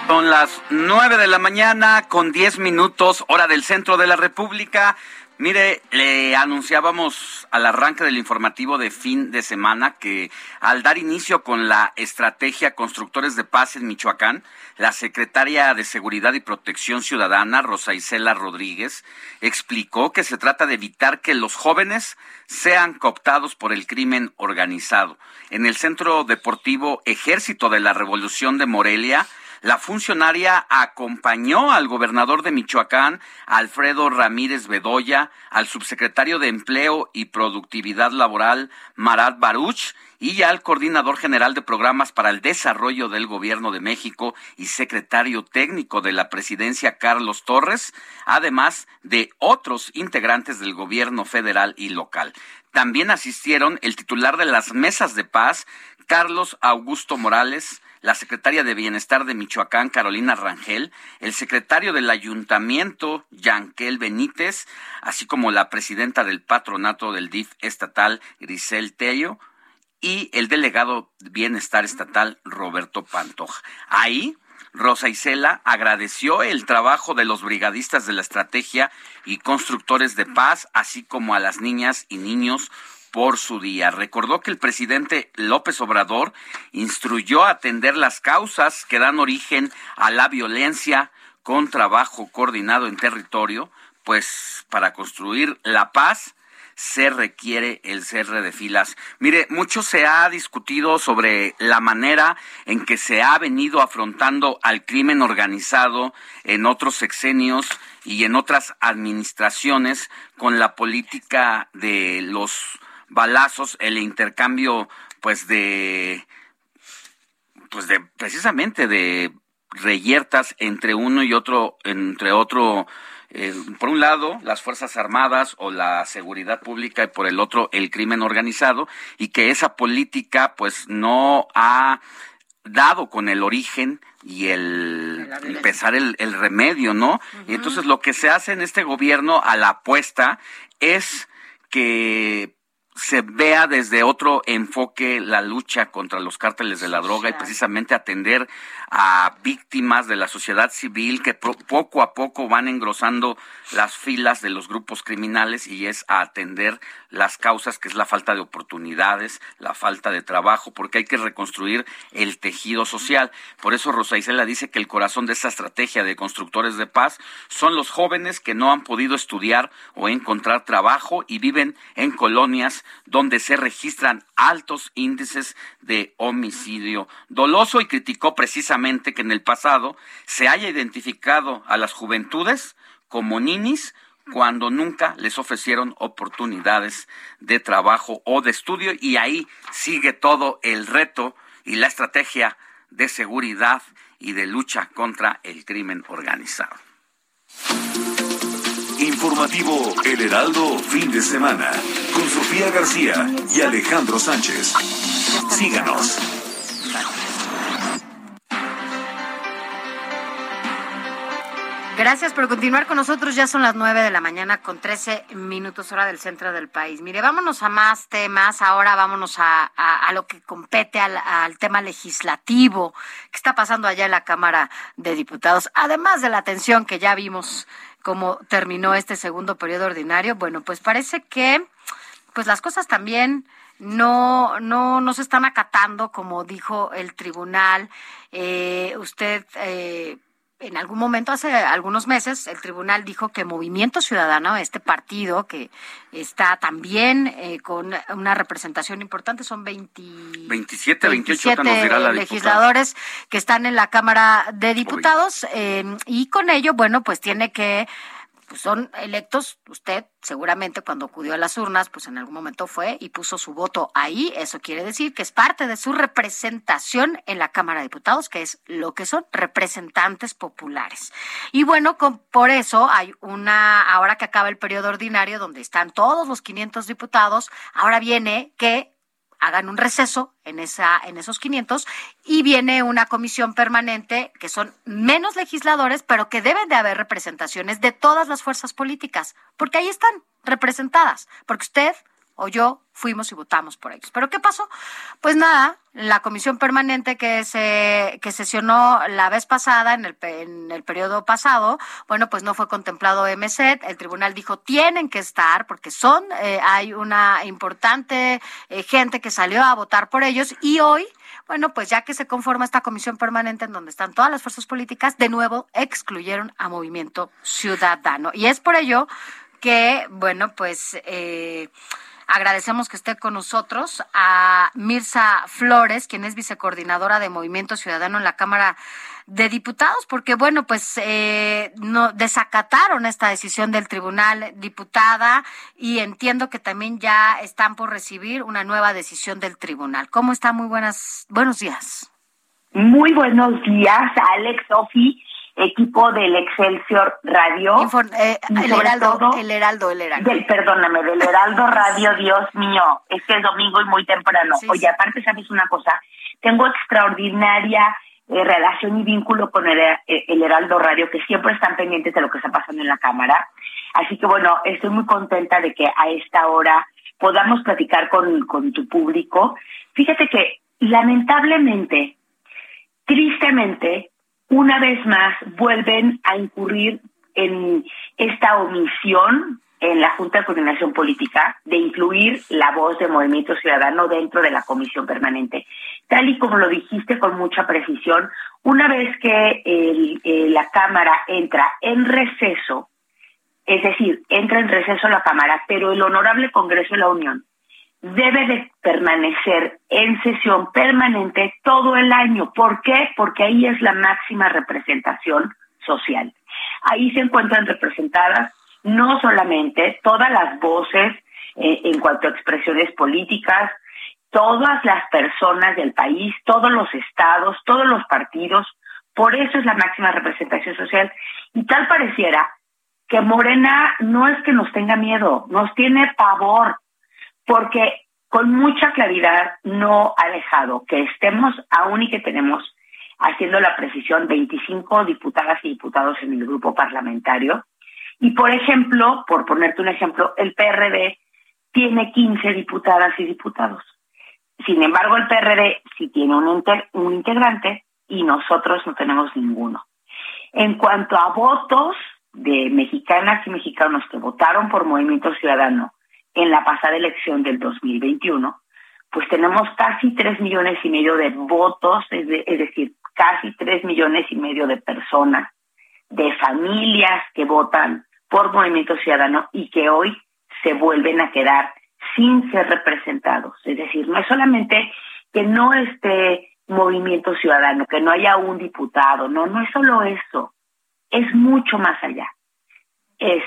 Son las nueve de la mañana con 10 minutos, hora del centro de la República. Mire, le anunciábamos al arranque del informativo de fin de semana que al dar inicio con la estrategia Constructores de Paz en Michoacán, la secretaria de Seguridad y Protección Ciudadana, Rosa Isela Rodríguez, explicó que se trata de evitar que los jóvenes sean cooptados por el crimen organizado. En el Centro Deportivo Ejército de la Revolución de Morelia, la funcionaria acompañó al gobernador de Michoacán, Alfredo Ramírez Bedoya, al subsecretario de Empleo y Productividad Laboral, Marat Baruch, y al coordinador general de programas para el desarrollo del Gobierno de México y secretario técnico de la presidencia, Carlos Torres, además de otros integrantes del gobierno federal y local. También asistieron el titular de las mesas de paz, Carlos Augusto Morales, la secretaria de Bienestar de Michoacán, Carolina Rangel, el secretario del Ayuntamiento, Yanquel Benítez, así como la presidenta del patronato del DIF estatal, Grisel Tello, y el delegado de Bienestar Estatal, Roberto Pantoja. Ahí, Rosa Isela agradeció el trabajo de los brigadistas de la estrategia y constructores de paz, así como a las niñas y niños por su día. Recordó que el presidente López Obrador instruyó atender las causas que dan origen a la violencia con trabajo coordinado en territorio, pues para construir la paz se requiere el cierre de filas. Mire, mucho se ha discutido sobre la manera en que se ha venido afrontando al crimen organizado en otros sexenios y en otras administraciones con la política de los balazos, el intercambio pues de pues de precisamente de reyertas entre uno y otro entre otro eh, por un lado las Fuerzas Armadas o la seguridad pública y por el otro el crimen organizado y que esa política pues no ha dado con el origen y el empezar el, el remedio, ¿no? Y entonces lo que se hace en este gobierno a la apuesta es que se vea desde otro enfoque la lucha contra los cárteles de la droga y precisamente atender a víctimas de la sociedad civil que poco a poco van engrosando las filas de los grupos criminales y es a atender las causas que es la falta de oportunidades, la falta de trabajo, porque hay que reconstruir el tejido social. Por eso Rosa Isela dice que el corazón de esta estrategia de constructores de paz son los jóvenes que no han podido estudiar o encontrar trabajo y viven en colonias donde se registran altos índices de homicidio doloso y criticó precisamente que en el pasado se haya identificado a las juventudes como ninis cuando nunca les ofrecieron oportunidades de trabajo o de estudio y ahí sigue todo el reto y la estrategia de seguridad y de lucha contra el crimen organizado. Informativo El Heraldo fin de semana con Sofía García y Alejandro Sánchez. Síganos. Gracias por continuar con nosotros. Ya son las nueve de la mañana con trece minutos hora del centro del país. Mire, vámonos a más temas. Ahora vámonos a, a, lo que compete al, tema legislativo. ¿Qué está pasando allá en la Cámara de Diputados? Además de la atención que ya vimos cómo terminó este segundo periodo ordinario, bueno, pues parece que pues las cosas también no, no, no se están acatando, como dijo el tribunal. Eh, usted eh, en algún momento, hace algunos meses, el tribunal dijo que Movimiento Ciudadano, este partido que está también eh, con una representación importante, son 20, 27, 28 legisladores que están en la Cámara de Diputados eh, y con ello, bueno, pues tiene que pues son electos, usted seguramente cuando acudió a las urnas, pues en algún momento fue y puso su voto ahí. Eso quiere decir que es parte de su representación en la Cámara de Diputados, que es lo que son representantes populares. Y bueno, por eso hay una, ahora que acaba el periodo ordinario, donde están todos los 500 diputados, ahora viene que hagan un receso en esa en esos 500 y viene una comisión permanente que son menos legisladores, pero que deben de haber representaciones de todas las fuerzas políticas, porque ahí están representadas, porque usted o yo fuimos y votamos por ellos. ¿Pero qué pasó? Pues nada, la comisión permanente que se que sesionó la vez pasada, en el, en el periodo pasado, bueno, pues no fue contemplado MSET. El tribunal dijo tienen que estar porque son, eh, hay una importante eh, gente que salió a votar por ellos y hoy bueno, pues ya que se conforma esta comisión permanente en donde están todas las fuerzas políticas, de nuevo excluyeron a Movimiento Ciudadano. Y es por ello que, bueno, pues eh, Agradecemos que esté con nosotros a Mirza Flores, quien es vicecoordinadora de Movimiento Ciudadano en la Cámara de Diputados, porque bueno, pues eh, no desacataron esta decisión del tribunal diputada y entiendo que también ya están por recibir una nueva decisión del tribunal. ¿Cómo está? Muy buenas, buenos días. Muy buenos días, Alex, Sofi equipo del Excelsior Radio. Eh, el, Heraldo, el Heraldo, el Heraldo, perdóname, del Heraldo Radio, Dios mío, este es domingo y muy temprano. Oye, aparte, ¿sabes una cosa? Tengo extraordinaria eh, relación y vínculo con el, eh, el, Heraldo Radio, que siempre están pendientes de lo que está pasando en la Cámara. Así que bueno, estoy muy contenta de que a esta hora podamos platicar con, con tu público. Fíjate que lamentablemente, tristemente, una vez más vuelven a incurrir en esta omisión en la Junta de Coordinación Política de incluir la voz de Movimiento Ciudadano dentro de la comisión permanente. Tal y como lo dijiste con mucha precisión, una vez que el, eh, la Cámara entra en receso, es decir, entra en receso la Cámara, pero el Honorable Congreso de la Unión debe de permanecer en sesión permanente todo el año. ¿Por qué? Porque ahí es la máxima representación social. Ahí se encuentran representadas no solamente todas las voces eh, en cuanto a expresiones políticas, todas las personas del país, todos los estados, todos los partidos, por eso es la máxima representación social. Y tal pareciera que Morena no es que nos tenga miedo, nos tiene pavor, porque con mucha claridad no ha dejado que estemos, aún y que tenemos, haciendo la precisión, 25 diputadas y diputados en el grupo parlamentario. Y, por ejemplo, por ponerte un ejemplo, el PRD tiene 15 diputadas y diputados. Sin embargo, el PRD sí tiene un, un integrante y nosotros no tenemos ninguno. En cuanto a votos de mexicanas y mexicanos que votaron por Movimiento Ciudadano en la pasada elección del 2021, pues tenemos casi tres millones y medio de votos, es, decir, casi tres millones y medio de personas, de familias que votan por Movimiento Ciudadano y que hoy se vuelven a quedar sin ser representados. Es decir, no es solamente que no esté Movimiento Ciudadano, que no haya un diputado, no, no es solo eso, es mucho más allá. Es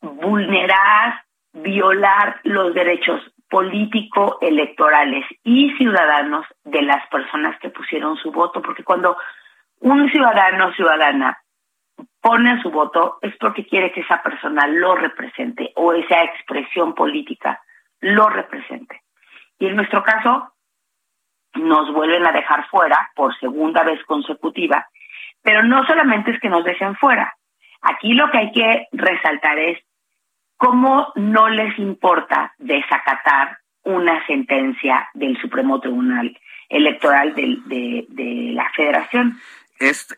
vulnerar, violar los derechos político, electorales y ciudadanos de las personas que pusieron su voto, porque cuando un ciudadano o ciudadana pone su voto es porque quiere que esa persona lo represente o esa expresión política lo represente. Y en nuestro caso, nos vuelven a dejar fuera por segunda vez consecutiva, pero no solamente es que nos dejen fuera. Aquí lo que hay que resaltar es cómo no les importa desacatar una sentencia del Supremo Tribunal Electoral de, de la Federación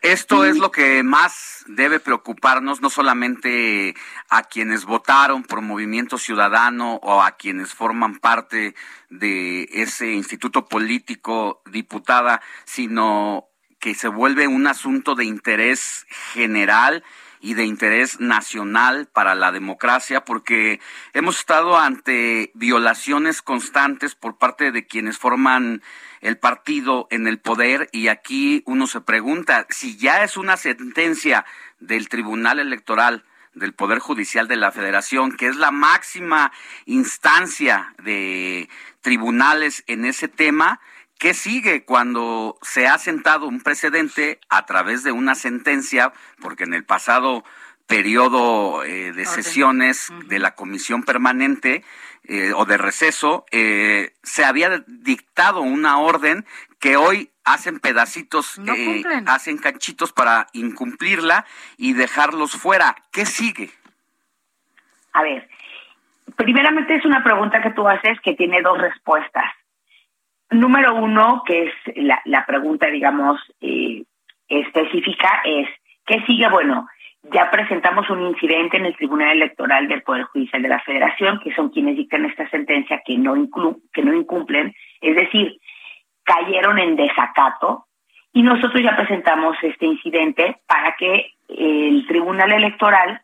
esto es lo que más debe preocuparnos, no solamente a quienes votaron por Movimiento Ciudadano o a quienes forman parte de ese instituto político diputada, sino que se vuelve un asunto de interés general y de interés nacional para la democracia, porque hemos estado ante violaciones constantes por parte de quienes forman el partido en el poder y aquí uno se pregunta si ya es una sentencia del Tribunal Electoral del Poder Judicial de la Federación, que es la máxima instancia de tribunales en ese tema, ¿Qué sigue cuando se ha sentado un precedente a través de una sentencia? Porque en el pasado periodo eh, de sesiones de la comisión permanente eh, o de receso, eh, se había dictado una orden que hoy hacen pedacitos, hacen canchitos para incumplirla y dejarlos fuera. ¿Qué sigue? A ver, primeramente es una pregunta que tú haces que tiene dos respuestas. Número uno, que es la, la pregunta, digamos, específica, es, ¿qué sigue? Bueno, ya presentamos un incidente en el Tribunal Electoral del Poder Judicial de la Federación, que son quienes dictan esta sentencia que no, que no incumplen, es decir, cayeron en desacato, y nosotros ya presentamos este incidente para que el Tribunal Electoral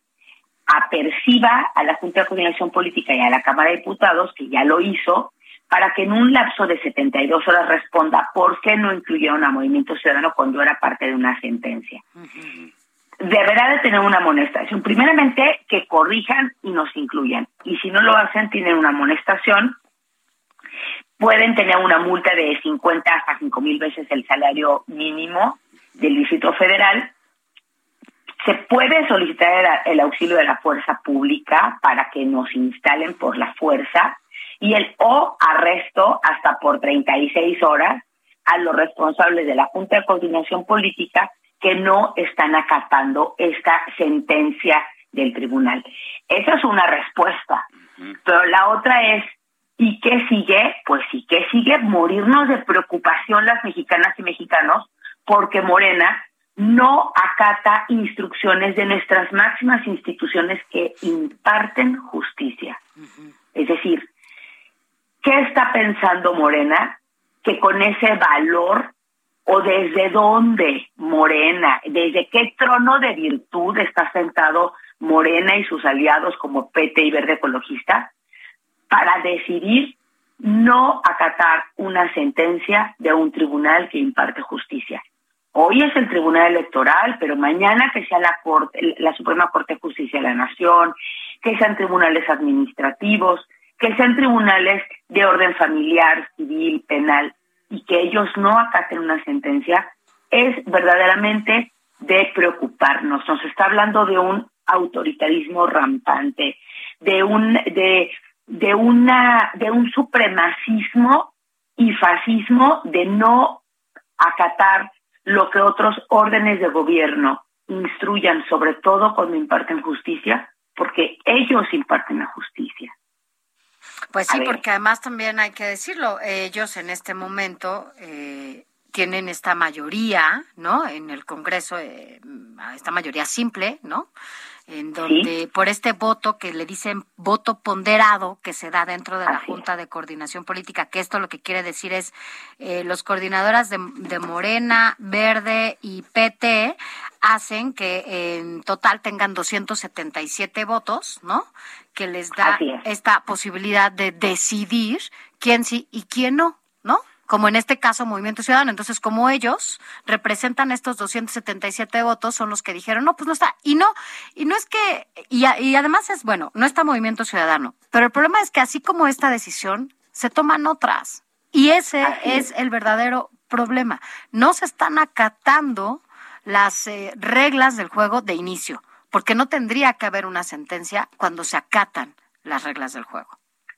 aperciba a la Junta de Coordinación Política y a la Cámara de Diputados, que ya lo hizo, para que en un lapso de 72 horas responda por qué no incluyeron a Movimiento Ciudadano cuando era parte de una sentencia deberá de tener una amonestación. Primeramente, que corrijan y nos incluyan. Y si no lo hacen, tienen una amonestación. Pueden tener una multa de 50 hasta 5 mil veces el salario mínimo del Distrito Federal. Se puede solicitar el, auxilio de la fuerza pública para que nos instalen por la fuerza y el o arresto hasta por 36 horas a los responsables de la Junta de Coordinación Política que no están acatando esta sentencia del tribunal. Esa es una respuesta. Pero la otra es, ¿y qué sigue? Pues sí, ¿qué sigue? Morirnos de preocupación las mexicanas y mexicanos porque Morena no acata instrucciones de nuestras máximas instituciones que imparten justicia. Es decir, ¿qué está pensando Morena? Que con ese valor o desde dónde Morena, desde qué trono de virtud está sentado Morena y sus aliados como PT y Verde Ecologista para decidir no acatar una sentencia de un tribunal que imparte justicia. Hoy es el Tribunal Electoral, pero mañana que sea la Corte, la Suprema Corte de Justicia de la Nación, que sean tribunales administrativos, que sean tribunales de orden familiar, civil, penal, y que ellos no acaten una sentencia, es verdaderamente de preocuparnos. Nos está hablando de un autoritarismo rampante, de un de una de un supremacismo y fascismo de no acatar lo que otros órdenes de gobierno instruyan, sobre todo cuando imparten justicia, porque ellos imparten la justicia. Pues sí, porque además también hay que decirlo, ellos en este momento eh, tienen esta mayoría, ¿no? En el Congreso, eh, esta mayoría simple, ¿no? En donde por este voto que le dicen voto ponderado que se da dentro de la Junta de Coordinación Política, que esto lo que quiere decir es eh, los coordinadoras de, de Morena, Verde y PT hacen que en total tengan 277 votos, ¿no? Que les da esta posibilidad de decidir quién sí y quién no, ¿no? como en este caso Movimiento Ciudadano. Entonces, como ellos representan estos 277 votos, son los que dijeron, no, pues no está. Y no, y no es que, y, y además es, bueno, no está Movimiento Ciudadano, pero el problema es que así como esta decisión, se toman otras. Y ese es el verdadero problema. No se están acatando las eh, reglas del juego de inicio, porque no tendría que haber una sentencia cuando se acatan las reglas del juego.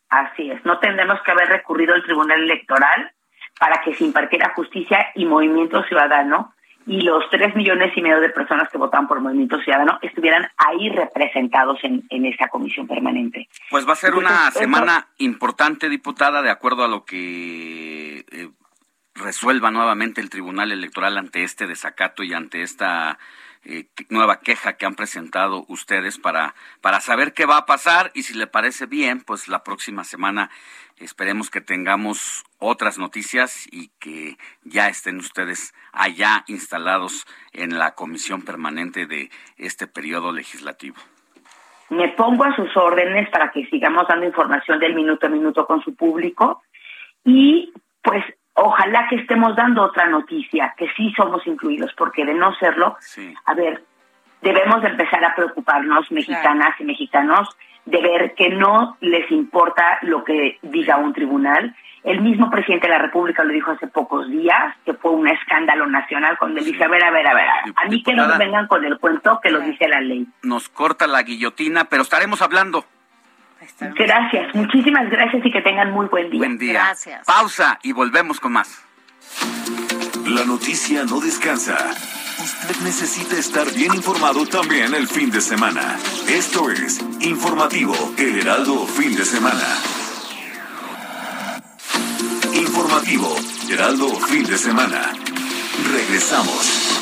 Así es, no tendremos que haber recurrido al Tribunal Electoral para que se impartiera justicia y Movimiento Ciudadano y los tres millones y medio de personas que votan por Movimiento Ciudadano estuvieran ahí representados en, en esta comisión permanente. Pues va a ser una semana importante, diputada, de acuerdo a lo que eh, resuelva nuevamente el Tribunal Electoral ante este desacato y ante esta eh, nueva queja que han presentado ustedes para, para saber qué va a pasar y si le parece bien, pues la próxima semana esperemos que tengamos otras noticias y que ya estén ustedes allá instalados en la comisión permanente de este periodo legislativo. Me pongo a sus órdenes para que sigamos dando información del minuto a minuto con su público y pues ojalá que estemos dando otra noticia, que sí somos incluidos, porque de no serlo, a ver, debemos de empezar a preocuparnos, mexicanas y mexicanos, de ver que no les importa lo que diga un tribunal. El mismo presidente de la República lo dijo hace pocos días, que fue un escándalo nacional, cuando él dice, a ver, a ver, a ver, a mí que no me vengan con el cuento que lo dice la ley. Nos corta la guillotina, pero estaremos hablando. Gracias, muchísimas gracias y que tengan muy buen día. Buen día. Pausa y volvemos con más. La noticia no descansa. Usted necesita estar bien informado también el fin de semana. Esto es Informativo El Heraldo Fin de Semana. Informativo Heraldo Fin de Semana. Regresamos.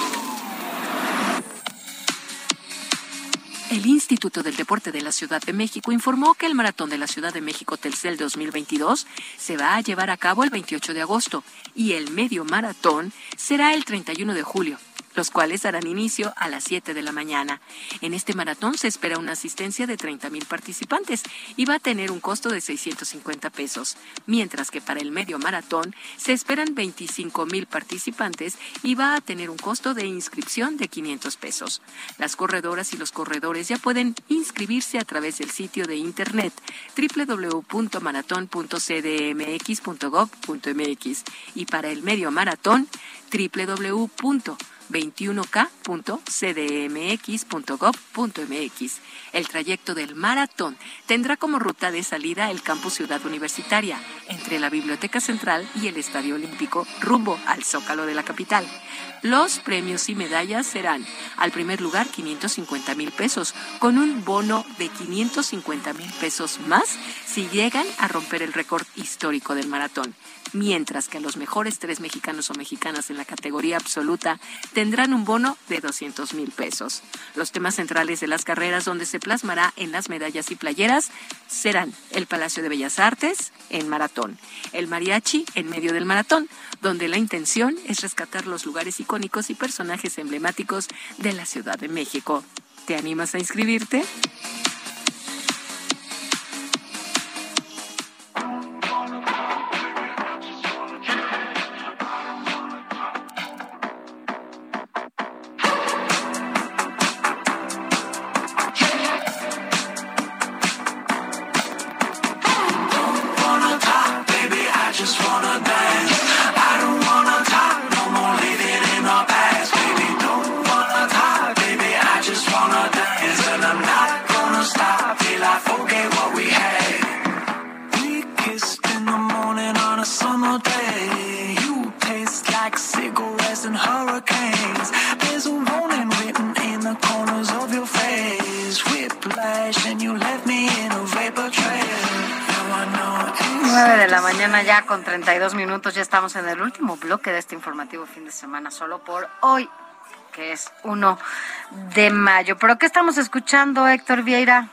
El Instituto del Deporte de la Ciudad de México informó que el Maratón de la Ciudad de México Telcel 2022 se va a llevar a cabo el 28 de agosto y el medio maratón será el 31 de julio los cuales darán inicio a las 7 de la mañana. En este maratón se espera una asistencia de 30 mil participantes y va a tener un costo de 650 pesos, mientras que para el medio maratón se esperan 25 mil participantes y va a tener un costo de inscripción de 500 pesos. Las corredoras y los corredores ya pueden inscribirse a través del sitio de internet www.maratón.cdmx.gov.mx y para el medio maratón www 21k.cdmx.gov.mx. El trayecto del maratón tendrá como ruta de salida el campus Ciudad Universitaria, entre la Biblioteca Central y el Estadio Olímpico, rumbo al Zócalo de la capital. Los premios y medallas serán, al primer lugar, 550 mil pesos, con un bono de 550 mil pesos más si llegan a romper el récord histórico del maratón mientras que los mejores tres mexicanos o mexicanas en la categoría absoluta tendrán un bono de 200 mil pesos. Los temas centrales de las carreras donde se plasmará en las medallas y playeras serán el Palacio de Bellas Artes en maratón, el mariachi en medio del maratón, donde la intención es rescatar los lugares icónicos y personajes emblemáticos de la Ciudad de México. ¿Te animas a inscribirte? Ya con 32 minutos, ya estamos en el último bloque de este informativo fin de semana, solo por hoy, que es 1 de mayo. ¿Pero qué estamos escuchando, Héctor Vieira?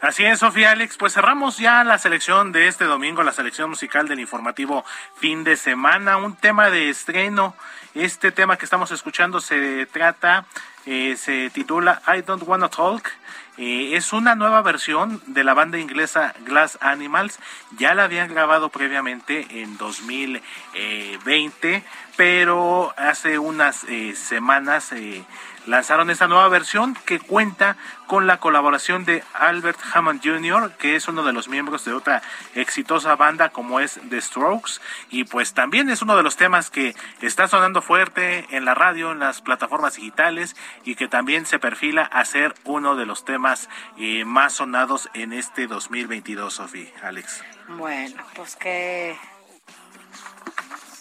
Así es, Sofía Alex. Pues cerramos ya la selección de este domingo, la selección musical del informativo fin de semana. Un tema de estreno. Este tema que estamos escuchando se trata, eh, se titula I Don't Wanna Talk. Eh, es una nueva versión de la banda inglesa Glass Animals. Ya la habían grabado previamente en 2020, pero hace unas eh, semanas eh, lanzaron esta nueva versión que cuenta con la colaboración de Albert Hammond Jr., que es uno de los miembros de otra exitosa banda como es The Strokes, y pues también es uno de los temas que está sonando fuerte en la radio, en las plataformas digitales, y que también se perfila a ser uno de los temas eh, más sonados en este 2022, Sofía, Alex. Bueno, pues que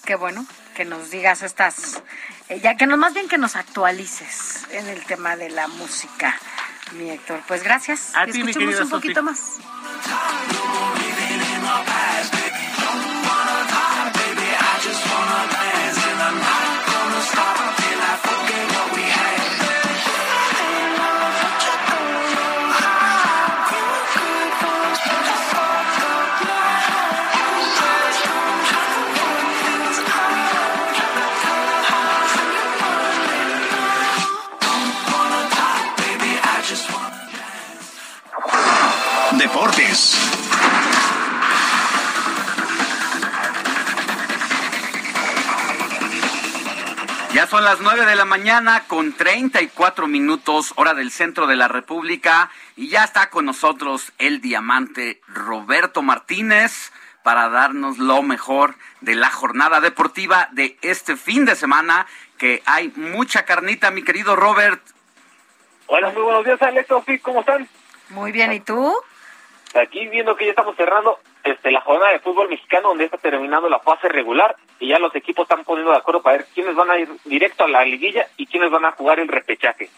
qué bueno que nos digas estas, ya que no más bien que nos actualices en el tema de la música, mi Héctor. Pues gracias. A y ti, mi escuchemos querida un poquito más. Deportes. Ya son las nueve de la mañana con 34 minutos, hora del centro de la República, y ya está con nosotros el diamante Roberto Martínez para darnos lo mejor de la jornada deportiva de este fin de semana, que hay mucha carnita, mi querido Robert. Hola, muy buenos días, Alex, ¿cómo están? Muy bien, ¿y tú? Aquí viendo que ya estamos cerrando este, la jornada de fútbol mexicano donde está terminando la fase regular y ya los equipos están poniendo de acuerdo para ver quiénes van a ir directo a la liguilla y quiénes van a jugar el repechaje.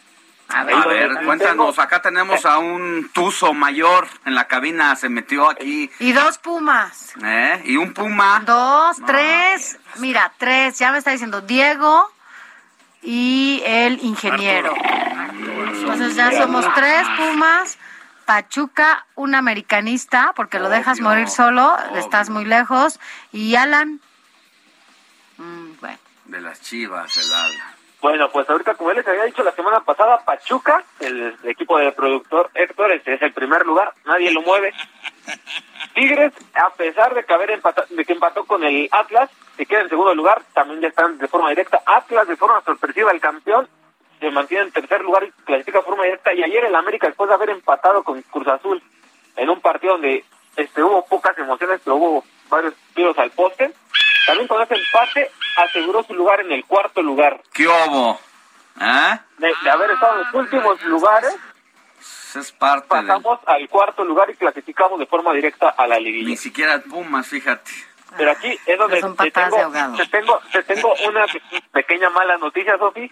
A ver, cuéntanos, acá tenemos a un tuzo mayor en la cabina, se metió aquí, Y dos pumas. ¿eh? Y un puma. Dos, tres, mira, tres, ya me está diciendo Diego y el ingeniero. Entonces ya somos tres pumas, Pachuca, un americanista, porque lo dejas morir solo, estás muy lejos, y Alan. Mm, bueno. De las chivas, el ala. Bueno, pues ahorita como les había dicho la semana pasada, Pachuca, el equipo del productor Héctor, este es el primer lugar, nadie lo mueve. Tigres, a pesar de que, haber empata- de que empató con el Atlas, se queda en segundo lugar, también ya están de forma directa. Atlas de forma sorpresiva, el campeón, se mantiene en tercer lugar y clasifica de forma directa. Y ayer el América, después de haber empatado con Cruz Azul en un partido donde este hubo pocas emociones, pero hubo varios tiros al poste, también con ese empate aseguró su lugar en el cuarto lugar. ¿Qué hubo? ¿Eh? De, de haber estado en los últimos lugares, Esa es parte de... pasamos al cuarto lugar y clasificamos de forma directa a la liguilla. Ni siquiera Pumas, fíjate. Pero aquí es donde te tengo, ahogado. te tengo, te tengo una pe- [LAUGHS] pequeña mala noticia, Sofi,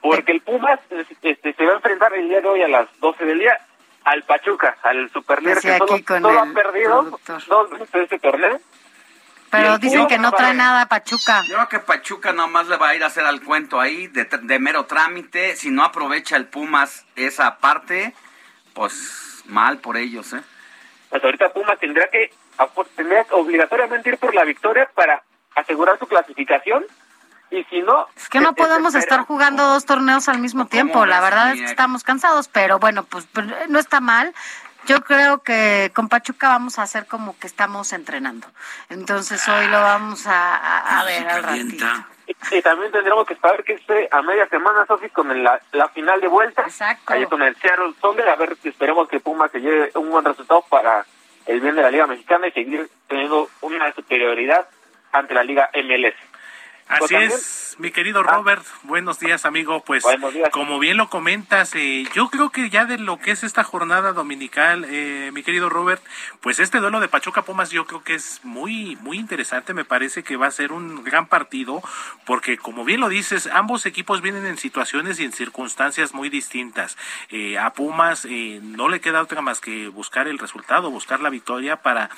porque el Pumas este, se va a enfrentar el día de hoy a las 12 del día al Pachuca, al superlíder que con solo ha perdido productor. dos veces este torneo Pero dicen que no trae nada Pachuca. Yo creo que Pachuca nomás le va a ir a hacer al cuento ahí de, de mero trámite. Si no aprovecha el Pumas esa parte, pues mal por ellos, ¿eh? Pues ahorita Pumas tendría que, tendría que obligatoriamente ir por la victoria para asegurar su clasificación y si no... Es que no podemos estar jugando dos torneos al mismo tiempo, la verdad es que estamos cansados, pero bueno, pues no está mal. Yo creo que con Pachuca vamos a hacer como que estamos entrenando. Entonces hoy lo vamos a, a, ver al ratito. Y, también tendremos que saber que esté a media semana, Sofi, con la, la final de vuelta. Exacto. Ahí con el Seattle Thunder, a ver, esperemos que Puma se lleve un buen resultado para el bien de la Liga Mexicana y seguir teniendo una superioridad ante la Liga MLS. Así es, mi querido Robert. Buenos días, amigo. Pues, como bien lo comentas, eh, yo creo que ya de lo que es esta jornada dominical, eh, mi querido Robert, pues este duelo de Pachuca Pumas yo creo que es muy, muy interesante. Me parece que va a ser un gran partido, porque como bien lo dices, ambos equipos vienen en situaciones y en circunstancias muy distintas. Eh, a Pumas no le queda otra más que buscar el resultado, buscar la victoria para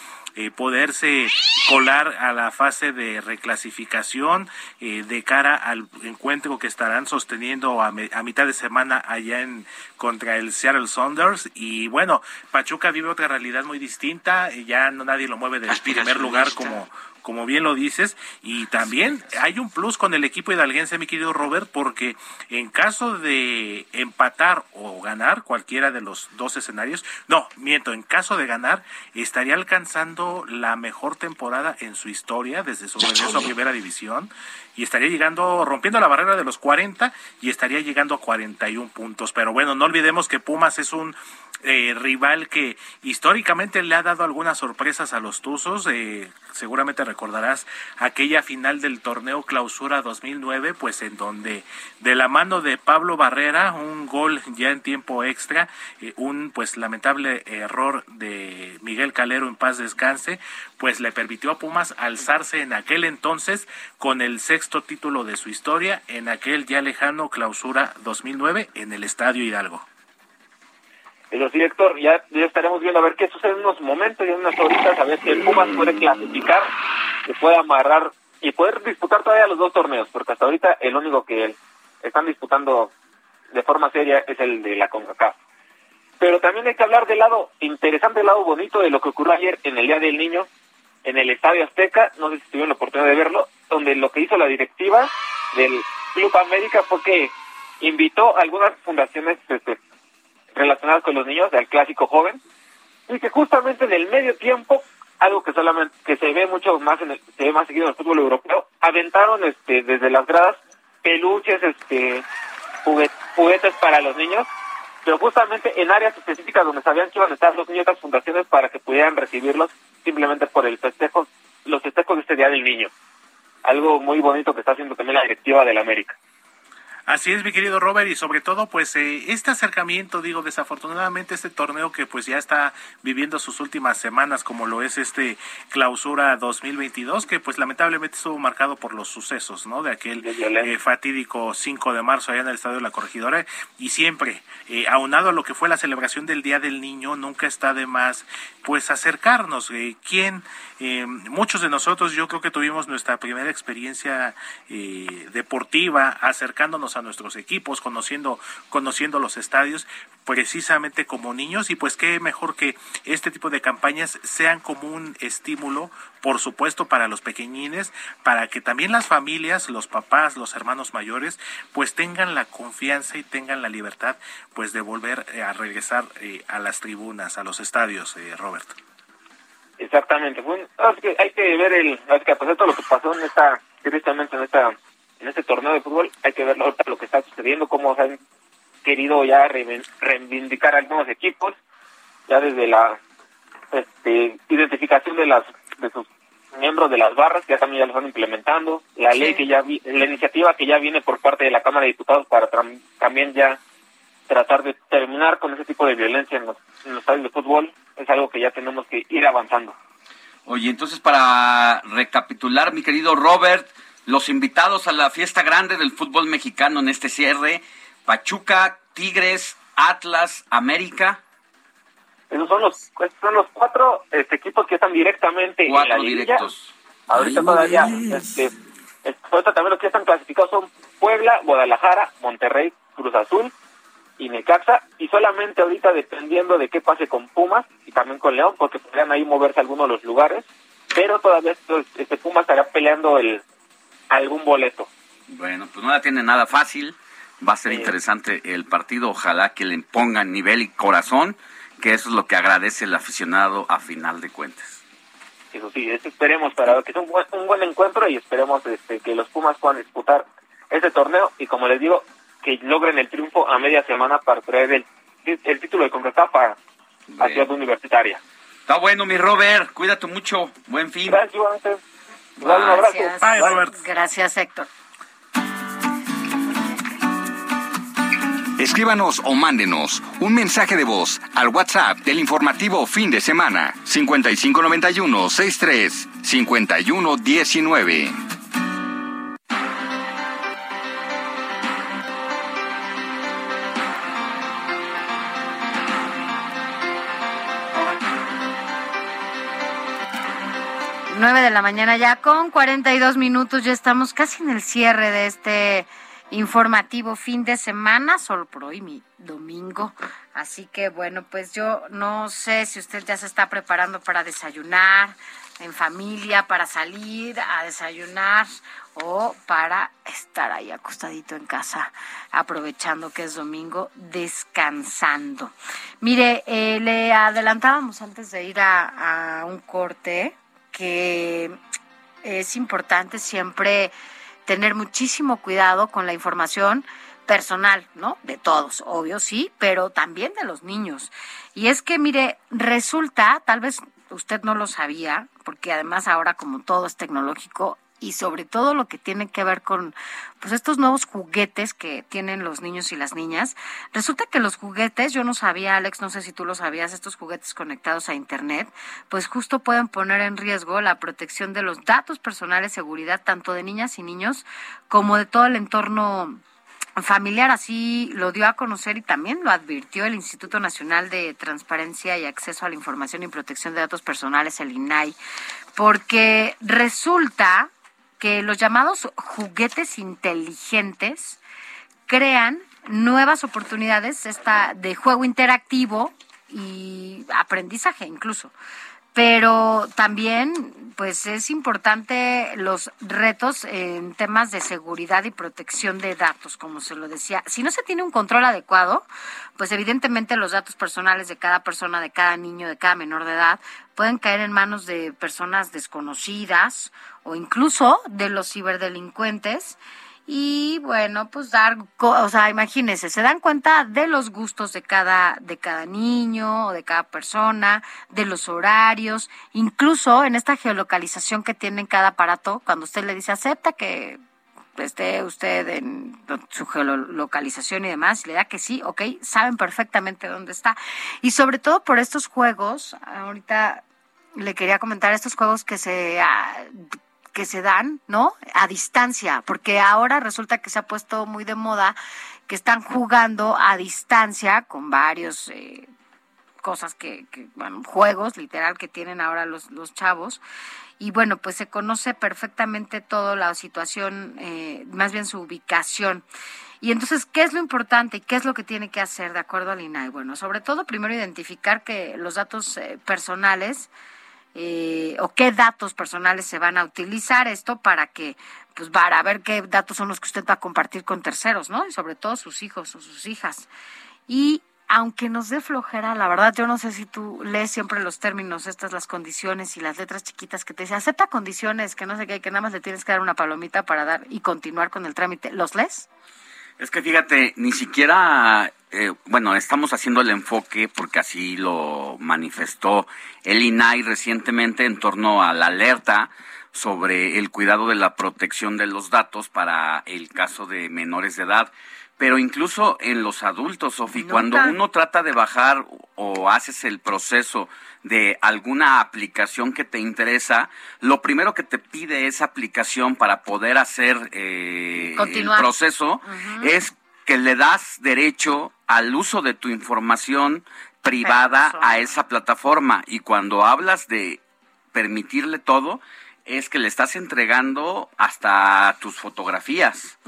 poderse colar a la fase de reclasificación eh, de cara al encuentro que estarán sosteniendo a, mitad de semana allá en contra el Seattle Saunders y bueno Pachuca vive otra realidad muy distinta ya no nadie lo mueve del primer lugar como como bien lo dices, y también hay un plus con el equipo hidalguense, mi querido Robert, porque en caso de empatar o ganar cualquiera de los dos escenarios, no, miento, en caso de ganar, estaría alcanzando la mejor temporada en su historia desde su regreso a Primera División y estaría llegando, rompiendo la barrera de los 40 y estaría llegando a 41 puntos. Pero bueno, no olvidemos que Pumas es un eh, rival que históricamente le ha dado algunas sorpresas a los Tuzos. Eh, seguramente recordarás aquella final del torneo Clausura 2009, pues en donde de la mano de Pablo Barrera, un gol ya en tiempo extra, eh, un pues lamentable error de Miguel Calero en paz descanse, pues le permitió a Pumas alzarse en aquel entonces con el sexto título de su historia en aquel ya lejano Clausura 2009 en el Estadio Hidalgo. Pero sí, Héctor, ya, ya estaremos viendo a ver qué sucede en unos momentos y en unas horitas, a ver si el Pumas puede clasificar, que puede amarrar y poder disputar todavía los dos torneos, porque hasta ahorita el único que están disputando de forma seria es el de la CONCACAF. Pero también hay que hablar del lado interesante, del lado bonito de lo que ocurrió ayer en el Día del Niño, en el Estadio Azteca, no sé si tuvieron la oportunidad de verlo, donde lo que hizo la directiva del Club América fue que invitó a algunas fundaciones este, relacionadas con los niños, del clásico joven, y que justamente en el medio tiempo, algo que solamente que se ve mucho más en el, se ve más seguido en el fútbol europeo, aventaron este desde las gradas peluches, este juguetes para los niños, pero justamente en áreas específicas donde sabían que iban a estar los niños, otras fundaciones para que pudieran recibirlos simplemente por el festejo, los festejos de este Día del Niño. Algo muy bonito que está haciendo también la directiva del América. Así es, mi querido Robert, y sobre todo, pues eh, este acercamiento, digo, desafortunadamente este torneo que pues ya está viviendo sus últimas semanas, como lo es este clausura 2022, que pues lamentablemente estuvo marcado por los sucesos, ¿no? De aquel eh, fatídico 5 de marzo allá en el Estadio de la Corregidora, y siempre, eh, aunado a lo que fue la celebración del Día del Niño, nunca está de más, pues acercarnos. ¿Quién? Muchos de nosotros, yo creo que tuvimos nuestra primera experiencia deportiva acercándonos a nuestros equipos, conociendo, conociendo los estadios precisamente como niños y pues qué mejor que este tipo de campañas sean como un estímulo, por supuesto, para los pequeñines, para que también las familias, los papás, los hermanos mayores, pues tengan la confianza y tengan la libertad pues de volver eh, a regresar eh, a las tribunas, a los estadios, eh, Robert. Exactamente, hay que ver el, que pasar todo lo que pasó en esta, directamente en esta en este torneo de fútbol hay que ver lo que está sucediendo, cómo se han querido ya reivindicar algunos equipos, ya desde la este, identificación de las de sus miembros de las barras, que ya también ya lo están implementando, la ley que ya, la iniciativa que ya viene por parte de la Cámara de Diputados para también ya tratar de terminar con ese tipo de violencia en los, en los estadios de fútbol, es algo que ya tenemos que ir avanzando. Oye, entonces para recapitular, mi querido Robert, los invitados a la fiesta grande del fútbol mexicano en este cierre, Pachuca, Tigres, Atlas, América. Esos son los, son los cuatro este, equipos que están directamente cuatro en la directos. Ahorita todavía, este, ahorita también los que están clasificados son Puebla, Guadalajara, Monterrey, Cruz Azul y Necaxa, y solamente ahorita dependiendo de qué pase con Pumas y también con León, porque podrían ahí moverse algunos de los lugares, pero todavía esto- este Pumas estará peleando el algún boleto. Bueno, pues no la tiene nada fácil. Va a ser interesante el partido. Ojalá que le pongan nivel y corazón, que eso es lo que agradece el aficionado a final de cuentas. Eso sí, eso esperemos para que sea un buen, un buen encuentro y esperemos este, que los Pumas puedan disputar este torneo y como les digo, que logren el triunfo a media semana para traer el, el título de CONCACAF a, Ciudad Universitaria. Está bueno, mi Robert. Cuídate mucho. Buen fin. Gracias, igualmente. Un abrazo. Gracias. Bye, Robert. Gracias, Héctor. Escríbanos o mándenos un mensaje de voz al WhatsApp del informativo fin de semana 5591 63 51 19. Nueve de la mañana ya con 42 minutos, ya estamos casi en el cierre de este informativo fin de semana, solo por hoy mi domingo. Así que bueno, pues yo no sé si usted ya se está preparando para desayunar en familia, para salir a desayunar o para estar ahí acostadito en casa, aprovechando que es domingo, descansando. Mire, eh, le adelantábamos antes de ir a un corte que es importante siempre tener muchísimo cuidado con la información personal, ¿no? De todos, obvio, sí, pero también de los niños. Y es que, mire, resulta, tal vez usted no lo sabía, porque además ahora como todo es tecnológico y sobre todo lo que tiene que ver con pues estos nuevos juguetes que tienen los niños y las niñas. Resulta que los juguetes, yo no sabía, Alex, no sé si tú lo sabías, estos juguetes conectados a internet, pues justo pueden poner en riesgo la protección de los datos personales, seguridad tanto de niñas y niños como de todo el entorno familiar, así lo dio a conocer y también lo advirtió el Instituto Nacional de Transparencia y Acceso a la Información y Protección de Datos Personales, el INAI, porque resulta que los llamados juguetes inteligentes crean nuevas oportunidades esta, de juego interactivo y aprendizaje incluso. Pero también, pues es importante los retos en temas de seguridad y protección de datos, como se lo decía. Si no se tiene un control adecuado, pues evidentemente los datos personales de cada persona, de cada niño, de cada menor de edad, pueden caer en manos de personas desconocidas o incluso de los ciberdelincuentes y bueno, pues dar, o sea, imagínense, se dan cuenta de los gustos de cada de cada niño o de cada persona, de los horarios, incluso en esta geolocalización que tiene cada aparato, cuando usted le dice acepta que esté usted en su geolocalización y demás, le da que sí, ok, saben perfectamente dónde está. Y sobre todo por estos juegos, ahorita le quería comentar estos juegos que se ah, que se dan, ¿no? A distancia, porque ahora resulta que se ha puesto muy de moda que están jugando a distancia con varios eh, cosas que, que, bueno, juegos literal que tienen ahora los, los chavos. Y bueno, pues se conoce perfectamente toda la situación, eh, más bien su ubicación. Y entonces, ¿qué es lo importante y qué es lo que tiene que hacer de acuerdo al INAI? Bueno, sobre todo, primero identificar que los datos eh, personales eh, o qué datos personales se van a utilizar esto para que, pues para ver qué datos son los que usted va a compartir con terceros, ¿no? Y sobre todo sus hijos o sus hijas. Y aunque nos dé flojera, la verdad, yo no sé si tú lees siempre los términos, estas las condiciones y las letras chiquitas que te dice, acepta condiciones, que no sé qué, que nada más le tienes que dar una palomita para dar y continuar con el trámite. ¿Los lees? Es que fíjate, ni siquiera, eh, bueno, estamos haciendo el enfoque porque así lo manifestó el INAI recientemente en torno a la alerta sobre el cuidado de la protección de los datos para el caso de menores de edad. Pero incluso en los adultos, Sofi, cuando uno trata de bajar o haces el proceso de alguna aplicación que te interesa, lo primero que te pide esa aplicación para poder hacer eh, el proceso es que le das derecho al uso de tu información privada a esa plataforma. Y cuando hablas de permitirle todo, es que le estás entregando hasta tus fotografías,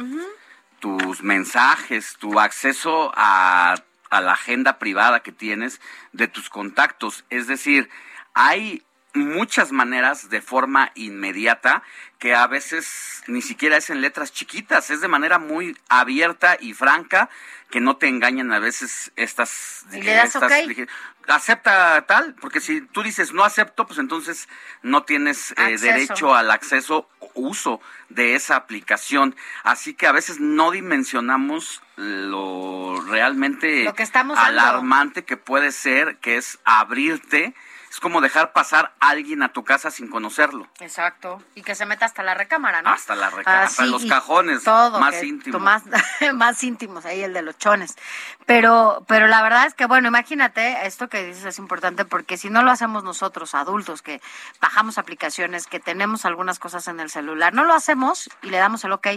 tus mensajes, tu acceso a, la agenda privada que tienes de tus contactos. Es decir, hay muchas maneras de forma inmediata que a veces ni siquiera es en letras chiquitas, es de manera muy abierta y franca que no te engañan a veces estas... ¿Y le das estas- ok? Acepta tal, porque si tú dices no acepto, pues entonces no tienes eh, derecho al acceso o uso de esa aplicación. Así que a veces no dimensionamos lo realmente Lo que estamos dando. alarmante que puede ser, que es abrirte. Es como dejar pasar a alguien a tu casa sin conocerlo. Exacto. Y que se meta hasta la recámara, ¿no? Hasta la recámara, hasta los cajones todo, más íntimos. Más, [LAUGHS] más íntimos, ahí el de los chones. Pero, pero la verdad es que, bueno, imagínate, esto que dices es importante porque si no lo hacemos nosotros, adultos, que bajamos aplicaciones, que tenemos algunas cosas en el celular, no lo hacemos y le damos el ok.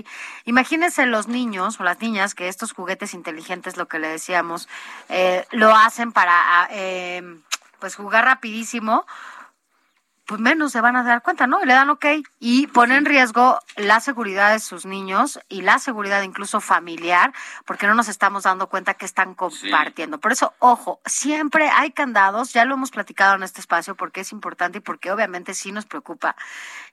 Imagínense los niños o las niñas que estos juguetes inteligentes, lo que le decíamos, eh, lo hacen para, eh, pues, jugar rapidísimo pues menos se van a dar cuenta, ¿no? Y le dan ok y pone en riesgo la seguridad de sus niños y la seguridad incluso familiar, porque no nos estamos dando cuenta que están compartiendo. Por eso, ojo, siempre hay candados, ya lo hemos platicado en este espacio porque es importante y porque obviamente sí nos preocupa.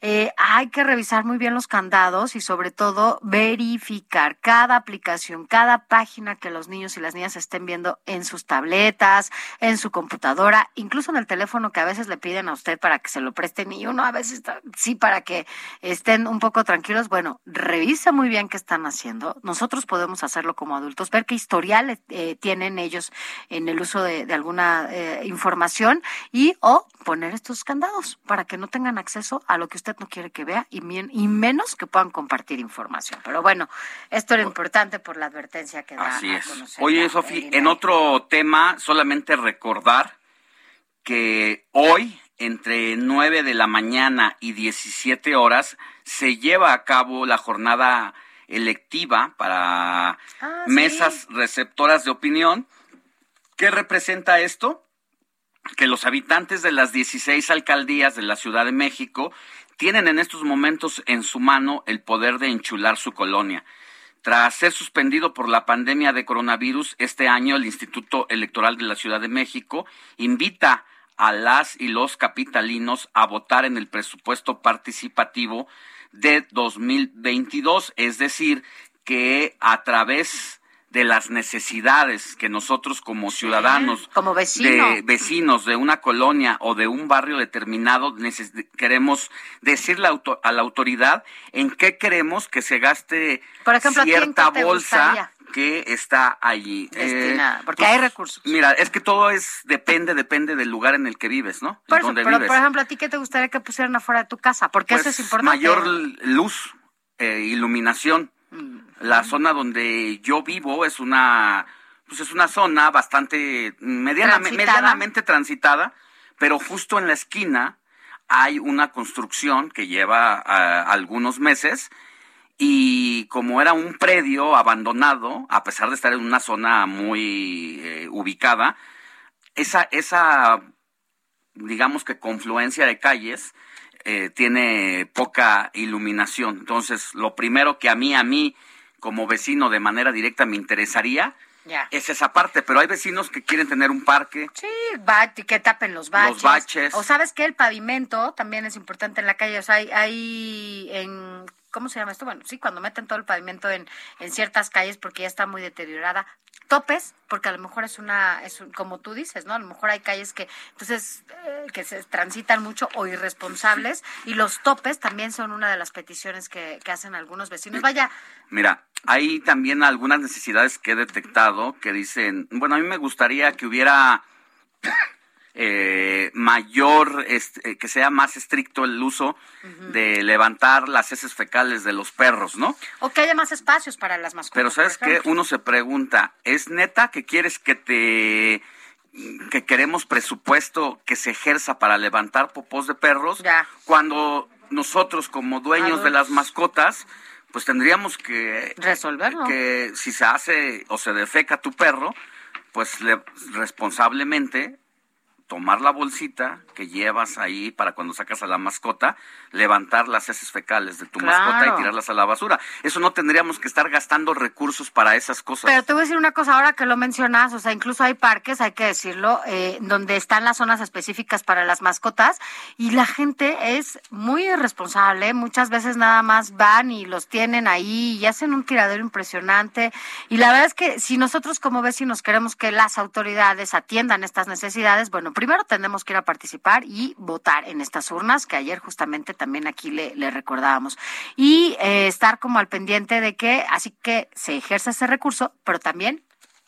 Eh, hay que revisar muy bien los candados y sobre todo verificar cada aplicación, cada página que los niños y las niñas estén viendo en sus tabletas, en su computadora, incluso en el teléfono que a veces le piden a usted para que se lo presten y uno a veces está- sí para que estén un poco tranquilos. Bueno, revisa muy bien qué están haciendo. Nosotros podemos hacerlo como adultos, ver qué historial eh, tienen ellos en el uso de, de alguna eh, información y o poner estos candados para que no tengan acceso a lo que usted no quiere que vea y, menos que puedan compartir información. Pero bueno, esto era importante por la advertencia que da. Así es. Oye, Sofi, en otro tema, solamente recordar que hoy, entre 9 de la mañana y 17 horas, se lleva a cabo la jornada electiva para Ah, sí. mesas receptoras de opinión. ¿Qué representa esto? Que los habitantes de las 16 alcaldías de la Ciudad de México tienen en estos momentos en su mano el poder de enchular su colonia. Tras ser suspendido por la pandemia de coronavirus, este año el Instituto Electoral de la Ciudad de México invita a las y los capitalinos a votar en el presupuesto participativo de 2022, es decir, que a través de las necesidades que nosotros como ciudadanos, como vecino. de vecinos de una colonia o de un barrio determinado, queremos decirle auto- a la autoridad en qué queremos que se gaste Por ejemplo, ¿a ti en cierta bolsa que está allí. Destinada, Eh, porque pues, hay recursos. Mira, es que todo es depende, depende del lugar en el que vives, ¿no? Por eso, donde pero vives. por ejemplo, ¿a ti qué te gustaría que pusieran afuera de tu casa? Porque eso Pues, es importante. Mayor luz, eh, iluminación. La zona donde yo vivo es una, pues es una zona bastante mediana- Transitada. medianamente transitada, pero justo en la esquina hay una construcción que lleva ah, algunos meses y como era un predio abandonado, a pesar de estar en una zona muy eh, ubicada, esa, esa, digamos que confluencia de calles, eh, tiene poca iluminación. Entonces, lo primero que a mí, a mí, como vecino de manera directa me interesaría Ya. es esa parte, pero hay vecinos que quieren tener un parque. Sí, que tapen los baches. Los baches. O sabes que el pavimento también es importante en la calle. O sea, hay, hay en... ¿Cómo se llama esto? Bueno, sí, cuando meten todo el pavimento en, en ciertas calles porque ya está muy deteriorada. Topes, porque a lo mejor es una, es un- como tú dices, ¿no? A lo mejor hay calles que, entonces, eh, que se transitan mucho o irresponsables. Y los topes también son una de las peticiones que, que hacen algunos vecinos. Vaya, Mira, hay también algunas necesidades que he detectado que dicen, bueno, a mí me gustaría que hubiera eh, mayor, este, que sea más estricto el uso de levantar las heces fecales de los perros, ¿no? o que haya más espacios para las mascotas. Pero sabes ejemplo. uno se pregunta, ¿es neta que quieres que te que queremos presupuesto que se ejerza para levantar popós de perros cuando nosotros como dueños de las mascotas pues tendríamos que resolverlo que si se hace o se defeca tu perro pues le- responsablemente tomar la bolsita que llevas ahí para cuando sacas a la mascota, levantar las heces fecales de tu Claro. mascota y tirarlas a la basura. Eso no tendríamos que estar gastando recursos para esas cosas. Pero te voy a decir una cosa ahora que lo mencionas, o sea, incluso hay parques, hay que decirlo, eh, donde están las zonas específicas para las mascotas y la gente es muy irresponsable, muchas veces nada más van y los tienen ahí y hacen un tiradero impresionante y la verdad es que si nosotros como vecinos queremos que las autoridades atiendan estas necesidades, bueno, primero tenemos que ir a participar y votar en estas urnas, que ayer justamente también aquí le, recordábamos, y eh, estar como al pendiente de que, así que se ejerce ese recurso, pero también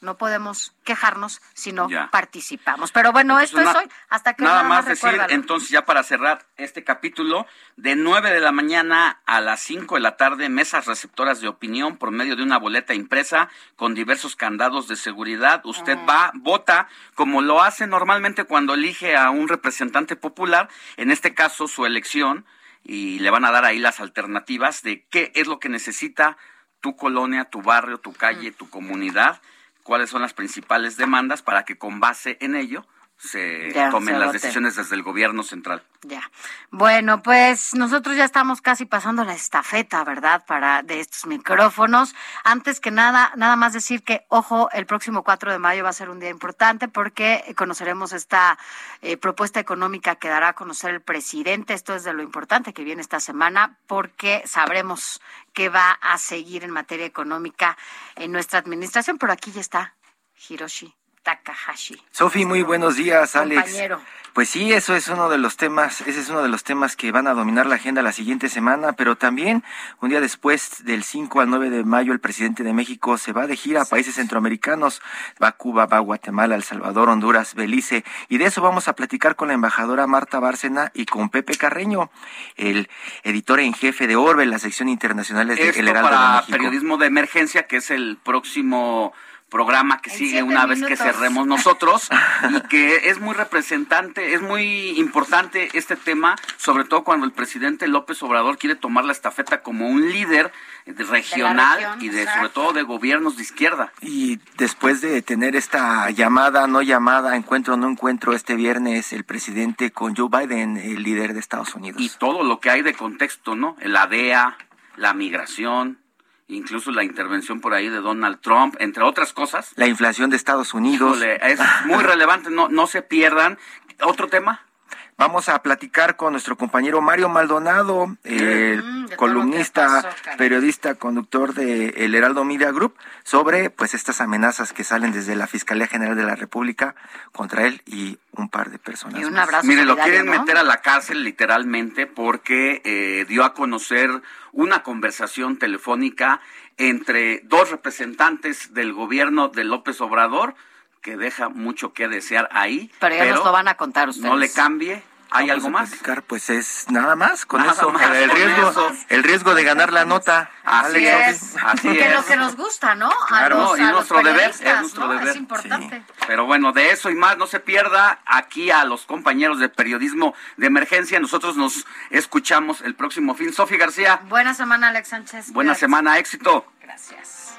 no podemos quejarnos si no Ya. participamos. Pero bueno, Entonces, esto es hoy, hasta que Nada nada, más decir, entonces ya para cerrar este capítulo, de 9 de la mañana a las 5 de la tarde, mesas receptoras de opinión por medio de una boleta impresa con diversos candados de seguridad. Usted va, vota, como lo hace normalmente cuando elige a un representante popular, en este caso su elección, y le van a dar ahí las alternativas de qué es lo que necesita tu colonia, tu barrio, tu calle, tu comunidad, cuáles son las principales demandas para que con base en ello se Ya, tomen se las decisiones desde el gobierno central. Ya. Bueno, pues nosotros ya estamos casi pasando la estafeta, ¿verdad? Para de estos micrófonos. Antes que nada, nada más decir que, ojo, el próximo 4 de mayo va a ser un día importante porque conoceremos esta eh, propuesta económica que dará a conocer el presidente. Esto es de lo importante que viene esta semana porque sabremos qué va a seguir en materia económica en nuestra administración. Pero aquí ya está Hiroshi Takahashi. Sofi, muy buenos días, Alex. Compañero. Pues sí, eso es uno de los temas, ese es uno de los temas que van a dominar la agenda la siguiente semana, pero también un día después del 5 al 9 de mayo el presidente de México se va de gira a países centroamericanos, va a Cuba, va a Guatemala, El Salvador, Honduras, Belice, y de eso vamos a platicar con la embajadora Marta Bárcena y con Pepe Carreño, el editor en jefe de Orbe, la sección internacional de Esto El Heraldo de para México. periodismo de emergencia, que es el próximo programa que sigue una vez que cerremos nosotros [LAUGHS] y que es muy representante, es muy importante este tema, sobre todo cuando el presidente López Obrador quiere tomar la estafeta como un líder regional región, y de exacto. sobre todo de gobiernos de izquierda. Y después de tener esta llamada, no llamada, encuentro, no encuentro este viernes, el presidente con Joe Biden, el líder de Estados Unidos. y todo lo que hay de contexto, ¿no? La DEA, la migración, incluso la intervención por ahí de Donald Trump, entre otras cosas. La inflación de Estados Unidos. Híjole, es muy [LAUGHS] relevante, no, no se pierdan. ¿Otro tema? Vamos a platicar con nuestro compañero Mario Maldonado, el Mm, columnista, pasó, periodista, conductor de El Heraldo Media Group, sobre pues estas amenazas que salen desde la Fiscalía General de la República contra él y un par de personas. Y un más. abrazo Mire, lo quieren ¿no? meter a la cárcel literalmente porque eh, dio a conocer una conversación telefónica entre dos representantes del gobierno de López Obrador que deja mucho que desear ahí. Pero ya nos lo van a contar ustedes. No le cambie. ¿Hay algo más? platicar, pues es nada más con Nada eso. más el con riesgo, eso. el riesgo de ganar la nota. Así Alex, es, así que es. lo que nos gusta, ¿no? Claro, a los, y a los nuestro deber, es nuestro ¿no? deber. Es importante. Pero bueno, de eso y más no se pierda aquí a los compañeros de periodismo de emergencia. Nosotros nos escuchamos el próximo fin. Sofi García, Buena semana, Alex Sánchez. buena semana, éxito. Gracias.